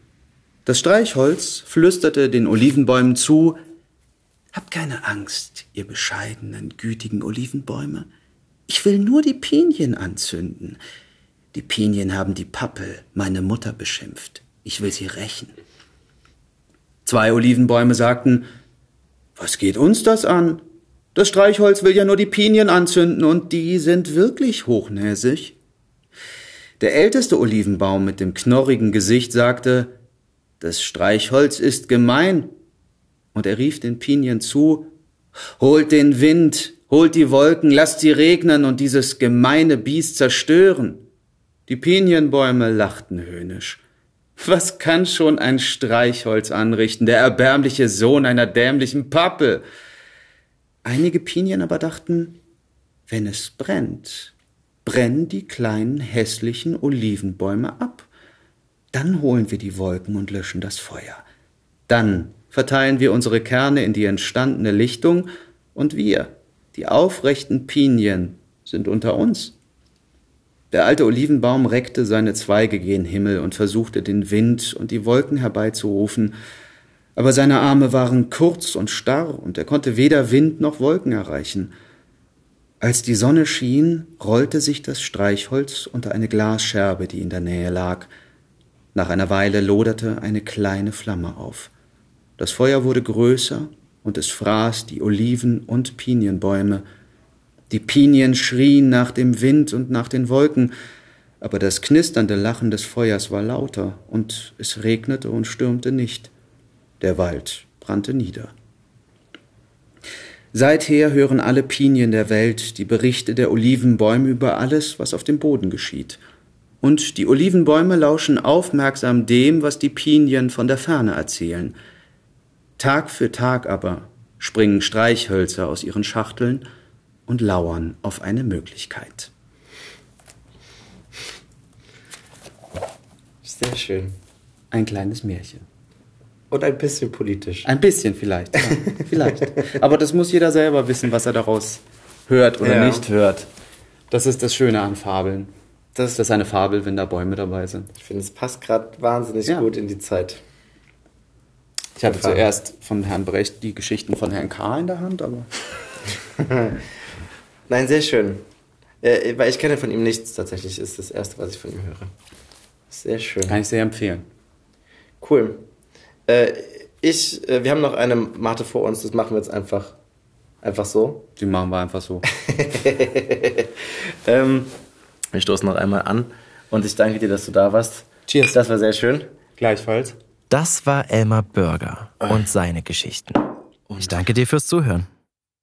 Das Streichholz flüsterte den Olivenbäumen zu Habt keine Angst, ihr bescheidenen, gütigen Olivenbäume. Ich will nur die Pinien anzünden. Die Pinien haben die Pappel, meine Mutter, beschimpft. Ich will sie rächen. Zwei Olivenbäume sagten, was geht uns das an? Das Streichholz will ja nur die Pinien anzünden und die sind wirklich hochnäsig. Der älteste Olivenbaum mit dem knorrigen Gesicht sagte, das Streichholz ist gemein. Und er rief den Pinien zu, holt den Wind, holt die Wolken, lasst sie regnen und dieses gemeine Biest zerstören. Die Pinienbäume lachten höhnisch. Was kann schon ein Streichholz anrichten, der erbärmliche Sohn einer dämlichen Pappel? Einige Pinien aber dachten, wenn es brennt, brennen die kleinen hässlichen Olivenbäume ab. Dann holen wir die Wolken und löschen das Feuer. Dann verteilen wir unsere Kerne in die entstandene Lichtung und wir, die aufrechten Pinien, sind unter uns. Der alte Olivenbaum reckte seine Zweige gen Himmel und versuchte den Wind und die Wolken herbeizurufen, aber seine Arme waren kurz und starr und er konnte weder Wind noch Wolken erreichen. Als die Sonne schien, rollte sich das Streichholz unter eine Glasscherbe, die in der Nähe lag. Nach einer Weile loderte eine kleine Flamme auf. Das Feuer wurde größer und es fraß die Oliven- und Pinienbäume. Die Pinien schrien nach dem Wind und nach den Wolken, aber das knisternde Lachen des Feuers war lauter, und es regnete und stürmte nicht. Der Wald brannte nieder. Seither hören alle Pinien der Welt die Berichte der Olivenbäume über alles, was auf dem Boden geschieht. Und die Olivenbäume lauschen aufmerksam dem, was die Pinien von der Ferne erzählen – Tag für Tag aber springen Streichhölzer aus ihren Schachteln und lauern auf eine Möglichkeit. Sehr schön. Ein kleines Märchen. Und ein bisschen politisch. Ein bisschen vielleicht. Ja, vielleicht. Aber das muss jeder selber wissen, was er daraus hört oder Ja. nicht hört. Das ist das Schöne an Fabeln. Das ist eine Fabel, wenn da Bäume dabei sind. Ich finde, es passt gerade wahnsinnig Ja. gut in die Zeit. Ich hatte zuerst von Herrn Brecht die Geschichten von Herrn K. in der Hand, aber Nein, sehr schön. Äh, weil ich kenne von ihm nichts tatsächlich. Ist das erste, was ich von ihm höre. Sehr schön. kann ich sehr empfehlen. Cool. Äh, ich, äh, wir haben noch eine Mate vor uns. Das machen wir jetzt einfach, einfach so. Die machen wir einfach so. Ähm, wir stoßen noch einmal an. Und ich danke dir, dass du da warst. Cheers. Das war sehr schön. Gleichfalls. Das war Elmar Bürger und seine Geschichten. Ich danke dir fürs Zuhören.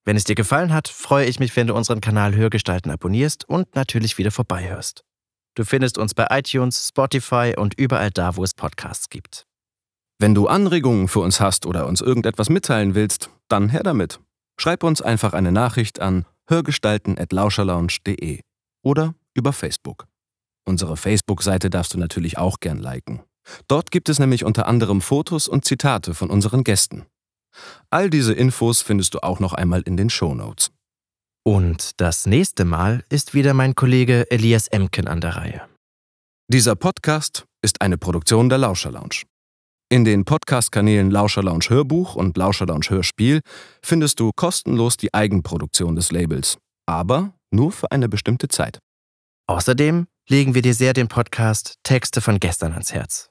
Wenn es dir gefallen hat, freue ich mich, wenn du unseren Kanal Hörgestalten abonnierst und natürlich wieder vorbeihörst. Du findest uns bei iTunes, Spotify und überall da, wo es Podcasts gibt. Wenn du Anregungen für uns hast oder uns irgendetwas mitteilen willst, dann her damit. Schreib uns einfach eine Nachricht an hörgestalten.lauscherlounge.de oder über Facebook. Unsere Facebook-Seite darfst du natürlich auch gern liken. Dort gibt es nämlich unter anderem Fotos und Zitate von unseren Gästen. All diese Infos findest du auch noch einmal in den Shownotes. Und das nächste Mal ist wieder mein Kollege Elias Emken an der Reihe. Dieser Podcast ist eine Produktion der Lauscher Lounge. In den Podcast-Kanälen Lauscher Lounge Hörbuch und Lauscher Lounge Hörspiel findest du kostenlos die Eigenproduktion des Labels, aber nur für eine bestimmte Zeit. Außerdem legen wir dir sehr den Podcast Texte von gestern ans Herz.